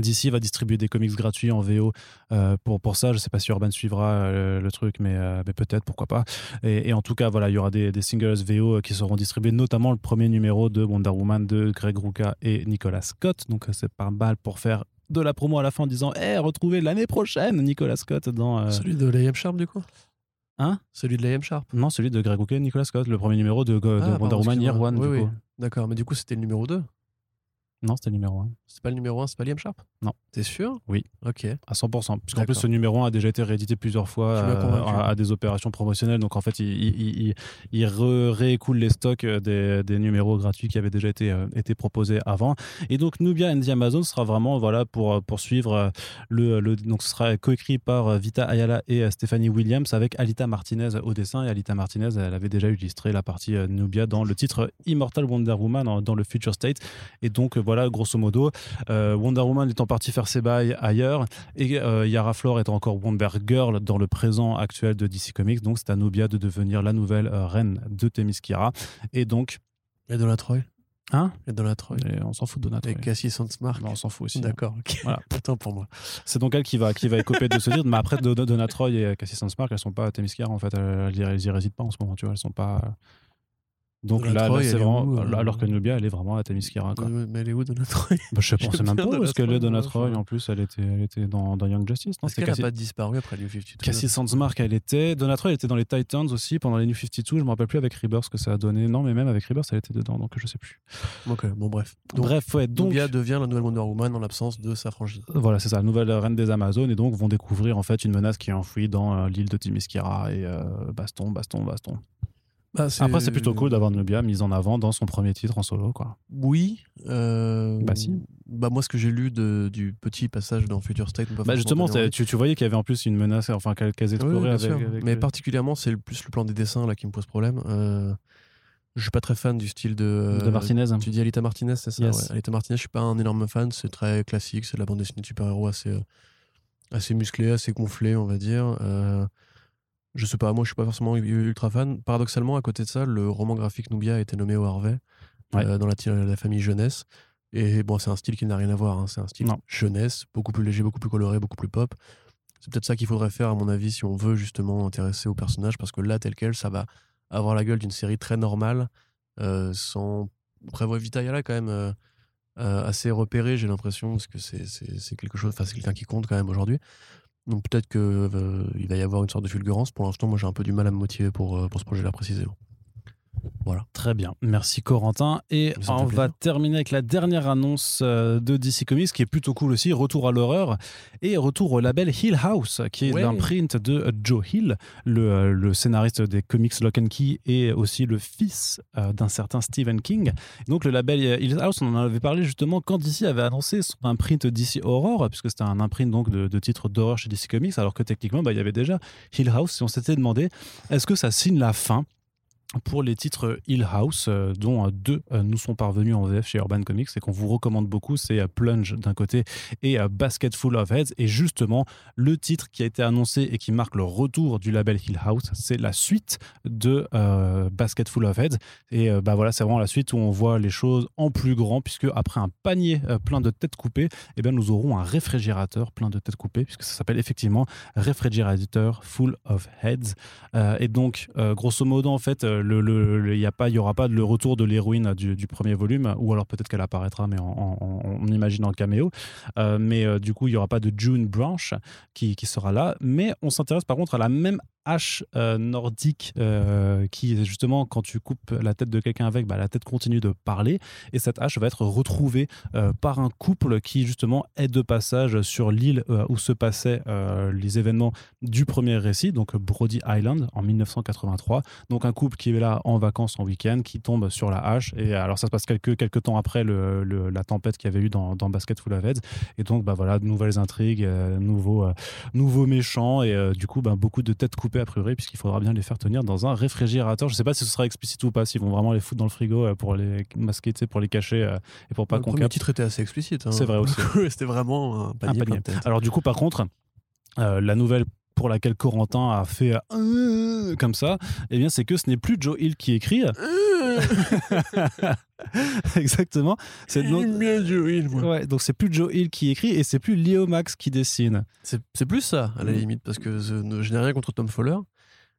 DC va distribuer des comics gratuits en VO euh, pour, pour ça. Je sais pas si Urban suivra euh, le truc, mais, euh, mais peut-être, pourquoi pas. Et, et en tout cas, voilà, il y aura des, des singles VO qui seront distribués, notamment le premier numéro de Wonder Woman de Greg Rucka et Nicolas Scott. Donc c'est pas mal pour faire de la promo à la fin en disant Eh, retrouvez l'année prochaine Nicolas Scott dans. Celui de Liam Sharp, du coup? Hein? Celui de Liam Sharp? Non, celui de Greg Rucka et Nicolas Scott, le premier numéro de, de Ah, Wonder pardon, Woman Year. One. Oui, du oui. D'accord, mais du coup, c'était le numéro 2. Non, c'était le numéro 1. C'est pas le numéro 1, c'est pas Liam Sharp? Non. T'es sûr? Oui. Ok. À 100%. Puisqu'en plus, ce numéro 1 a déjà été réédité plusieurs fois à, à des opérations promotionnelles. Donc, en fait, il, il, il- il re- réécoule les stocks des, des numéros gratuits qui avaient déjà été, euh, été proposés avant. Et donc, Nubia and the Amazon sera vraiment voilà, pour euh, poursuivre euh, le, le. Donc, ce sera coécrit par Vita Ayala et Stéphanie Williams avec Alita Martinez au dessin. Et Alita Martinez, elle avait déjà illustré la partie Nubia dans le titre Immortal Wonder Woman en- dans le Future State. Et donc, voilà. Voilà, grosso modo, euh, Wonder Woman étant partie faire ses bails ailleurs et euh, Yara Flor étant encore Wonder Girl dans le présent actuel de DC Comics. Donc, c'est à Nubia de devenir la nouvelle euh, reine de Themyscira. Et donc, Et Donna Troy hein? Et Donna Troy Et On s'en fout de. Et Cassie Sandsmark Non, on s'en fout aussi. hein. D'accord, ok. Voilà. Pourtant pour moi. C'est donc elle qui va, qui va écoper de ce dire. Mais après, Don- Donna Troy et Cassie Sandsmark, elles sont pas à Themyscira en fait. Elles, elles, elles y résident pas en ce moment, tu vois. Elles sont pas. Donc Donna là, Troy, là, elle c'est est vraiment. où, euh Alors que Nubia, elle est vraiment à. Quoi. Euh, Mais elle est où Donna Troy Bah, je sais J'aime pensais même pas où est-ce qu'elle est, Donna Troy. En plus, elle était, elle était dans, dans Young Justice. Non, Est-ce c'était qu'elle n'a Cassie, pas disparu après New 52 Cassie Sandsmark, elle était. Donna Troy, elle était dans les Titans aussi pendant les New 52. Je me rappelle plus avec Rebirth ce que ça a donné. Non, mais même avec Rebirth, elle était dedans, donc je sais plus. Ok, bon bref. Donc, Bref, ouais, donc. Nubia devient la nouvelle Wonder Woman en l'absence de sa franchise. Voilà, c'est ça, la nouvelle reine des Amazones, et donc vont découvrir en fait une menace qui est enfouie dans euh, l'île de Themyscira et euh, baston, baston, baston. Après, c'est plutôt cool d'avoir Nubia mise en avant dans son premier titre en solo, quoi. Oui. euh, Bah, si. Bah moi, ce que j'ai lu de, du petit passage dans Future State, Bah justement, tu, tu voyais qu'il y avait en plus une menace, enfin qu'elles Oui, exploraient bien avec, sûr. avec Mais le- particulièrement, c'est le plus le plan des dessins là qui me pose problème. Euh, je suis pas très fan du style de. de Martinez. Tu dis Alita Martinez, c'est ça Yes. ouais. Alita Martinez, je suis pas un énorme fan. C'est très classique. C'est de la bande dessinée de super-héros assez, euh, assez musclée, assez gonflée, on va dire. Euh, je sais pas, moi, je suis pas forcément ultra fan. Paradoxalement, à côté de ça, le roman graphique Nubia a été nommé au Harvey Ouais. euh, dans la, la famille jeunesse. Et bon, c'est un style qui n'a rien à voir. hein. C'est un style Non. jeunesse, beaucoup plus léger, beaucoup plus coloré, beaucoup plus pop. C'est peut-être ça qu'il faudrait faire, à mon avis, si on veut justement intéresser au personnage, parce que là, tel quel, ça va avoir la gueule d'une série très normale, euh, sans. Prévoit Vitayala, quand même, euh, euh, assez repéré, j'ai l'impression, parce que c'est quelque chose. Enfin, c'est quelqu'un qui compte quand même aujourd'hui. Donc peut-être qu'il va y avoir une sorte de fulgurance. Pour l'instant, moi, j'ai un peu du mal à me motiver pour, euh, pour ce projet-là précisément. Voilà. Très bien, merci Corentin. Et Ça on va terminer avec la dernière annonce euh, de DC Comics qui est plutôt cool aussi, retour à l'horreur et retour au label Hill House, qui est Ouais. l'imprint de Joe Hill, le, euh, le scénariste des comics Lock and Key et aussi le fils euh, d'un certain Stephen King. Donc le label Hill House, on en avait parlé justement quand DC avait annoncé son imprint DC Horror, puisque c'était un imprint donc de, de titres d'horreur chez DC Comics, alors que techniquement bah, il y avait déjà Hill House et on s'était demandé est-ce que ça signe la fin pour les titres Hill House, euh, dont euh, deux euh, nous sont parvenus en VF chez Urban Comics et qu'on vous recommande beaucoup, c'est Plunge d'un côté et Basket Full of Heads. Et justement, le titre qui a été annoncé et qui marque le retour du label Hill House, c'est la suite de euh, Basket Full of Heads. Et euh, bah voilà, c'est vraiment la suite où on voit les choses en plus grand, puisque après un panier plein de têtes coupées, eh bien, nous aurons un réfrigérateur plein de têtes coupées, puisque ça s'appelle effectivement Réfrigérateur Full of Heads. Et donc, grosso modo, en fait, le, y a pas, il y aura pas le retour de l'héroïne du, premier volume, ou alors peut-être qu'elle apparaîtra, mais en, en- on imagine en caméo. Euh, mais euh, du coup, il y aura pas de June Branch qui sera là. Mais on s'intéresse par contre à la même hache euh, nordique euh, qui justement quand tu coupes la tête de quelqu'un avec, bah, la tête continue de parler. Et cette hache va être retrouvée euh, par un couple qui justement est de passage sur l'île où se passaient les événements du premier récit, donc Brody Island en 1983. Donc un couple qui est là en vacances en week-end, qui tombe sur la hache et alors ça se passe quelques, quelques temps après la tempête qu'il y avait eu dans, dans Basket Full of Heads. Et donc bah voilà de nouvelles intrigues, nouveaux nouveaux méchants. Et du coup bah, beaucoup de têtes coupées a priori puisqu'il faudra bien les faire tenir dans un réfrigérateur. Je sais pas si ce sera explicite ou pas, s'ils vont vraiment les foutre dans le frigo euh, pour les masquer, pour les cacher euh, et pour pas le qu'on capte. titre était assez explicite. hein. C'est vrai aussi. C'était vraiment un panier, Un. Alors du coup, par contre, euh, la nouvelle pour laquelle Corentin a fait euh, comme ça, eh bien, c'est que ce n'est plus Joe Hill qui écrit. Exactement. C'est donc, bien Joe Hill, moi. ouais, donc c'est plus Joe Hill qui écrit et c'est plus Leo Max qui dessine. C'est c'est plus ça, à la Mm. limite, parce que je, je n'ai rien contre Tom Fowler.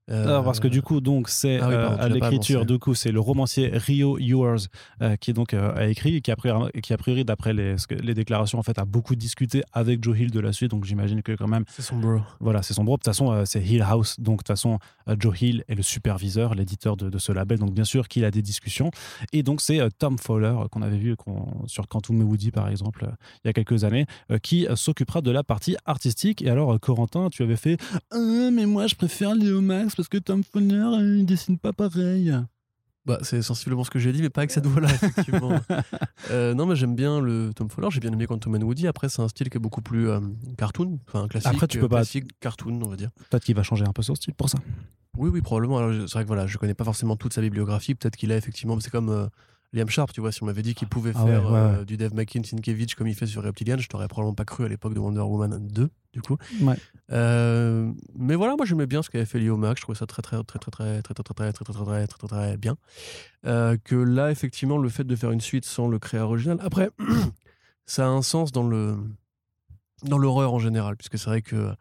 Euh, parce que du coup, donc c'est ah oui, euh, à l'as pas l'écriture, du coup, c'est le romancier Rio Ewers euh, qui donc euh, a écrit qui a priori, qui a priori d'après les, les déclarations en fait a beaucoup discuté avec Joe Hill de la suite. Donc j'imagine que quand même c'est son bro. Voilà, c'est son bro. De toute façon, euh, c'est Hill House. Donc, de toute façon, euh, Joe Hill est le superviseur, l'éditeur de, de ce label. Donc, bien sûr qu'il a des discussions. Et donc, c'est euh, Tom Fowler, euh, qu'on avait vu sur Quantum Woody, par exemple, euh, il y a quelques années, euh, qui euh, s'occupera de la partie artistique. Et alors, euh, Corentin, tu avais fait Ah, mais moi, je préfère Léo Max parce que Tom Fowler, euh, il dessine pas pareil. Bah, c'est sensiblement ce que j'ai dit, mais pas avec cette voix-là, effectivement. Euh, non, mais j'aime bien le Tom Fowler. J'ai bien aimé Quantum and Woody. Après, c'est un style qui est beaucoup plus euh, cartoon, enfin classique. Après, tu peux pas- classique cartoon, on va dire. Peut-être qu'il va changer un peu son style pour ça. Oui, oui, probablement. Alors, c'est vrai que voilà, je connais pas forcément toute sa bibliographie. Peut-être qu'il a effectivement. C'est comme euh, Liam Sharp, tu vois, si on m'avait dit qu'il pouvait Ah ouais, faire ouais, euh, du Sienkiewicz comme il fait sur Reptilian, je t'aurais probablement pas cru à l'époque de Wonder Woman 2, du coup. Ouais. Euh, mais voilà, moi j'aimais bien ce qu'avait fait Leo Max, je trouvais ça très très très très très très très très très très très très très très bien. Euh, que là, effectivement, le fait de faire une suite sans le créer original, après, ça a un sens dans le dans l'horreur en général, puisque c'est vrai que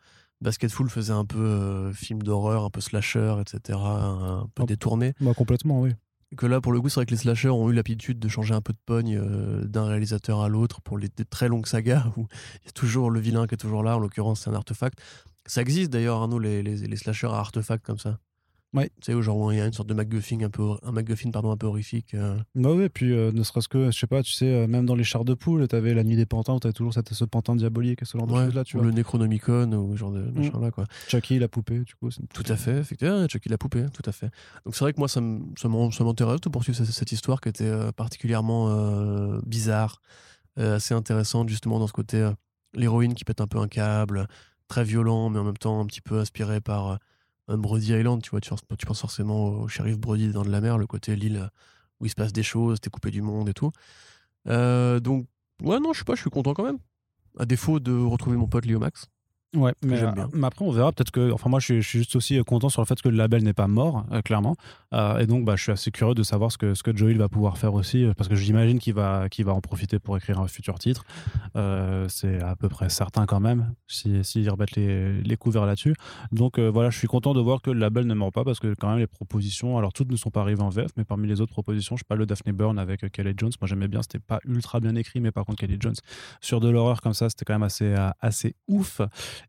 Basketful faisait un peu euh, film d'horreur, un peu slasher, etc., un peu Oh. détourné. Bah, complètement, oui. Que là, pour le coup, c'est vrai que les slashers ont eu l'habitude de changer un peu de pogne euh, d'un réalisateur à l'autre pour les très longues sagas où il y a toujours le vilain qui est toujours là. En l'occurrence, c'est un artefact. Ça existe d'ailleurs, Arnaud, les, les, les slashers à artefacts comme ça? Ouais. Tu sais, où genre il y a une sorte de MacGuffin un peu, un MacGuffin, pardon, un peu horrifique. euh. Bah oui, puis euh, ne serait-ce que, je sais pas, tu sais, euh, même dans les chars de poule, t'avais la nuit des pantins où t'avais toujours cette, ce pantin diabolique et ce genre de Ouais, choses-là, tu ou vois. le Necronomicon ou ce genre de Mm. machin là, quoi. Chucky, la poupée, du coup. c'est- Tout à fait, effectivement, Chucky la poupée, tout à fait. Donc c'est vrai que moi, ça m'intéresse de poursuivre cette, cette histoire qui était euh, particulièrement bizarre, assez intéressante justement dans ce côté l'héroïne qui pète un peu un câble, très violent, mais en même temps un petit peu inspiré par Brody Island, tu vois, tu, penses forcément au shérif Brody dans de la mer, le côté l'île où il se passe des choses, t'es coupé du monde et tout. Euh, donc, ouais, non, je sais pas, je suis content quand même. À défaut de retrouver mon pote Léo Max. Ouais, mais, euh, bien. mais après on verra. Peut-être que enfin moi je suis, je suis juste aussi euh, content sur le fait que le label n'est pas mort euh, clairement. Euh, et donc bah, je suis assez curieux de savoir ce que ce que Joel va pouvoir faire aussi parce que j'imagine qu'il va qu'il va en profiter pour écrire un futur titre. Euh, c'est à peu près certain quand même si s'ils remettent les, les couverts là-dessus. Donc voilà je suis content de voir que le label ne mord pas parce que quand même les propositions alors toutes ne sont pas arrivées en VF mais parmi les autres propositions je sais pas le Daphne Burn avec Kelly Jones moi j'aimais bien c'était pas ultra bien écrit mais par contre Kelly Jones sur de l'horreur comme ça c'était quand même assez assez ouf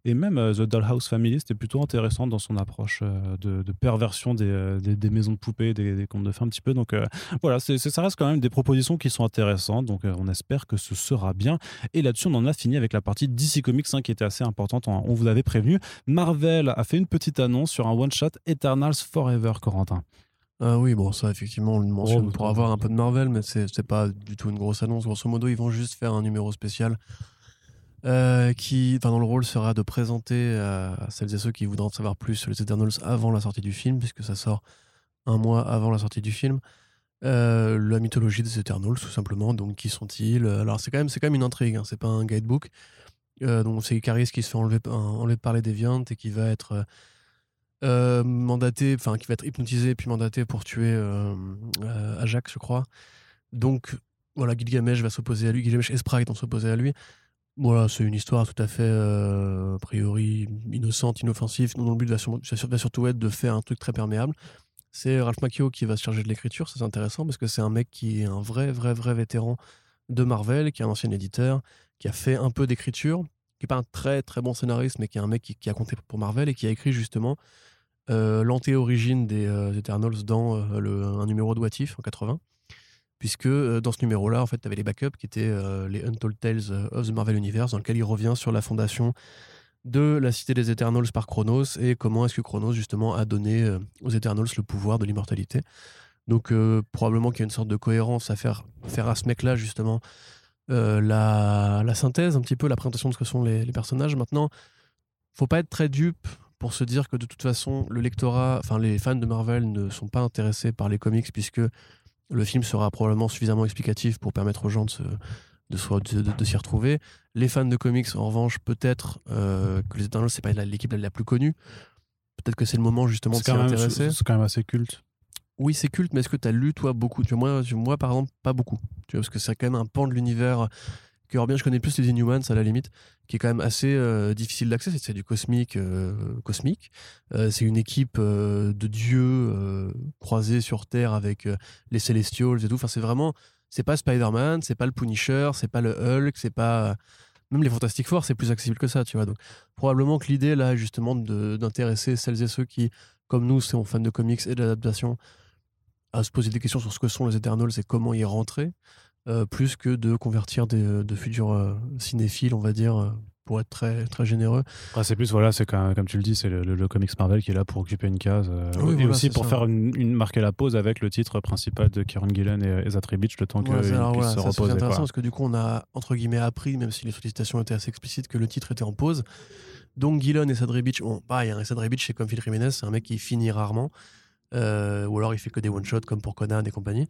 et même euh, The Dollhouse Family, c'était plutôt intéressant dans son approche euh, de, de perversion des, euh, des, des maisons de poupées, des, des contes de fées un petit peu. Donc voilà, c'est, ça reste quand même des propositions qui sont intéressantes. Donc on espère que ce sera bien. Et là-dessus, on en a fini avec la partie DC Comics hein, qui était assez importante. On, on vous avait prévenu. Marvel a fait une petite annonce sur un one-shot Eternals Forever, Corentin. Ah oui, bon, ça, effectivement, on le mentionne Oh, pour avoir un peu de Marvel, mais c'est c'est pas du tout une grosse annonce. Grosso modo, ils vont juste faire un numéro spécial euh, qui, dans le rôle, sera de présenter à celles et ceux qui voudront en savoir plus sur les Eternals avant la sortie du film, puisque ça sort un mois avant la sortie du film. euh, la mythologie des Eternals, tout simplement. Donc, qui sont-ils? Alors, c'est quand, même- quand même une intrigue, hein, c'est pas un guidebook. Euh, donc, c'est Icaris qui se fait enlever, enlever par les Deviants et qui va être. euh, euh, mandaté, enfin qui va être hypnotisé puis mandaté pour tuer euh, euh, Ajax, je crois. Donc voilà, Gilgamesh va s'opposer à lui, Gilgamesh et Sprite vont s'opposer à lui. Voilà, c'est une histoire tout à fait euh, a priori innocente, inoffensive, dont le but va, va surtout être de faire un truc très perméable. C'est Ralph Macchio qui va se charger de l'écriture, c'est intéressant parce que c'est un mec qui est un vrai, vrai, vrai vétéran de Marvel, qui est un ancien éditeur, qui a fait un peu d'écriture, qui n'est pas un très très bon scénariste, mais qui est un mec qui, a compté pour Marvel et qui a écrit justement euh, l'anté-origine des euh, Eternals dans euh, un numéro de What If en 80. Puisque euh, dans ce numéro-là, en fait, tu avais les backups qui étaient euh, les Untold Tales of the Marvel Universe, dans lequel il revient sur la fondation de la cité des Eternals par Chronos et comment est-ce que Chronos, justement, a donné euh, aux Eternals le pouvoir de l'immortalité. Donc, euh, probablement qu'il y a une sorte de cohérence à faire, à ce mec-là, justement, euh, la, la synthèse, un petit peu, la présentation de ce que sont les, les personnages. Maintenant, faut pas être très dupe pour se dire que de toute façon, le lectorat, enfin les fans de Marvel ne sont pas intéressés par les comics puisque le film sera probablement suffisamment explicatif pour permettre aux gens de, se- de, s'y retrouver. Les fans de comics, en revanche, peut-être euh, que les Eternals, c'est pas l'équipe la, la plus connue. Peut-être que c'est le moment justement de s'y intéresser. c'est quand même assez culte. Oui, c'est culte, mais est-ce que tu as lu, toi, beaucoup? Tu vois, moi, moi, par exemple, pas beaucoup. Tu vois, parce que c'est quand même un pan de l'univers que, bien, je connais plus les Inhumans, à la limite, qui est quand même assez euh, difficile d'accès. C'est- du cosmique. euh, cosmique. Euh, c'est une équipe de dieux croisés sur Terre avec les Celestials et tout. Enfin, c'est vraiment. C'est pas Spider-Man, c'est pas le Punisher, c'est pas le Hulk, c'est pas. Même les Fantastic Four, c'est plus accessible que ça, tu vois. Donc, probablement que l'idée, là, justement, d'intéresser celles et ceux qui, comme nous, sont fans de comics et d'adaptation, à se poser des questions sur ce que sont les Eternals et comment y rentrer, euh, plus que de convertir des, de futurs euh, cinéphiles, on va dire, euh, pour être très, très généreux. C'est plus, voilà, c'est comme tu le dis, c'est le, le- le comics Marvel qui est là pour occuper une case. euh, Oui, et voilà, aussi pour ça. faire une, une- marquer la pause avec le titre principal de Kieran Gillen et Ezra Tribich, le temps Ouais, puissent voilà, se ça, c'est intéressant quoi. parce que du coup, on a, entre guillemets, appris, même si les sollicitations étaient assez explicites, que le titre était en pause. Donc, Gillen et Sadri Beach, bon, pareil, hein, Sadri Beach, c'est comme Phil Jiménez, c'est un mec qui finit rarement, euh, ou alors il fait que des one-shots comme pour Conan et compagnie.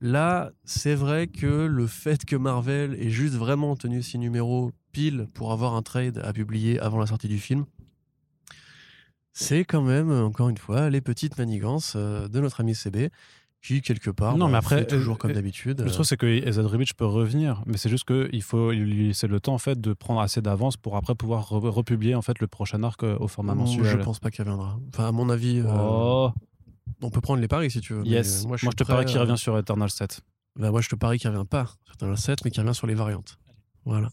Là, c'est vrai que le fait que Marvel ait juste vraiment tenu six numéros pile pour avoir un trade à publier avant la sortie du film, c'est quand même, encore une fois, les petites manigances euh, de notre ami CB qui, quelque part, Non, bah, mais après, fait toujours euh, comme euh, d'habitude. Le truc, c'est que Ezra Ribic peut revenir, mais c'est juste qu'il faut lui laisser le temps en fait, de prendre assez d'avance pour après pouvoir re- republier en fait, le prochain arc au format Non, mensuel. je pense pas qu'il reviendra. Enfin, à mon avis, euh, Oh, on peut prendre les paris si tu veux. mais, yes. euh, Moi, je te prêt, parie qu'il revient sur Eternal 7. bah, moi, je te parie qu'il revient pas sur Eternal 7, mais qu'il revient sur les variantes. Voilà.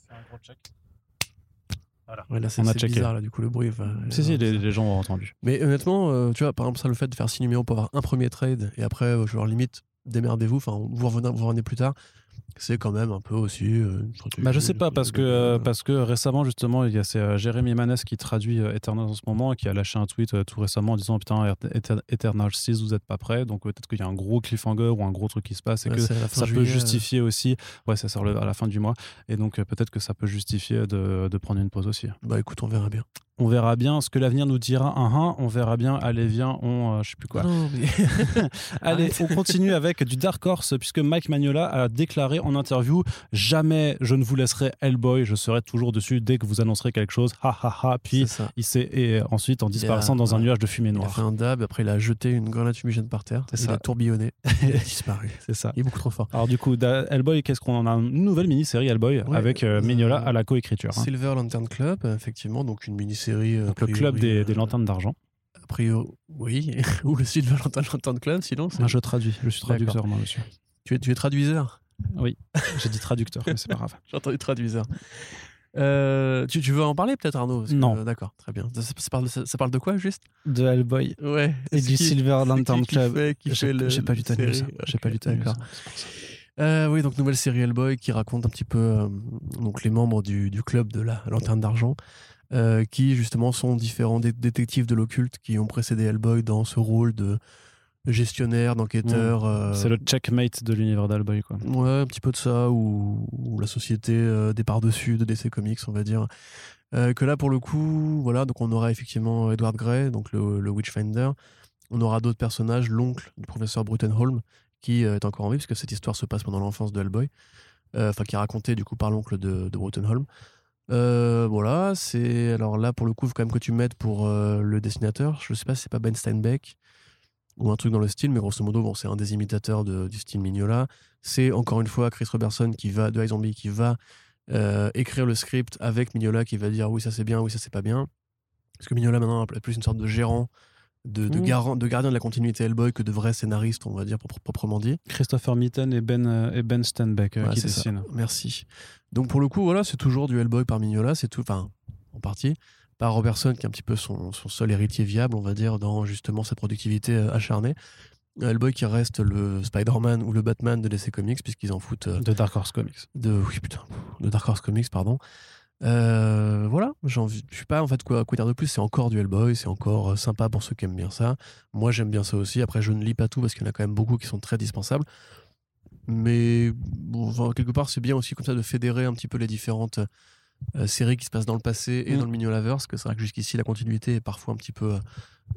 Ouais, là, c'est On a c'est checké. bizarre, là, du coup, le bruit. enfin, Si, si, euh, les, les gens ont entendu. Mais honnêtement, euh, tu vois, par exemple, ça, le fait de faire 6 numéros pour avoir un premier trade et après, euh, je leur limite, démerdez-vous, enfin, vous revenez, vous revenez plus tard, c'est quand même un peu aussi. euh, une stratégie Bah, je sais pas, parce que, euh, parce que récemment, justement, il y a c'est, euh, Jérémy Manès qui traduit euh, Eternal en ce moment et qui a lâché un tweet euh, tout récemment en disant Putain, Eter- Eternal 6, vous n'êtes pas prêts. Donc peut-être qu'il y a un gros cliffhanger ou un gros truc qui se passe et Ouais, que ça peut juillet, euh, justifier aussi. Ouais, ça sort à la fin du mois. Et donc peut-être que ça peut justifier de, de prendre une pause aussi. Bah écoute, on verra bien. On verra bien ce que l'avenir nous dira. Un, un, on verra bien. Allez, viens, on. euh, je sais plus quoi. Non, mais- Allez, on continue avec du Dark Horse, puisque Mike Magnola a déclaré en interview Jamais je ne vous laisserai Hellboy, je serai toujours dessus dès que vous annoncerez quelque chose. Ha ha ha. Puis il s'est. Et ensuite, en disparaissant dans un ouais. nuage de fumée Il a fait noire. un dab, après il a jeté une grenade fumigène par terre, il ça. a tourbillonné, il a disparu. C'est ça. Il est beaucoup trop fort. Alors, du coup, da- Hellboy, qu'est-ce qu'on en a? Une nouvelle mini-série Hellboy Ouais, avec euh, euh, Mignola à la coécriture. hein. Silver Lantern Club, euh, effectivement, donc une mini-série. Donc, le club des, euh, des lanternes d'argent. A priori, oui. Ou le Silver Lantern, Lantern Club, sinon. Ah, je traduis, je suis traducteur, moi, monsieur. Tu, es, tu es traduiseur J'ai dit traducteur, mais c'est pas grave. J'ai entendu traduiseur. Euh, tu, tu veux en parler peut-être Arnaud? Non. euh, D'accord, très bien. Ça, ça parle, ça- ça parle de quoi juste? De Hellboy Ouais. et du Silver Lantern Club. J'ai pas lu ta news. J'ai pas lu ta d'accord. Euh, oui, donc nouvelle série Hellboy qui raconte un petit peu donc les membres du, du club de la Lanterne d'Argent, euh, qui justement sont différents dé- détectives de l'occulte qui ont précédé Hellboy dans ce rôle de gestionnaire, d'enquêteur. euh, C'est le checkmate de l'univers d'Hellboy, quoi. Ouais, un petit peu de ça, ou, ou la société euh, des par-dessus de DC Comics, on va dire. Que là, pour le coup, voilà, donc on aura effectivement Edward Grey, donc le, le Witchfinder. On aura d'autres personnages, l'oncle du professeur Brutenholm, qui est encore en vie, puisque cette histoire se passe pendant l'enfance de Hellboy. Enfin, qui est racontée du coup par l'oncle de, de Brutenholm. Euh, voilà, c'est. Alors là, pour le coup, il faut quand même que tu mettes pour euh, le dessinateur. Je sais pas si c'est pas Ben Steinbeck ou un truc dans le style, mais grosso modo, bon, c'est un des imitateurs de- du style Mignola. C'est encore une fois Chris Robertson qui va, de iZombie qui va euh, écrire le script avec Mignola qui va dire oui, ça c'est bien, oui, ça c'est pas bien. Parce que Mignola maintenant est plus une sorte de gérant, de, de, Mhm. garant, de gardien de la continuité Hellboy que de vrai scénariste, on va dire pro- proprement dit. Christopher Mitten et Ben, euh, et ben Stenbeck euh, qui dessinent. Merci. Donc pour le coup, voilà, c'est toujours du Hellboy par Mignola, c'est tout, enfin, en partie, par Robertson qui est un petit peu son, son seul héritier viable, on va dire, dans justement cette productivité euh, acharnée. Hellboy qui reste le Spider-Man ou le Batman de DC Comics, puisqu'ils en foutent euh, De Dark Horse Comics. de, oui, putain, de Dark Horse Comics, pardon. Euh, voilà, j'ai envie, je sais pas en fait quoi, quoi dire de plus. C'est encore du Hellboy, c'est encore euh, sympa pour ceux qui aiment bien ça. Moi, j'aime bien ça aussi. Après, je ne lis pas tout parce qu'il y en a quand même beaucoup qui sont très dispensables. Mais bon, enfin, quelque part, c'est bien aussi comme ça de fédérer un petit peu les différentes euh, séries qui se passent dans le passé et Mm. dans le Mignolaverse. Que c'est vrai que jusqu'ici, la continuité est parfois un petit peu. euh,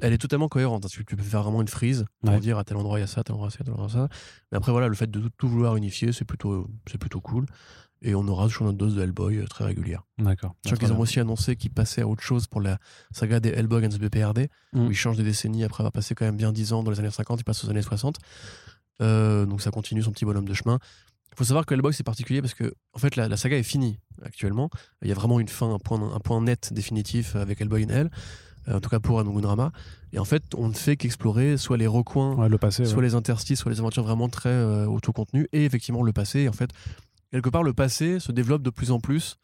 elle est totalement cohérente. hein. Tu, tu peux faire vraiment une frise pour Ouais. dire à tel endroit il y a ça, à tel endroit il y a ça, à tel endroit ça. Mais après, voilà, le fait de tout, tout vouloir unifier, c'est plutôt, c'est plutôt cool. Et on aura toujours notre dose de Hellboy euh, très régulière. D'accord. Je crois qu'ils ont aussi annoncé qu'ils passaient à autre chose pour la saga des Hellboy and the BPRD, Mm. où ils changent des décennies après avoir passé quand même bien 10 ans dans les années 50, ils passent aux années 60. Euh, donc ça continue son petit bonhomme de chemin. Il faut savoir que Hellboy c'est particulier parce que en fait la, la saga est finie actuellement. Il y a vraiment une fin, un point, un point net définitif avec Hellboy in Hell, euh, en tout cas pour Anugunrama. Et en fait on ne fait qu'explorer soit les recoins Ouais, le passé. soit ouais. les interstices, soit les aventures vraiment très euh, auto-contenues, et effectivement le passé. Et en fait, quelque part, le passé se développe de plus en plus,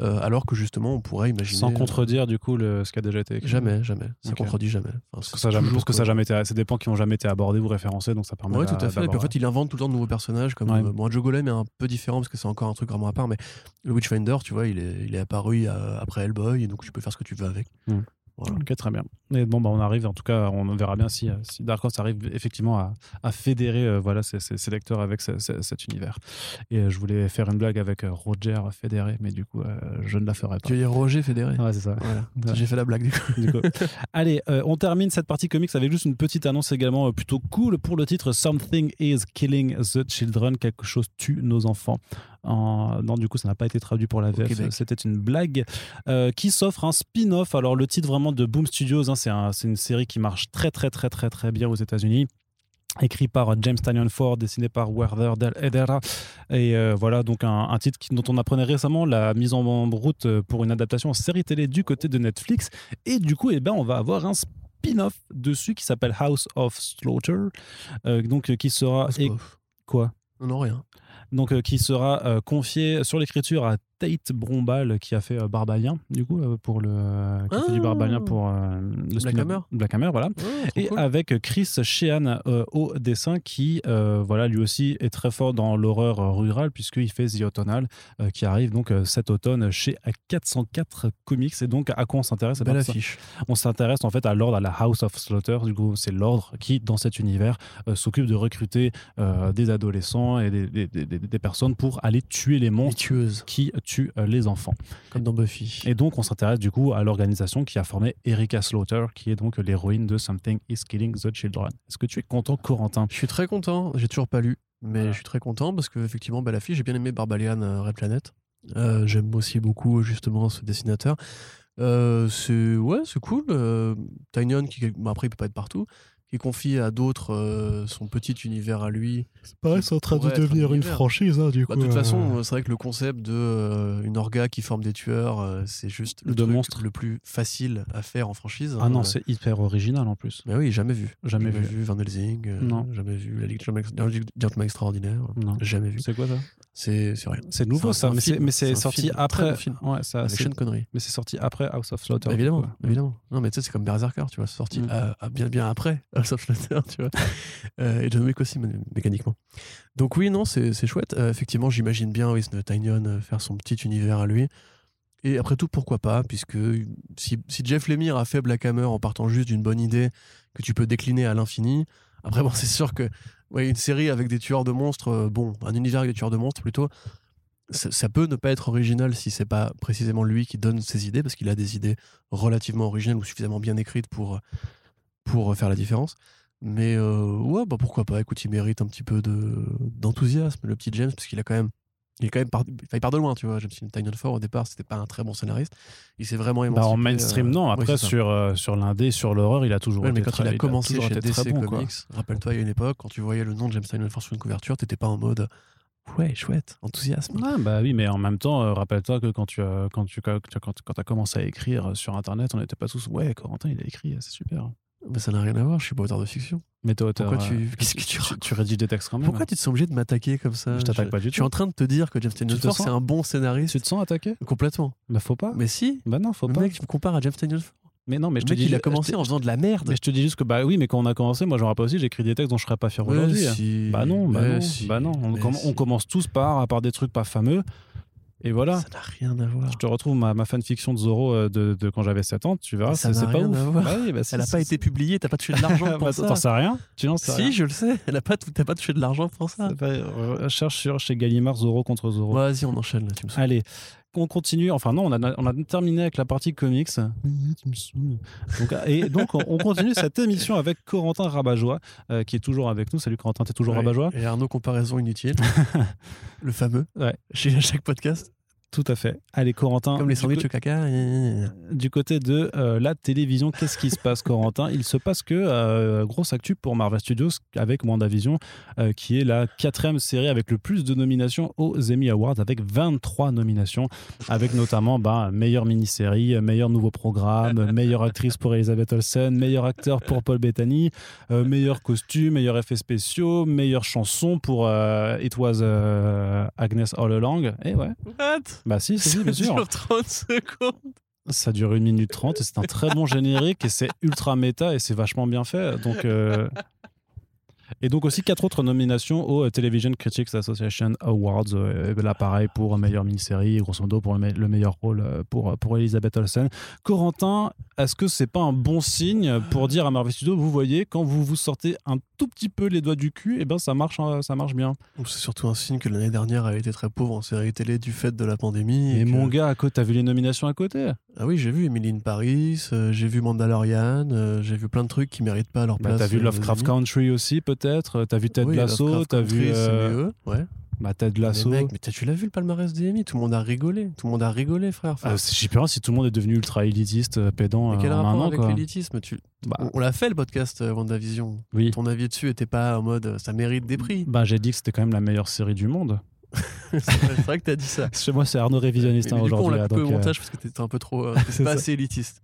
euh, alors que justement, on pourrait imaginer. Sans contredire, du coup, le, ce qui a déjà été écrit. Jamais, jamais. Ça Ok. contredit jamais. Enfin, Parce que ça jamais, parce que ça jamais été, c'est des pans qui n'ont jamais été abordés ou référencés, donc ça permet d'a- tout à fait. Et puis en fait, il invente tout le temps de nouveaux personnages. Comme, Ouais. euh, bon, Joe Golem est un peu différent parce que c'est encore un truc vraiment à part, mais le Witchfinder, tu vois, il est, il est apparu après Hellboy, et donc tu peux faire ce que tu veux avec. Mm. Voilà. Ok, très bien. Et bon, bah, on arrive, en tout cas, on verra bien si, euh, si Dark Horse arrive effectivement à, à fédérer euh, voilà, ses, ses- ses lecteurs avec ce- ce- cet univers. Et euh, je voulais faire une blague avec Roger fédéré, mais du coup, euh, je ne la ferai pas. Tu veux dire Roger Fédéré? Ouais, c'est ça. Voilà. Ouais. J'ai fait la blague du coup. Du coup. Allez, on termine cette partie comics avec juste une petite annonce également plutôt cool pour le titre Something is Killing the Children, quelque chose tue nos enfants. En- Non, du coup, ça n'a pas été traduit pour la VF, c'était une blague euh, qui s'offre un spin-off. Alors, le titre vraiment de Boom Studios, hein, c'est un- c'est une série qui marche très, très, très, très, très bien aux États-Unis. Écrit par James Tanyon Ford, dessiné par Werther Del Edera. Et euh, voilà, donc un, un titre dont on apprenait récemment la mise en route euh, pour une adaptation en série télé du côté de Netflix. Et du coup, eh ben, on va avoir un spin-off dessus qui s'appelle House of Slaughter. euh, donc, euh, qui sera. Et- quoi? Non, rien. Donc, euh, qui sera euh, confié sur l'écriture à Tate Brombal, qui a fait euh, Barbalien, du coup, euh, pour le. qui a fait du. Barbalien pour le Black Hammer. Black Hammer, voilà trop et cool. avec Chris Sheehan au dessin qui voilà lui aussi est très fort dans l'horreur rurale puisqu'il fait The Autumnal qui arrive donc cet automne chez 404 Comics et donc à quoi on s'intéresse Eh ben, Belle affiche. on s'intéresse en fait à l'ordre à la House of Slaughter du coup c'est l'ordre qui dans cet univers s'occupe de recruter des adolescents et des, des- des- des- des personnes pour aller tuer les monstres qui tuent euh, les enfants comme dans Buffy. et donc, on s'intéresse du coup à l'organisation qui a formé Erika Slaughter, qui est donc l'héroïne de Something is Killing the Children. Est-ce que tu es content, Corentin? Je suis très content. J'ai toujours pas lu, mais Voilà. je suis très content parce que effectivement, belle affiche. J'ai bien aimé Barbalian euh, Red Planet. Euh, J'aime aussi beaucoup justement ce dessinateur. Euh, c'est ouais, c'est cool. Euh, Tynion qui bon, après il peut pas être partout, qui confie à d'autres euh, son petit univers à lui. Pareil, c'est en train de un devenir une franchise, du Bah, de toute façon, euh, c'est vrai que le concept de euh, une orga qui forme des tueurs, euh, c'est juste le De truc monstres. le plus facile à faire en franchise. Ah hein. non, c'est hyper original en plus. Mais oui, jamais vu. Jamais vu. Van Helsing. euh, Non. Jamais vu la Ligue Gentleman Extraordinaire. Non. Jamais vu. C'est quoi ça? C'est c'est rien. C'est nouveau C'est ça, c'est mais c'est c'est C'est sorti après. Ouais, ça, c'est- Connery. mais c'est sorti après House of Slaughter. Bah, évidemment, coup. évidemment. Non, mais tu sais, c'est comme Berserker, tu vois, c'est sorti Mm. bien, bien après Tu vois. Euh, et John Wick aussi, mé- mécaniquement. Donc oui, non, c'est chouette. Euh, effectivement, j'imagine bien, ce Tynion euh, faire son petit univers à lui. Et après tout, pourquoi pas, puisque si, Jeff Lemire a fait Black Hammer en partant juste d'une bonne idée que tu peux décliner à l'infini, après, bon, c'est sûr que ouais, une série avec des tueurs de monstres, bon, un univers avec des tueurs de monstres plutôt, ça, ça peut ne pas être original si c'est pas précisément lui qui donne ses idées, parce qu'il a des idées relativement originales ou suffisamment bien écrites pour, pour faire la différence. Mais euh, ouais, bah pourquoi pas. Écoute, il mérite un petit peu de- d'enthousiasme, le petit James, parce qu'il a quand même. Il, est quand même par... enfin, il part de loin, tu vois. James Tynion Ford, au départ, c'était pas un très bon scénariste. Il s'est vraiment Bah, émancipé. en mainstream, euh, non. ouais, Après, sur, euh, sur l'indé, sur l'horreur, il a toujours Ouais, été mais quand très, il a commencé toujours chez été très DC bon. Comics, rappelle-toi, il y a une époque, quand tu voyais le nom de James Tynion Ford sur une couverture, t'étais pas en mode ouais, chouette, enthousiasme. Ah, bah oui, mais en même temps, euh, rappelle-toi que quand tu as, quand tu, quand, tu- quand, quand as commencé à écrire sur Internet, on n'était pas tous ouais, Corentin, il a écrit, c'est super. Mais ça n'a rien à voir, je suis pas auteur de fiction. Mais t'es auteur. Pourquoi euh, tu- qu'est-ce que tu tu, rédiges des textes quand même. Pourquoi tu te sens obligé de m'attaquer comme ça Je t'attaque pas du Je suis tout. en train de te dire que James Tynion c'est un bon scénariste. Tu te sens attaqué? Complètement. Bah faut pas. Mais si, Bah non, faut pas. mec, tu me compares à James Tynion. Mais non, mais je te dis. il a je commencé en faisant de la merde. Mais je te dis juste que bah oui, mais quand on a commencé, moi je me rappelle aussi, j'écris des textes dont je serais pas fier aujourd'hui. Bah non, bah non, bah non. On, commence tous par, par des trucs pas fameux. Et voilà. Ça n'a rien à voir. Je te retrouve ma, ma fanfiction de Zorro euh, de, de quand j'avais 7 ans, tu verras, Ça c'est pas rien ouf. à voir. Bah oui, bah Elle n'a pas été publiée, t'as pas touché de l'argent pour Bah, ça. T'en sais rien Tu n'en sais Si, rien je le sais. Elle a pas, t'as pas touché de l'argent pour ça. Fait- euh, Cherche sur chez Gallimard Zorro contre Zorro. Vas-y, on enchaîne là, tu me. Allez, on continue. Enfin non, on a, on a terminé avec la partie comics. Donc, et donc on, on continue cette émission avec Corentin Rabajois, euh, qui est toujours avec nous. Salut Corentin, t'es toujours Ouais. Rabajois? Et Arnaud, comparaison inutile. le fameux. Ouais. Chez chaque podcast. Tout à fait. Allez Corentin. Comme les du sandwichs caca. du côté de euh, la télévision, qu'est-ce qui se passe, Corentin? Il se passe que euh, grosse actu pour Marvel Studios avec WandaVision, euh, qui est la quatrième série avec le plus de nominations aux Emmy Awards, avec 23 nominations, avec notamment bah, meilleure mini-série, meilleur nouveau programme, meilleure actrice pour Elizabeth Olsen, meilleur acteur pour Paul Bettany, euh, meilleur costume, meilleur effets spéciaux, meilleure chanson pour euh, It Was euh, Agnes All Along. Et ouais, What? Bah si, si, bien Ça sûr. dure 30 secondes. Ça dure une minute trente et c'est un très bon générique et c'est ultra méta et c'est vachement bien fait. Donc, euh, Et donc aussi quatre autres nominations au euh, Television Critics Association Awards. Euh, et là, pareil pour meilleure mini-série, grosso modo pour le, me- le meilleur rôle euh, pour, pour Elisabeth Olsen. Corentin, est-ce que c'est pas un bon signe pour dire à Marvel Studios, vous voyez, quand vous vous sortez un tout petit peu les doigts du cul, et ben ça marche, hein, ça marche bien. C'est surtout un signe que l'année dernière a été très pauvre en série télé du fait de la pandémie. Et que- mon gars, à côté, t'as vu les nominations à côté? Ah oui, j'ai vu Emily in Paris, euh, j'ai vu Mandalorian, euh, j'ai vu plein de trucs qui méritent pas leur bah, place. T'as vu euh, Lovecraft. Country aussi, peut-être T'as vu Ted Oui, Lasso T'as vu euh, ouais. bah, Ted Mais Lasso mec, mais t'as- tu l'as vu le palmarès des Emmy? Tout le monde a rigolé. Tout le monde a rigolé, frère. Euh, c'est- J'ai peur si tout le monde est devenu ultra élitiste, euh, pédant mais euh, quel en rapport avec l'élitisme? Tu... Bah, On- On l'a fait le podcast euh, WandaVision. oui. Ton avis dessus était pas en mode euh, ça mérite des prix. Bah, j'ai dit que c'était quand même la meilleure série du monde. c'est vrai, que t'as dit ça. Chez moi, c'est Arnaud Révisionniste hein, coup, on aujourd'hui. l'a coupé donc, au euh, montage parce que t'étais un peu trop. euh, pas ça. assez élitiste.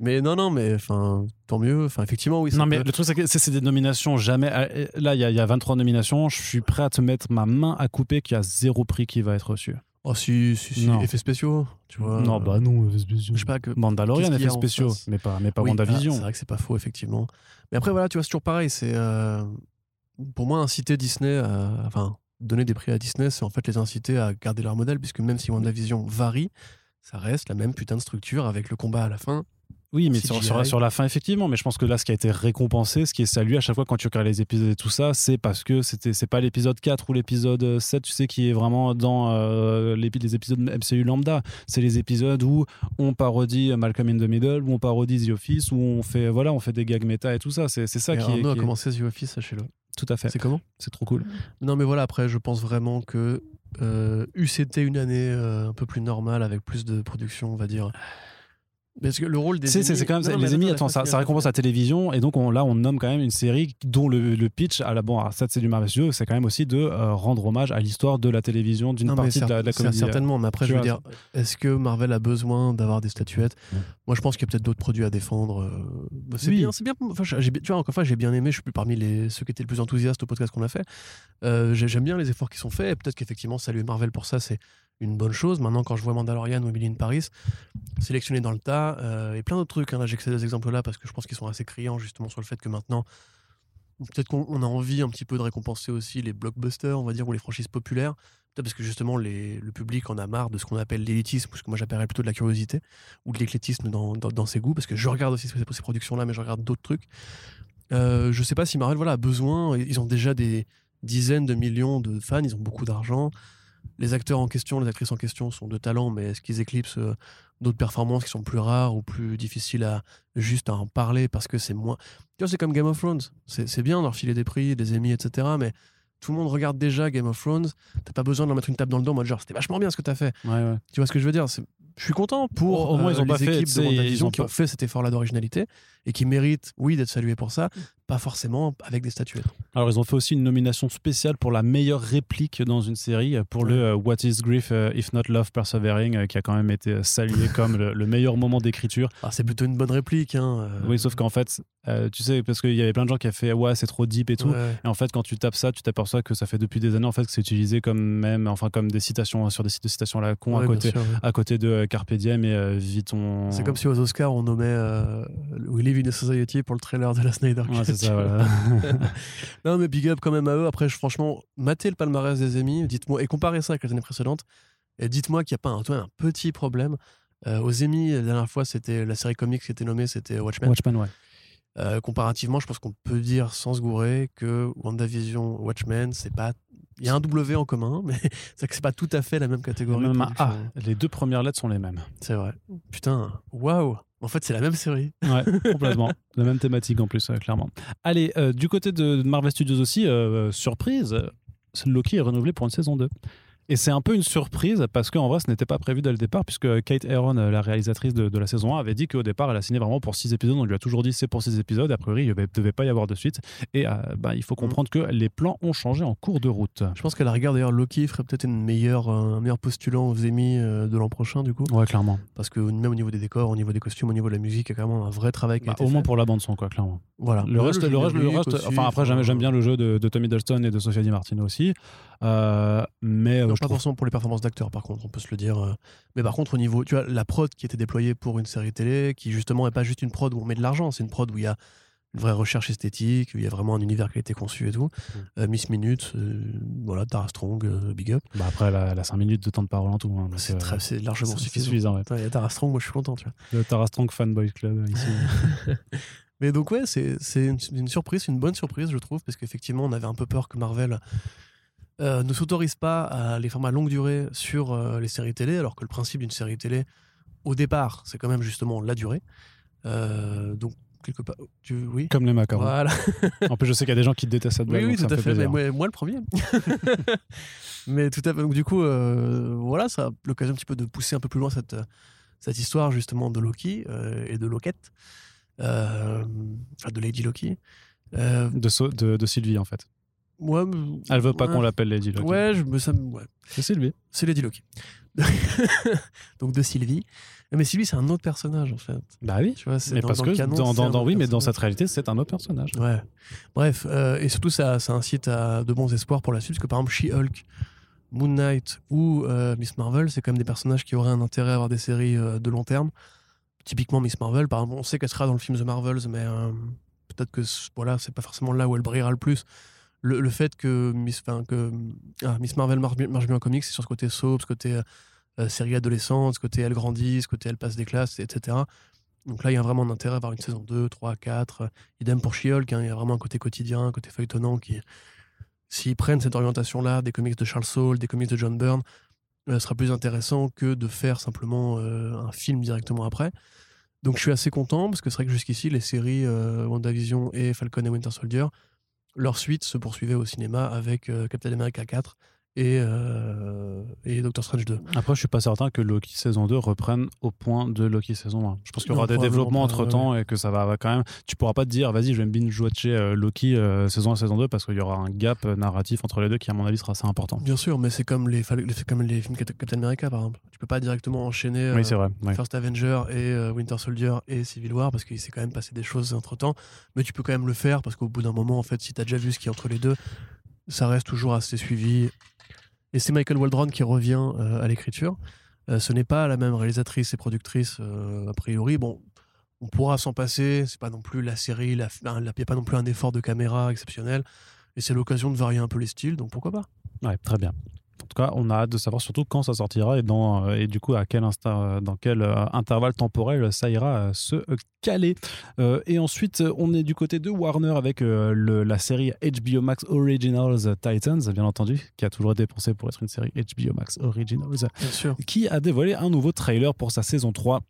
Mais non, non, mais enfin, tant mieux. Enfin, effectivement, oui. Non, mais peut- le truc, c'est que c'est des nominations jamais. euh, Là, il y, y a 23 nominations. Je suis prêt à te mettre ma main à couper qu'il y a zéro prix qui va être reçu. Oh, si, si, si. Non. Effets spéciaux, tu vois. non, bah non. Je sais pas que. Mandalorian, y effets spéciaux, mais pas, mais pas Oui, ah, WandaVision. c'est vrai que c'est pas faux, effectivement. Mais après, voilà, tu vois, c'est toujours pareil. C'est. euh, Pour moi, inciter Disney à. Enfin, donner des prix à Disney, c'est en fait les inciter à garder leur modèle, puisque même si WandaVision varie, ça reste la même putain de structure avec le combat à la fin. Oui, mais sur, sur, sur la fin, effectivement. Mais je pense que là, ce qui a été récompensé, ce qui est salué à chaque fois quand tu regardes les épisodes et tout ça, c'est parce que c'est pas l'épisode 4 ou l'épisode 7, tu sais, qui est vraiment dans euh, les épisodes MCU lambda. C'est les épisodes où on parodie Malcolm in the Middle, où on parodie The Office, où on fait, voilà, on fait des gags méta et tout ça. C'est, ça Et qui est, a qui est- commencé The Office, sachez-le. Tout à fait. C'est comment? C'est trop cool. Non, mais voilà, après, je pense vraiment que euh, été une année euh, un peu plus normale, avec plus de production, on va dire. Parce que le rôle des. C'est, quand même Non, les Emmy, attends, ça, récompense la télévision et donc on, là on nomme quand même une série dont le, le pitch à la bon, alors ça c'est du Marvel Studios, c'est quand même aussi de euh, rendre hommage à l'histoire de la télévision d'une partie de la, de la cer- comédie. euh, Certainement, mais après, tu je veux dire, est-ce que Marvel a besoin d'avoir des statuettes? Ouais. Moi, je pense qu'il y a peut-être d'autres produits à défendre. euh, bah, c'est Oui. bien, c'est bien. Enfin, j'ai- tu vois, encore une fois, j'ai bien aimé. Je suis plus parmi les, ceux qui étaient le plus enthousiastes au podcast qu'on a fait. Euh, j'ai- J'aime bien les efforts qui sont faits. et Peut-être qu'effectivement, saluer Marvel pour ça, c'est une bonne chose. Maintenant, quand je vois Mandalorian ou Emily in Paris sélectionnés dans le tas, euh, et plein d'autres trucs, hein, là, j'ai que ces exemples-là parce que je pense qu'ils sont assez criants justement sur le fait que maintenant, peut-être qu'on on a envie un petit peu de récompenser aussi les blockbusters, on va dire, ou les franchises populaires. Peut-être parce que justement, le public en a marre de ce qu'on appelle l'élitisme, ou ce que moi j'appellerais plutôt de la curiosité, ou de l'éclectisme dans, dans- dans ses goûts, parce que je regarde aussi ces, ces productions-là, mais je regarde d'autres trucs. Euh, je sais pas si Marvel voilà, a besoin, ils ont déjà des dizaines de millions de fans, ils ont beaucoup d'argent. Les acteurs en question, les actrices en question sont de talent, mais est-ce qu'ils éclipsent euh, d'autres performances qui sont plus rares ou plus difficiles à juste à en parler parce que c'est moins. Tu vois, c'est comme Game of Thrones. C'est bien de leur filer des prix, des Emmy, etc. Mais tout le monde regarde déjà Game of Thrones. T'as pas besoin de leur mettre une tape dans le dos en mode genre c'était vachement bien ce que t'as fait. Ouais, ouais. Tu vois ce que je veux dire? Je suis content pour Au- moins, euh, ils ont les pas fait, équipes de ils ont qui ont fait cet effort-là d'originalité et qui méritent, oui, d'être salués pour ça, pas forcément avec des statuettes. Alors, ils ont fait aussi une nomination spéciale pour la meilleure réplique dans une série, pour le euh, What is Grief euh, If Not Love Persevering, euh, qui a quand même été salué comme le, le meilleur moment d'écriture. Alors c'est plutôt une bonne réplique. Hein, euh, Oui, sauf qu'en fait, euh, tu sais, parce qu'il y avait plein de gens qui ont fait Ouais, c'est trop deep et tout. ouais. Et en fait, quand tu tapes ça, tu t'aperçois que ça fait depuis des années en fait que c'est utilisé comme même, enfin comme des citations sur des sites de citations à la con à Ouais, côté, sûr, ouais. à côté de euh, Carpe Diem et euh, Viton. C'est comme si aux Oscars on nommait euh, We Live in a Society pour le trailer de la Snyder Cut. Ouais, ça, voilà. non mais big up quand même à eux. Après franchement, matez le palmarès des Emmy, dites-moi et comparez ça avec les années précédentes. Et dites-moi qu'il n'y a pas un, toi, un petit problème. Euh, aux Emmy, la dernière fois, c'était la série comique qui était nommée, c'était Watchmen. Watchmen, ouais. Euh, comparativement, je pense qu'on peut dire sans se gourer que WandaVision, Watchmen, c'est pas. Il y a un W en commun, mais c'est que c'est pas tout à fait la même catégorie. de Même un production. A. Les deux premières lettres sont les mêmes. C'est vrai. Putain, waouh. En fait, c'est la même série. Ouais, complètement. La même thématique en plus, euh, clairement. Allez, euh, du côté de Marvel Studios aussi, surprise, Loki est renouvelé pour une saison 2. Et c'est un peu une surprise parce qu'en vrai, ce n'était pas prévu dès le départ, puisque Kate Aaron, euh, la réalisatrice de, de la saison 1, avait dit qu'au départ, elle a signé vraiment pour 6 épisodes. On lui a toujours dit c'est pour 6 épisodes. A priori, il ne devait pas y avoir de suite. Et euh, bah, il faut comprendre que les plans ont changé en cours de route. Je pense qu'à la rigueur, d'ailleurs, Loki ferait peut-être une meilleure, euh, un meilleur postulant aux Emmy euh, de l'an prochain, du coup. Ouais, clairement. Parce que même au niveau des décors, au niveau des costumes, au niveau de la musique, il y a quand même un vrai travail qui a Bah, été au moins fait. pour la bande-son, quoi, clairement. Voilà. Le Ouais, reste, le reste, le reste aussi, enfin après, j'aime, bien le jeu de, de Tommy Dolston et de Sofia Di Martino aussi. Euh, mais Non, pas trouve- forcément pour les performances d'acteurs, par contre, on peut se le dire. euh. Mais par contre, au niveau, tu vois, la prod qui était déployée pour une série télé, qui justement n'est pas juste une prod où on met de l'argent, c'est une prod où il y a une vraie recherche esthétique, il y a vraiment un univers qui a été conçu et tout. Mm. Euh, Miss Minute, euh, voilà, Tara Strong, euh, big up. Bah après, elle a, elle a 5 minutes de temps de parole en tout. hein, C'est largement suffisant. suffisant, ouais. Il y a Tara Strong, moi je suis content, tu vois. Le Tara Strong Fanboy Club ici. Mais donc ouais, c'est c'est une, une surprise, une bonne surprise, je trouve, parce qu'effectivement, on avait un peu peur que Marvel euh, ne s'autorise pas à les formats longue durée sur euh, les séries télé, alors que le principe d'une série télé, au départ, c'est quand même justement la durée. Euh, donc quelque part, tu, oui. Comme les macarons. Voilà. En plus, je sais qu'il y a des gens qui détestent cette Oui, blague. oui, donc tout à fait. Mais plaisir. moi, moi, le premier. mais tout à fait. Donc, du coup, voilà, ça a l'occasion un petit peu de pousser un peu plus loin cette, cette histoire, justement, de Loki et de Loquette. Enfin, de Lady Loki. De, So- de, de Sylvie, en fait. Moi, Elle veut pas ouais. qu'on l'appelle Lady Loki. Ouais, je me, ça, me- ouais. C'est Sylvie. c'est Lady Loki. Donc, de Sylvie. Mais Sylvie, c'est un autre personnage, en fait. Bah oui. Tu vois, c'est Mais dans, parce dans que canon, dans, c'est dans- un dans- autre oui, mais dans personnage. cette réalité, c'est un autre personnage. Ouais. Bref, euh, et surtout, ça, ça incite à de bons espoirs pour la suite, parce que par exemple, She-Hulk, Moon Knight ou euh, Miss Marvel, c'est quand même des personnages qui auraient un intérêt à avoir des séries euh, de long terme. Typiquement, Miss Marvel, par exemple, on sait qu'elle sera dans le film The Marvels, mais euh, peut-être que c- voilà, c'est pas forcément là où elle brillera le plus. Le, fait que Miss, ah, Marvel marche marche bien en comics, c'est sur ce côté soap, ce côté euh, série adolescente, ce côté elle grandit, ce côté elle passe des classes, etc. Donc là, il y a vraiment un intérêt à avoir une saison 2, 3, 4. euh, Idem pour She-Hulk, hein, il y a vraiment un côté quotidien, un côté feuilletonnant qui, s'ils prennent cette orientation-là des comics de Charles Soule, des comics de John Byrne, euh, sera plus intéressant que de faire simplement euh, un film directement après. Donc je suis assez content parce que c'est vrai que jusqu'ici, les séries euh, WandaVision et Falcon et Winter Soldier, leur suite se poursuivait au cinéma avec euh, Captain America 4 et, euh, et Doctor Strange 2. Après, je suis pas certain que Loki saison 2 reprenne au point de Loki saison 1. Je pense qu'il y aura Non, des développements entre temps et que ça va, quand même. Tu pourras pas te dire, vas-y, je vais me binge-watcher euh, Loki euh, saison 1 saison 2 parce qu'il y aura un gap narratif entre les deux qui, à mon avis, sera assez important. Bien sûr, mais c'est comme les, comme les films Cap- Captain America, par exemple. Tu peux pas directement enchaîner euh, Oui, c'est vrai. ouais. First Avenger et Winter Soldier et Civil War parce qu'il s'est quand même passé des choses entre temps. Mais tu peux quand même le faire parce qu'au bout d'un moment, en fait, si tu as déjà vu ce qui est entre les deux, ça reste toujours assez suivi. Et c'est Michael Waldron qui revient euh, à l'écriture. Euh, ce n'est pas la même réalisatrice et productrice, euh, a priori. Bon, on pourra s'en passer. C'est pas non plus la série, il n'y a pas non plus un effort de caméra exceptionnel. Et c'est l'occasion de varier un peu les styles, donc pourquoi pas Ouais, très bien. En tout cas, on a hâte de savoir surtout quand ça sortira et, dans, euh, et du coup à quel insta, dans quel euh, intervalle temporel ça ira euh, se euh, caler. Euh, et ensuite, euh, on est du côté de Warner avec euh, le- la série HBO Max Originals euh, Titans, bien entendu, qui a toujours été pensée pour être une série HBO Max Originals, Bien sûr. qui a dévoilé un nouveau trailer pour sa saison 3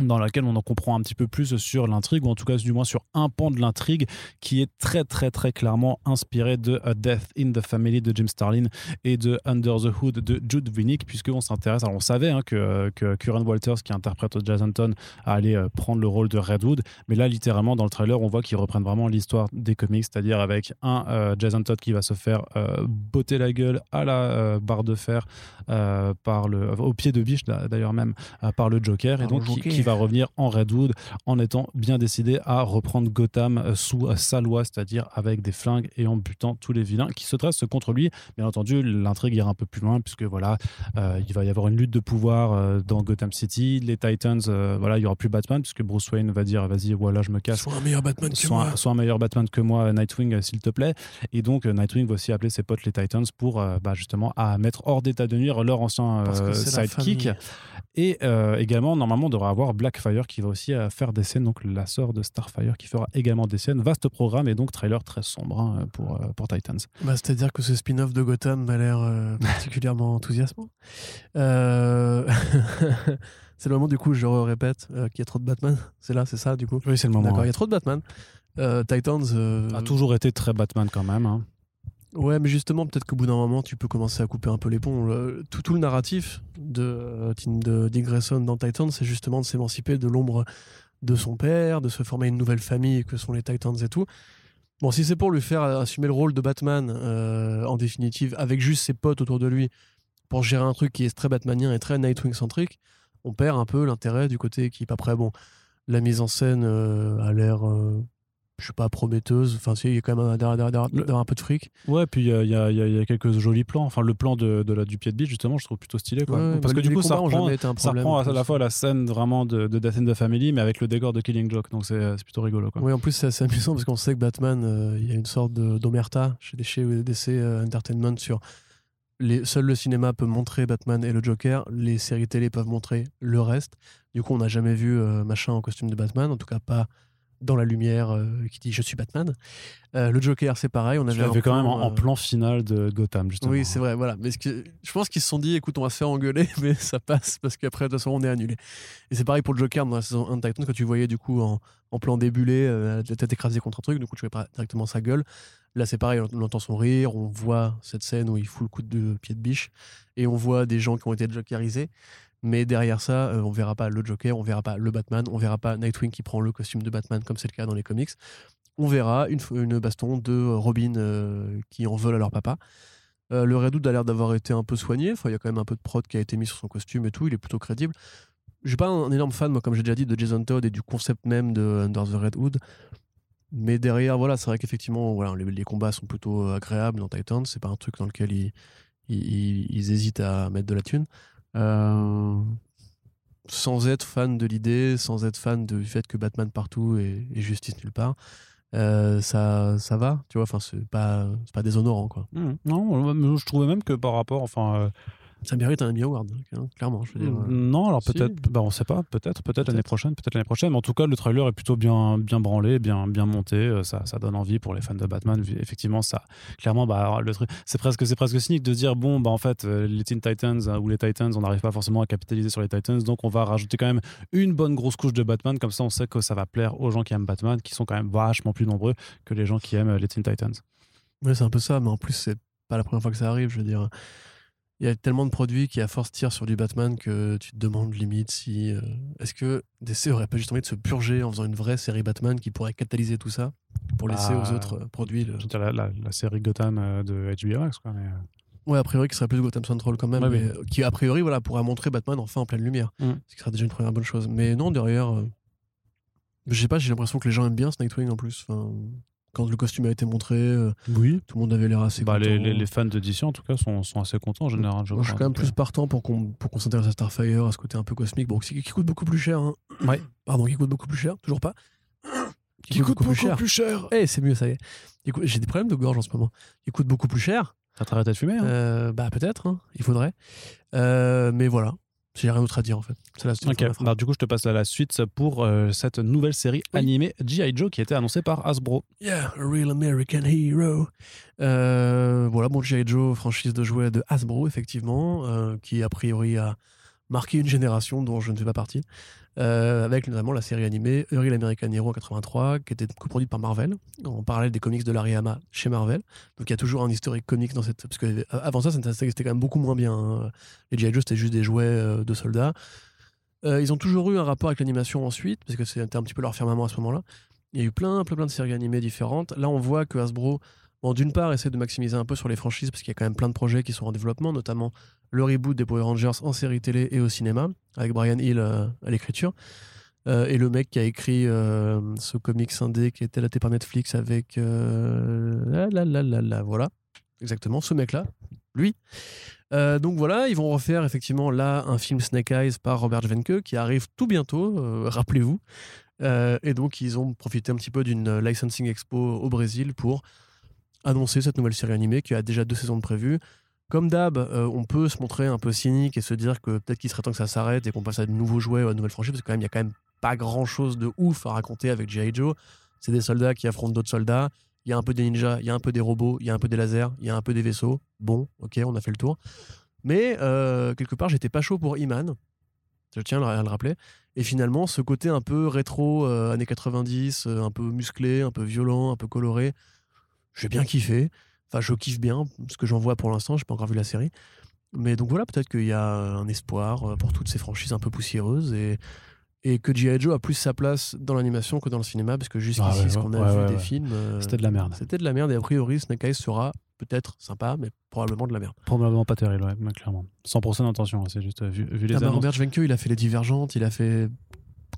dans laquelle on en comprend un petit peu plus sur l'intrigue, ou en tout cas du moins sur un pan de l'intrigue qui est très très très clairement inspiré de A Death in the Family de Jim Starlin et de Under the Hood de Jude Winnick, puisqu'on s'intéresse, alors on savait hein, que, que Curran Walters, qui interprète Jason Todd, allait euh, prendre le rôle de Redwood, mais là littéralement dans le trailer on voit qu'ils reprennent vraiment l'histoire des comics, c'est-à-dire avec un euh, Jason Todd qui va se faire euh, botter la gueule à la euh, barre de fer euh, par le, au pied de biche d'ailleurs même par le Joker, et Par donc qui, qui va revenir en Redwood en étant bien décidé à reprendre Gotham euh, sous euh, sa loi, c'est-à-dire avec des flingues et en butant tous les vilains qui se dressent contre lui. Bien entendu, l'intrigue ira un peu plus loin puisque voilà, euh, il va y avoir une lutte de pouvoir euh, dans Gotham City. Les Titans, euh, voilà, il y aura plus Batman puisque Bruce Wayne va dire vas-y, voilà, je me casse. Sois un meilleur Batman que Sois, moi. sois un meilleur Batman que moi, Nightwing, s'il te plaît. Et donc, Nightwing va aussi appeler ses potes les Titans pour bah, justement à mettre hors d'état de nuire leur ancien sidekick. Et également, normalement, on devrait avoir Blackfire qui va aussi euh, faire des scènes, donc la sœur de Starfire qui fera également des scènes. Vaste programme et donc trailer très sombre hein, pour, euh, pour Titans. Bah, C'est-à-dire que ce spin-off de Gotham m'a l'air euh, particulièrement enthousiasmant. Euh, c'est le moment, du coup, je répète, euh, qu'il y a trop de Batman. C'est là, c'est ça, du coup. Oui, c'est le moment. D'accord, il y a trop de Batman. Titans. A toujours été très Batman quand même. hein. Ouais, mais justement, peut-être qu'au bout d'un moment, tu peux commencer à couper un peu les ponts. Tout, le narratif de, euh, Tim- de Dick Grayson dans Titans, c'est justement de s'émanciper de l'ombre de son père, de se former une nouvelle famille que sont les Titans et tout. Bon, si c'est pour lui faire assumer le rôle de Batman, euh, en définitive, avec juste ses potes autour de lui, pour gérer un truc qui est très Batmanien et très Nightwing-centrique, on perd un peu l'intérêt du côté équipe. Après, bon, la mise en scène euh, a l'air je sais pas, prometteuse. Enfin, il y a quand même un, un peu de fric. Ouais, puis il y a, il y a- il y a- il y a quelques jolis plans. Enfin, le plan de, de la, du pied de biche, justement, je trouve plutôt stylé. Quoi. Ouais, Parce que du coup, ça reprend, ça à la fois la scène vraiment de, de Death in the Family, mais avec le décor de Killing Joke. Donc c'est plutôt rigolo. Quoi. Oui, en plus, c'est assez amusant parce qu'on sait que Batman, euh, il y a une sorte d'omerta chez, chez DC euh, Entertainment sur. Les, seul le cinéma peut montrer Batman et le Joker, les séries télé peuvent montrer le reste. Du coup, on n'a jamais vu euh, machin en costume de Batman, en tout cas pas dans la lumière euh, qui dit je suis Batman. Euh, le Joker, c'est pareil. On avait quand même en, en euh, plan final de Gotham, justement. Oui, c'est vrai, voilà. Mais que- je pense qu'ils se sont dit, écoute, on va se faire engueuler, mais ça passe parce qu'après, de toute façon, on est annulé. Et c'est pareil pour le Joker dans la saison 1 de Titans, quand tu voyais du coup en, en plan débulé, euh, la tête écrasée contre un truc, du coup, tu voyais pas directement sa gueule. Là, c'est pareil, on entend son rire, on voit cette scène où il fout le coup de pied de biche, et on voit des gens qui ont été jokerisés. Mais derrière ça, euh, on verra pas le Joker, on verra pas le Batman, on verra pas Nightwing qui prend le costume de Batman comme c'est le cas dans les comics. On verra une, une baston de Robin euh, qui en veulent à leur papa. Euh, le Red Hood a l'air d'avoir été un peu soigné. Il y a quand même un peu de prod qui a été mis sur son costume et tout. Il est plutôt crédible. Je suis pas un, énorme fan, moi, comme j'ai déjà dit, de Jason Todd et du concept même de Under the Red Hood. Mais derrière, voilà, c'est vrai qu'effectivement, voilà, les, combats sont plutôt agréables dans Titans. C'est pas un truc dans lequel ils hésitent à mettre de la thune. Euh, sans être fan de l'idée, sans être fan du fait que Batman partout et, justice nulle part, euh, ça, ça va, tu vois. Enfin, c'est pas, pas déshonorant, quoi. Mhm. Non, je trouvais même que par rapport, enfin, euh, Ça mérite un Emmy Award, hein, clairement. Je veux dire, euh. non, alors si. peut-être, bah on sait pas, peut-être, peut-être l'année Peut-être. prochaine, peut-être l'année prochaine. Mais en tout cas, le trailer est plutôt bien, bien branlé, bien, bien monté. euh, Ça, ça donne envie pour les fans de Batman. Effectivement, ça, clairement, bah le truc, c'est presque, c'est presque cynique de dire bon, bah en fait, euh, les Teen Titans ou les Titans, on n'arrive pas forcément à capitaliser sur les Titans, donc on va rajouter quand même une bonne grosse couche de Batman. Comme ça, on sait que ça va plaire aux gens qui aiment Batman, qui sont quand même vachement plus nombreux que les gens qui aiment les Teen Titans. Ouais, c'est un peu ça, mais en plus, c'est pas la première fois que ça arrive. Je veux dire, il y a tellement de produits qui, à force, tirent sur du Batman que tu te demandes limite si. euh, Est-ce que DC aurait pas juste envie de se purger en faisant une vraie série Batman qui pourrait catalyser tout ça pour laisser Bah, aux autres euh, produits le- Je veux dire, la, la- la série Gotham euh, de HBO Max, quoi. Mais, Ouais, a priori, qui serait plus Gotham Central quand même, Ouais, mais oui. qui, a priori, voilà, pourrait montrer Batman enfin en pleine lumière. Mm. Ce qui serait déjà une première bonne chose. Mais non, derrière. euh, Je sais pas, j'ai l'impression que les gens aiment bien ce Nightwing en plus. Enfin, quand le costume a été montré, euh, oui. tout le monde avait l'air assez Bah, les, content. les, les fans de DC, en tout cas, sont, sont assez contents en général. Je, Moi, je suis quand même plus partant pour qu'on pour qu'on s'intéresse à Starfire, à ce côté un peu cosmique, bon, qui, qui coûte beaucoup plus cher. Hein. Ouais. Pardon, qui coûte beaucoup plus cher, toujours pas. Qui coûte beaucoup plus cher. Eh, c'est mieux, ça y est. J'ai des problèmes de gorge en ce moment. Il coûte beaucoup plus cher. Ça t'arrête de fumer hein Euh, bah peut-être, hein, il faudrait. Euh, mais voilà, j'ai rien d'autre à dire en fait. C'est la la phrase. bah, du coup, je te passe à la suite pour euh, cette nouvelle série Oui. animée G.I. Joe qui a été annoncée par Hasbro. Yeah, a real American hero. Euh, voilà, bon, G.I. Joe, franchise de jouets de Hasbro, effectivement, euh, qui a priori a marqué une génération dont je ne fais pas partie, euh, avec notamment la série animée A Real American Hero en 83, qui était coproduite par Marvel, en parallèle des comics de Larry Hama chez Marvel. Donc il y a toujours un historique comics dans cette. Parce que euh, avant ça, c'était quand même beaucoup moins bien. hein. Les G.I. Joe, c'était juste des jouets euh, de soldats. Ils ont toujours eu un rapport avec l'animation ensuite, parce que c'était un petit peu leur firmament à ce moment-là. Il y a eu plein, plein, plein de séries animées différentes. Là, on voit que Hasbro, d'une part, essaie de maximiser un peu sur les franchises, parce qu'il y a quand même plein de projets qui sont en développement, notamment le reboot des Power Rangers en série télé et au cinéma, avec Brian Hill euh, à l'écriture. Euh, et le mec qui a écrit euh, ce comics indé qui était laté par Netflix avec. là, là, là, là, là, voilà. Exactement, ce mec-là, lui. Euh, donc voilà, ils vont refaire effectivement là un film Snake Eyes par Robert Venke qui arrive tout bientôt, rappelez-vous. Et donc ils ont profité un petit peu d'une licensing expo au Brésil pour annoncer cette nouvelle série animée qui a déjà deux saisons de prévues. Comme d'hab, euh, on peut se montrer un peu cynique et se dire que peut-être qu'il serait temps que ça s'arrête et qu'on passe à de nouveaux jouets ou à de nouvelles franchises, parce que quand même, il y a quand même pas grand-chose de ouf à raconter avec G.I. Joe. C'est des soldats qui affrontent d'autres soldats. Il y a un peu des ninjas, il y a un peu des robots, il y a un peu des lasers, il y a un peu des vaisseaux. Bon, ok, on a fait le tour. Mais euh, quelque part, j'étais pas chaud pour Iman. Je tiens à le rappeler. Et finalement, ce côté un peu rétro, euh, années 90, euh, un peu musclé, un peu violent, un peu coloré, j'ai bien kiffé. Enfin, je kiffe bien ce que j'en vois pour l'instant. J'ai pas encore vu la série. Mais donc voilà, peut-être qu'il y a un espoir euh, pour toutes ces franchises un peu poussiéreuses et, et que G.I. Joe a plus sa place dans l'animation que dans le cinéma, parce que jusqu'ici, Ah ouais, ce qu'on a ouais, vu ouais, des films. euh, C'était de la merde. C'était de la merde. Et a priori, Snake Eyes sera peut-être sympa, mais probablement de la merde. Probablement pas terrible, ouais, clairement. 100% d'intention, hein, c'est juste euh, vu, vu les Ah bah. Robert Schwenke, il a fait Les Divergentes, il a fait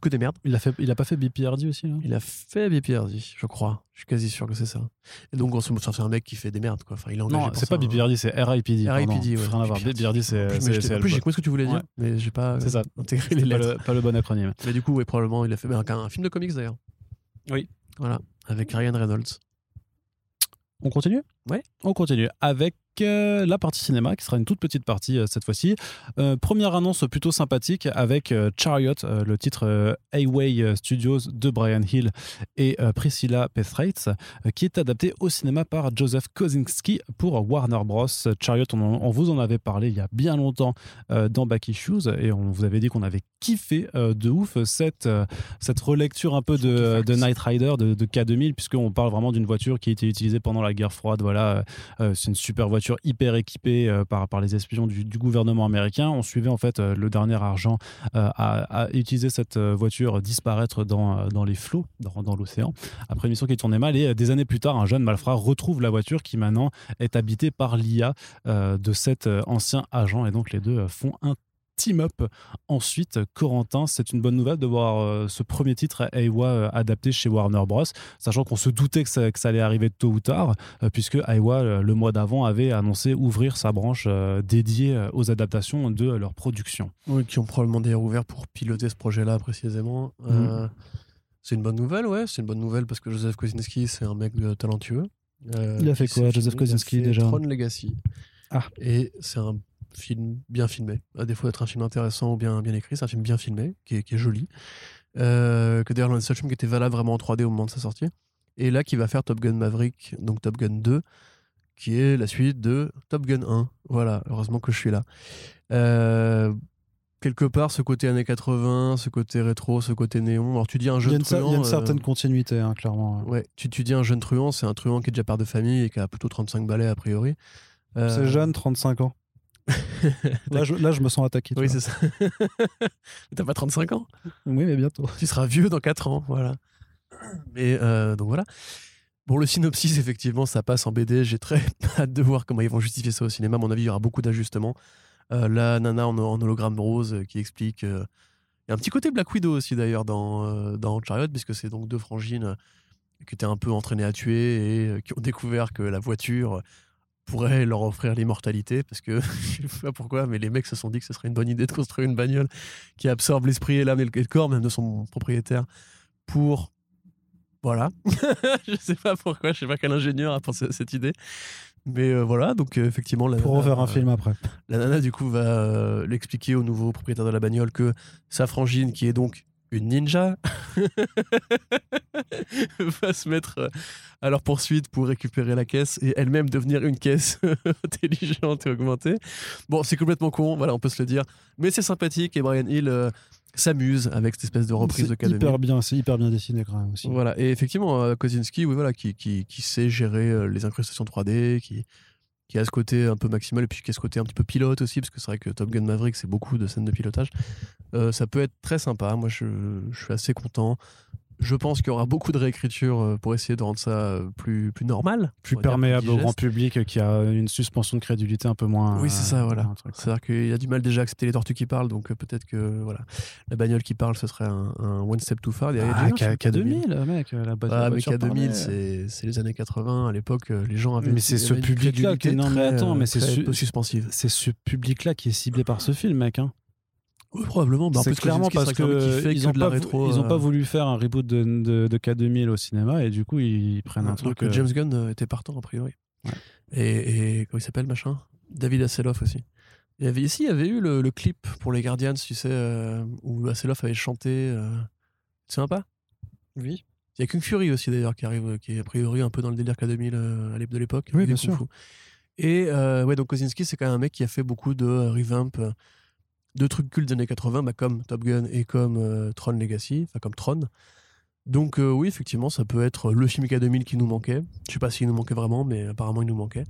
que des merdes. Il a, fait, il a pas fait BPRD aussi là? Il a fait BPRD, je crois. Je suis quasi sûr que c'est ça. Et donc, modo, c'est un mec qui fait des merdes, quoi. Enfin, il est engagé Non, c'est pas. BPRD, c'est RIPD. RIPD, ouais. Rien à voir. BPRD, c'est. En plus, en j'ai compris ce que tu voulais dire, mais j'ai pas C'est ça. intégré les lettres. le, pas le bon acronyme. Mais du coup, probablement, il a fait un, un film de comics d'ailleurs. Oui. Voilà, avec Ryan Reynolds. On continue? Ouais. On continue avec euh, la partie cinéma, qui sera une toute petite partie euh, cette fois-ci. Euh, première annonce plutôt sympathique avec Chariot, le titre Highway Studios de Brian Hill et Priscilla Pethrates, euh, qui est adapté au cinéma par Joseph Kosinski pour Warner Bros. Chariot, on, en- on vous en avait parlé il y a bien longtemps dans Back Issues et on vous avait dit qu'on avait kiffé de ouf cette, cette relecture un peu de, de Knight Rider de, de K2000 puisqu'on parle vraiment d'une voiture qui a été utilisée pendant la guerre froide voilà euh, c'est une super voiture hyper équipée euh, par, les espions du, gouvernement américain. On suivait en fait euh, le dernier argent euh, à, utiliser cette euh, voiture disparaître dans, euh, les flots dans, dans l'océan après une mission qui tournait mal. Et euh, des années plus tard un jeune malfrat retrouve la voiture qui maintenant est habitée par l'IA euh, de cet euh, ancien agent. Et donc les deux euh, font un team-up. Ensuite, Corentin, c'est une bonne nouvelle de voir euh, ce premier titre Aiwa euh, adapté chez Warner Bros. Sachant qu'on se doutait que ça, que ça allait arriver tôt ou tard, euh, puisque Aiwa, euh, le mois d'avant, avait annoncé ouvrir sa branche euh, dédiée aux adaptations de leur production. Oui, qui ont probablement d'ailleurs ouvert pour piloter ce projet-là précisément. Euh, c'est une bonne nouvelle, ouais. C'est une bonne nouvelle parce que Joseph Kosinski, c'est un mec talentueux. Euh, Il a fait quoi, Joseph filmé, il a Kosinski, fait déjà? Tron Legacy. Ah. Et c'est un film bien filmé. À défaut d'être un film intéressant ou bien, bien écrit, c'est un film bien filmé, qui est, qui est joli. Euh, que d'ailleurs, l'un des seuls films qui était valable vraiment en 3D au moment de sa sortie. Et là, qui va faire Top Gun Maverick, donc Top Gun 2, qui est la suite de Top Gun 1. Voilà, heureusement que je suis là. Euh, quelque part, ce côté années 80, ce côté rétro, ce côté néon. Alors, tu dis un jeune une, cer- il y a truand. une euh, certaine continuité, hein, clairement. Ouais, tu, tu dis un jeune truand, c'est un truand qui est déjà père de famille et qui a plutôt 35 balais a priori. Euh, C'est jeune, 35 ans. Là je, là, je me sens attaqué. Oui, c'est ça. T'as pas 35 ans? Oui, mais bientôt. Tu seras vieux dans 4 ans, voilà. Mais euh, donc voilà. Bon, le synopsis, effectivement, ça passe en BD. J'ai très hâte de voir comment ils vont justifier ça au cinéma. À mon avis, il y aura beaucoup d'ajustements. Euh, la nana en, en hologramme rose euh, qui explique. euh, Il y a un petit côté Black Widow aussi, d'ailleurs, dans, dans Chariot, puisque c'est donc deux frangines qui étaient un peu entraînées à tuer et qui ont découvert que la voiture pourrait leur offrir l'immortalité. Parce que, je sais pas pourquoi, mais les mecs se sont dit que ce serait une bonne idée de construire une bagnole qui absorbe l'esprit et l'âme et le corps, même de son propriétaire, pour. Voilà. je sais pas pourquoi, je sais pas quel ingénieur a pensé à cette idée. Mais euh, voilà, donc euh, effectivement. La Pour nana, refaire un euh, film après. La nana, du coup, va l'expliquer au nouveau propriétaire de la bagnole que sa frangine, qui est donc une ninja, va se mettre euh, à leur poursuite pour récupérer la caisse et elle-même devenir une caisse intelligente et augmentée. Bon, c'est complètement con, voilà, on peut se le dire. Mais c'est sympathique et Brian Hill euh, s'amuse avec cette espèce de reprise de C'est K2000. hyper bien, c'est hyper bien dessiné quand même aussi. Voilà, et effectivement, euh, Kozinski, oui, voilà, qui, qui, qui sait gérer les incrustations 3D, qui, qui a ce côté un peu maximal, et puis qui a ce côté un petit peu pilote aussi, parce que c'est vrai que Top Gun Maverick, c'est beaucoup de scènes de pilotage. Euh, ça peut être très sympa, moi je, je suis assez content. Je pense qu'il y aura beaucoup de réécriture euh, pour essayer de rendre ça euh, plus, plus normal. Plus perméable au grand public qui a une suspension de crédulité un peu moins. Oui, c'est ça, euh, voilà. C'est-à-dire qu'il a du mal déjà à accepter les tortues qui parlent, donc euh, peut-être que voilà, la bagnole qui parle, ce serait un, un one step too far. Ah, déjà un K- film K2000, mec, la base Ah, mais voiture K2000, parlait. c'est les années 80. À l'époque, les gens avaient. Mais c'est ce public-là qui- crédulité non, mais attends, mais c'est. C'est ce public-là qui est ciblé par ce film, mec. Hein. Oui, probablement. Bah, c'est plus, clairement parce c'est un mec qui que fait ils que ont de la pas, rétro, ils ont pas euh, voulu faire un reboot de, de, de K2000 au cinéma et du coup ils prennent un donc, truc. euh, euh, James Gunn euh, était partant, a priori. Ouais. Et, et comment il s'appelle, machin? David Hasselhoff aussi. Il y avait, ici, il y avait eu le, le clip pour les Guardians, tu sais, euh, où Hasselhoff avait chanté. Euh... Tu sais pas Oui. Il y a Kung Fury aussi, d'ailleurs, qui arrive, qui est a priori un peu dans le délire K2000 euh, à l'époque de l'époque. Oui, bien sûr. fu. Et euh, ouais, donc Kosinski, c'est quand même un mec qui a fait beaucoup de euh, revamp euh, de trucs cultes des années 80, bah, comme Top Gun et comme euh, Tron Legacy, enfin comme Tron. Donc euh, oui, effectivement, ça peut être le film K2000 qui nous manquait. Je sais pas s'il nous manquait vraiment, mais apparemment il nous manquait.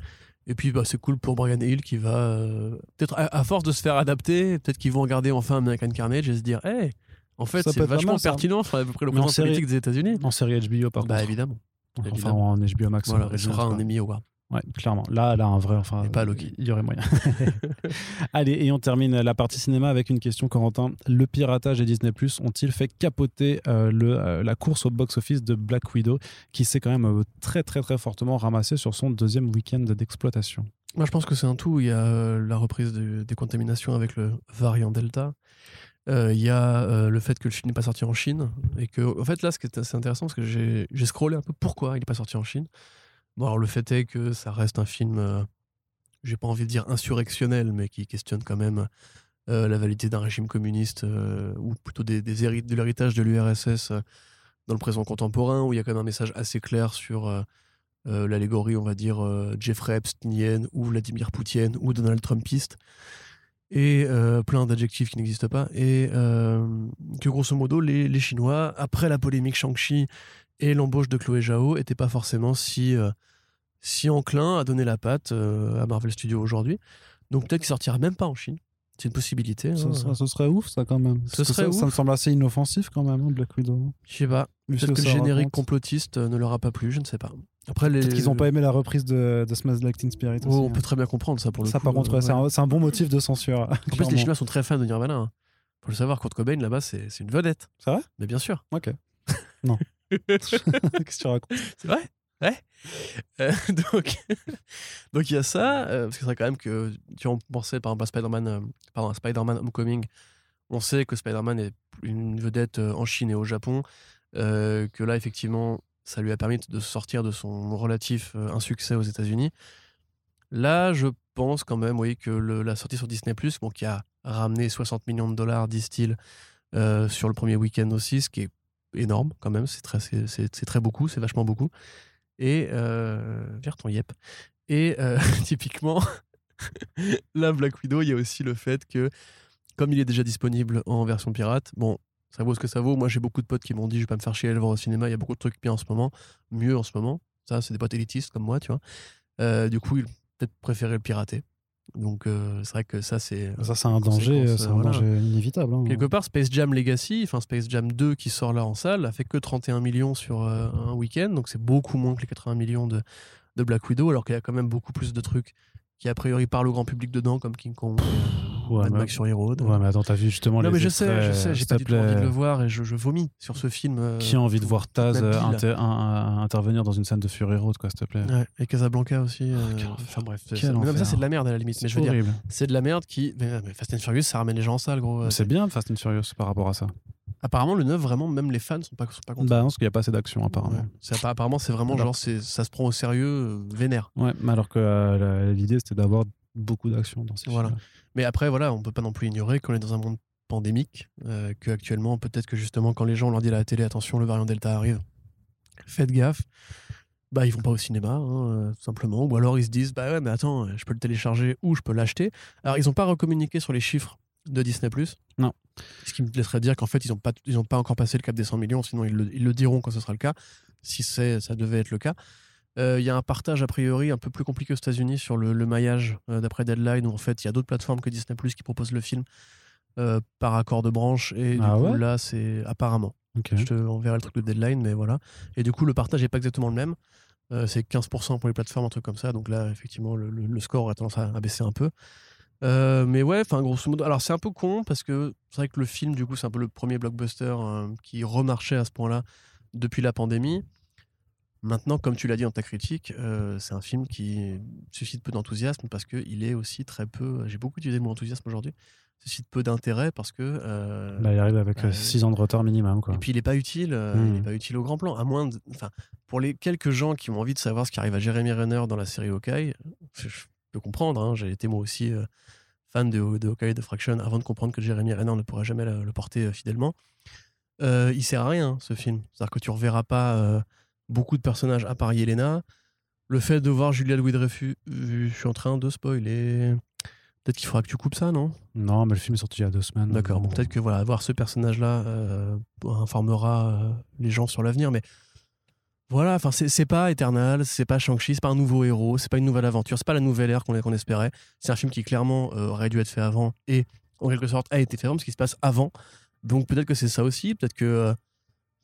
Et puis bah, c'est cool pour Brian Hill qui va euh, peut-être à, à force de se faire adapter, peut-être qu'ils vont regarder enfin American Carnage et se dire, hey, en fait Ça c'est vachement mal, ça. pertinent, enfin, à peu près le série- politique des États-Unis. En série HBO par Bah contre. évidemment. Enfin évidemment. en HBO Max. Voilà, il sera un Emmy Award. Ouais, clairement. Là, là, un vrai. Enfin, Et pas Loki. Il y aurait moyen. Allez, et on termine la partie cinéma avec une question, Corentin. Le piratage et Disney Plus ont-ils fait capoter euh, le, euh, la course au box-office de Black Widow, qui s'est quand même euh, très, très, très fortement ramassé sur son deuxième week-end d'exploitation? Moi, je pense que c'est un tout. Il y a la reprise de- des contaminations avec le variant Delta. Il y a le fait que le film n'est pas sorti en Chine. Et que, en fait, là, ce qui est assez intéressant, parce que j'ai scrollé un peu pourquoi il n'est pas sorti en Chine. Alors, le fait est que ça reste un film, euh, j'ai pas envie de dire insurrectionnel, mais qui questionne quand même euh, la validité d'un régime communiste, euh, ou plutôt des, de l'héritage de l'URSS euh, dans le présent contemporain, où il y a quand même un message assez clair sur l'allégorie, on va dire, Jeffrey Epsteinienne ou Vladimir Poutine ou Donald Trumpiste, et plein d'adjectifs qui n'existent pas, et que grosso modo, les, les Chinois, après la polémique Shang-Chi et l'embauche de Chloé Zhao, n'étaient pas forcément si, euh, si enclins à donner la patte euh, à Marvel Studios aujourd'hui. Donc peut-être qu'il sortira même pas en Chine. C'est une possibilité. ce, hein. serait- ce serait ouf, ça, quand même. Ce serait ça, ça me semble assez inoffensif, quand même, hein, Black Widow. Je sais pas. Peut-être que le ça générique raconte. complotiste euh, ne leur a pas plu, je ne sais pas. Après, les... Peut-être qu'ils n'ont pas aimé la reprise de, de Smash Lightning Spirit Oh, aussi. on hein. peut très bien comprendre ça pour le Ça, coup. par contre, ouais, c'est un, bon motif de censure. En plus, les. Chinois sont très fans de Nirvana. hein. Faut le savoir, Kurt Cobain, là-bas, c'est c'est une vedette. C'est vrai? Mais bien sûr. Ok. Non. Qu'est-ce que tu racontes? C'est vrai? Ouais. Euh, donc, donc il y a ça, euh, parce que c'est quand même que tu en pensais par exemple à Spider-Man, euh, Spider-Man Homecoming, on sait que Spider-Man est une vedette en Chine et au Japon, que là effectivement ça lui a permis de sortir de son relatif insuccès aux États-Unis. Là, je pense quand même, oui, que la sortie sur Disney bon, qui a ramené 60 millions de dollars, disent-ils, sur le premier week-end aussi, ce qui est énorme quand même, c'est très, c'est, très beaucoup, c'est vachement beaucoup. Et euh, vers ton yep. Et euh, typiquement, là, Black Widow, il y a aussi le fait que, comme il est déjà disponible en version pirate, bon, ça vaut ce que ça vaut. Moi, j'ai beaucoup de potes qui m'ont dit, je vais pas me faire chier à le voir au cinéma. Il y a beaucoup de trucs bien en ce moment, mieux en ce moment. Ça, c'est des potes élitistes comme moi, tu vois. Euh, du coup, ils préféré le pirater. Donc, euh, c'est vrai que ça, c'est. Ça, c'est un danger, conséquence, c'est euh, un voilà. danger inévitable. hein. Quelque part, Space Jam Legacy, enfin Space Jam 2 qui sort là en salle, a fait que 31 millions sur euh, un week-end, donc c'est beaucoup moins que les 80 millions de, de Black Widow, alors qu'il y a quand même beaucoup plus de trucs qui a priori parlent au grand public dedans, comme King Kong, euh, Ouais, Mad Max Fury Road. Ouais, mais attends, t'as vu justement non les mais je sais, je sais, j'ai pas du tout envie de le voir et je, je vomis sur ce film. euh, Qui a envie de voir Taz euh, inter- intervenir dans une scène de Fury Road, quoi, s'il te plaît Ouais, et Casablanca aussi. euh, quel enfin bref, c'est- Quel mais ça c'est de la merde à la limite. Mais je veux dire, c'est de la merde qui. Mais, mais Fast and Furious, ça ramène les gens en salle, gros. C'est bien Fast and Furious par rapport à ça. Apparemment, le 9, vraiment, même les fans sont pas, sont pas contents. Bah non, parce qu'il n'y a pas assez d'action apparemment. C'est appa- apparemment, c'est vraiment genre, c'est- ça se prend au sérieux, euh, vénère. Ouais, mais alors que euh, l'idée c'était d'avoir beaucoup d'action dans ces Voilà. films. Mais après, voilà, on peut pas non plus ignorer qu'on est dans un monde pandémique, euh, que actuellement, peut-être que justement, quand les gens leur disent à la télé, attention, le variant Delta arrive, faites gaffe. Bah, ils vont pas au cinéma, hein, euh, tout simplement. Ou alors ils se disent, bah ouais, mais attends, je peux le télécharger ou je peux l'acheter. Alors, ils ont pas recommuniqué sur les chiffres de Disney. Non. Ce qui me laisserait dire qu'en fait, ils n'ont pas, ils ont pas encore passé le cap des 100 millions, sinon ils le, ils le diront quand ce sera le cas, si c'est, ça devait être le cas. Euh, Il y a un partage a priori un peu plus compliqué aux États-Unis sur le, le maillage euh, d'après Deadline, où en fait il y a d'autres plateformes que Disney qui proposent le film euh, par accord de branche. Et du Ah coup, là, c'est apparemment. Je te enverrai le truc de Deadline, mais voilà. Et du coup, le partage n'est pas exactement le même. C'est 15% pour les plateformes, un truc comme ça. Donc là, effectivement, le, le- le score aurait tendance à, à baisser un peu. Euh, mais ouais, enfin, grosso modo. Alors, c'est un peu con parce que c'est vrai que le film, du coup, c'est un peu le premier blockbuster euh, qui remarchait à ce point-là depuis la pandémie. Maintenant, comme tu l'as dit dans ta critique, euh, c'est un film qui suscite peu d'enthousiasme parce qu'il est aussi très peu. J'ai beaucoup utilisé le mot enthousiasme aujourd'hui. Suscite peu d'intérêt parce que. euh, Bah, il arrive avec bah, 6 ans de retard minimum. Quoi. et puis il est pas utile, Hmm. il est pas utile au grand plan. À moins, de- pour les quelques gens qui ont envie de savoir ce qui arrive à Jeremy Renner dans la série Hawkeye, je peux comprendre. hein, J'ai été moi aussi euh, fan de, de de Fraction avant de comprendre que Jeremy Renner ne pourrait jamais le, le porter euh, fidèlement. Euh, il sert à rien ce film. C'est-à-dire que tu reverras pas beaucoup de personnages à part Yelena. Le fait de voir Julia Louis-Dreyfus, je suis en train de spoiler. Peut-être qu'il faudra que tu coupes ça, non? Non, mais le film est sorti il y a deux semaines. D'accord, bon, peut-être que voilà, avoir ce personnage-là euh, informera euh, les gens sur l'avenir, mais voilà, enfin, c'est pas Eternal, c'est pas Shang-Chi, c'est pas un nouveau héros, c'est pas une nouvelle aventure, c'est pas la nouvelle ère qu'on espérait. C'est un film qui clairement euh, aurait dû être fait avant et en quelque sorte a été fait avant parce qu'il se passe avant. Donc peut-être que c'est ça aussi, peut-être que euh,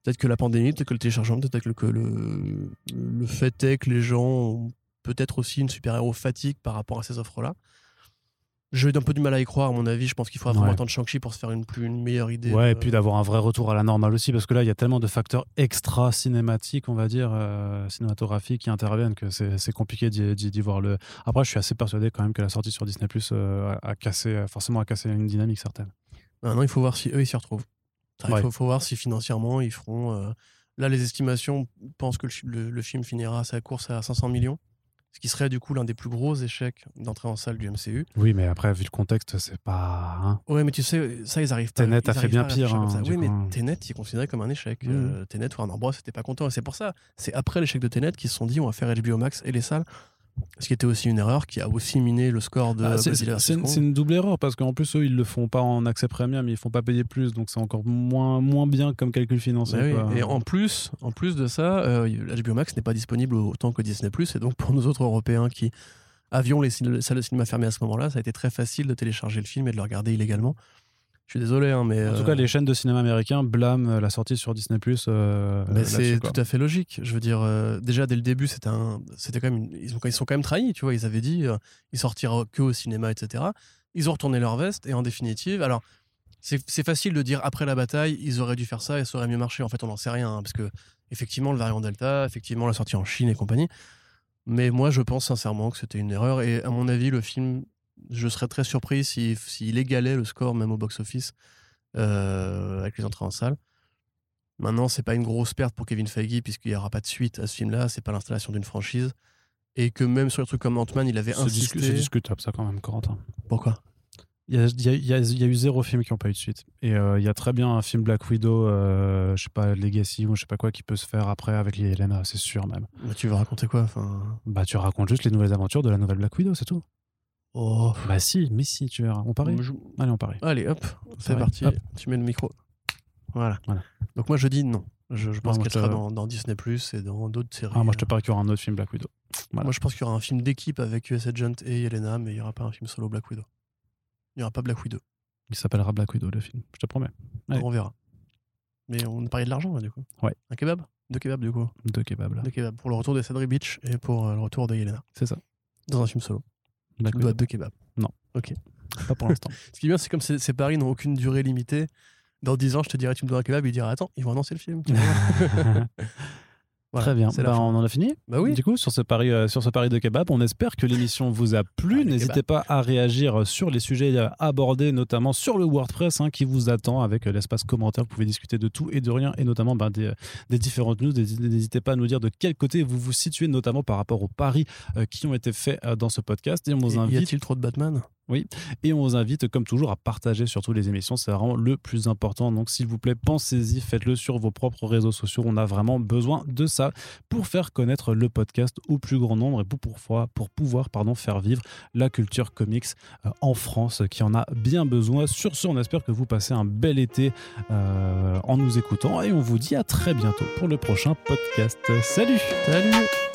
peut-être que la pandémie, peut-être que le téléchargement, peut-être que le, le le fait est que les gens ont peut-être aussi une super-héros fatigue par rapport à ces offres-là. J'ai eu un peu du mal à y croire, à mon avis. Je pense qu'il faudra vraiment Ouais. attendre Shang-Chi pour se faire une, plus, une meilleure idée. Ouais, et puis d'avoir un vrai retour à la normale aussi, parce que là, il y a tellement de facteurs extra cinématiques, on va dire, euh, cinématographiques qui interviennent que c'est compliqué d'y voir le. Après, je suis assez persuadé quand même que la sortie sur Disney Plus a, a cassé, forcément, a cassé une dynamique certaine. Maintenant, il faut voir si eux, ils s'y retrouvent. Il Ouais. faut, faut voir si financièrement, ils feront. euh, Là, les estimations pensent que le, chi- le- le film finira sa course à 500 millions, ce qui serait du coup l'un des plus gros échecs d'entrée en salle du MCU. Oui, mais après, vu le contexte, c'est pas. hein. Ouais, mais tu sais, ça, ils arrivent pas. Tenet ils a fait bien pire, hein, oui, mais coup. Tenet, il est considéré comme un échec. Mhm. Euh, Tenet, Warner Bros, c'était pas content. Et c'est pour ça, c'est après l'échec de Tenet qu'ils se sont dit, on va faire HBO Max et les salles. Ce qui était aussi une erreur, qui a aussi miné le score de Ah, c'est- une, double erreur parce qu'en plus eux ils le font pas en accès premium, ils font pas payer plus, donc c'est encore moins moins bien comme calcul financier. Bah oui, quoi. Et en plus, en plus de ça, euh, HBO Max n'est pas disponible autant que Disney+. Et donc pour nous autres Européens qui avions les salles de cinéma fermées à ce moment-là, ça a été très facile de télécharger le film et de le regarder illégalement. Je suis désolé, hein, mais En tout euh, cas, les chaînes de cinéma américains blâment euh, la sortie sur Disney mais c'est tout à fait logique. Je veux dire, euh, déjà dès le début, c'était un, c'était quand même, une- ils, ont, ils sont quand même trahis, tu vois. Ils avaient dit, euh, ils sortiront que au cinéma, etc. Ils ont retourné leur veste et en définitive, alors c'est c'est facile de dire après la bataille, ils auraient dû faire ça et ça aurait mieux marché. En fait, on n'en sait rien hein, parce que effectivement, le variant Delta, effectivement, la sortie en Chine et compagnie. Mais moi, je pense sincèrement que c'était une erreur et à mon avis, le film, je serais très surpris s'il s'il égalait le score même au box-office euh, avec les entrées en salle. Maintenant, c'est pas une grosse perte pour Kevin Feige puisqu'il n'y aura pas de suite à ce film-là. C'est pas l'installation d'une franchise et que même sur les trucs comme Ant-Man, il avait insisté. c'est discutable ça quand même, Corentin. Pourquoi? Il y a, il y a- il y a- il y a eu zéro film qui n'ont pas eu de suite. Et euh, il y a très bien un film Black Widow, euh, je sais pas, Legacy ou je sais pas quoi, qui peut se faire après avec les Helena, c'est sûr même. Mais Tu veux raconter quoi? Enfin... Bah tu racontes juste les nouvelles aventures de la nouvelle Black Widow, c'est tout. Oh. Bah si, mais si, tu verras. On parie Allez, on parie. Allez, hop, c'est parti. Hop. Tu mets le micro. Voilà. Voilà. Donc moi, je dis non. Je, je pense qu'elle te- sera dans, dans Disney Plus et dans d'autres séries. Ah, moi je te parie qu'il y aura un autre film Black Widow. voilà. Moi, je pense qu'il y aura un film d'équipe avec US Agent et Yelena, mais il n'y aura pas un film solo Black Widow. Il n'y aura pas Black Widow. Il s'appellera Black Widow le film, je te promets. On verra. Mais on parlait de l'argent, là, du coup. Ouais. Un kebab? Deux kebabs, du coup. Deux kebabs là. Deux kebabs. Pour le retour de Cedric Beach et pour euh, le retour de Yelena. C'est ça. Dans un film solo. Tu dois deux kebabs. Pas pour l'instant. Ce qui est bien, c'est comme ces, ces paris n'ont aucune durée limitée. Dans 10 ans, je te dirais, tu me dois un kebab, il dirait, attends, ils vont annoncer le film. Voilà, Très bien. Bah, on en a fini Bah oui. Du coup, sur ce pari, euh, sur ce pari de kebab, on espère que l'émission vous a plu. Ah, le N'hésitez pas à réagir sur les sujets euh, abordés, notamment sur le WordPress hein, qui vous attend avec euh, l'espace commentaire. Vous pouvez discuter de tout et de rien, et notamment ben, des, des différentes news. N'hésitez pas à nous dire de quel côté vous vous situez, notamment par rapport aux paris euh, qui ont été faits euh, dans ce podcast. Et on vous Y- Y invite a-t-il trop de Batman? Et on vous invite, comme toujours, à partager surtout les émissions. C'est vraiment le plus important. Donc, s'il vous plaît, pensez-y, faites-le sur vos propres réseaux sociaux. On a vraiment besoin de ça pour faire connaître le podcast au plus grand nombre et pour, pouvoir faire vivre la culture comics euh, en France qui en a bien besoin. Sur ce, on espère que vous passez un bel été euh, en nous écoutant et on vous dit à très bientôt pour le prochain podcast. Salut Salut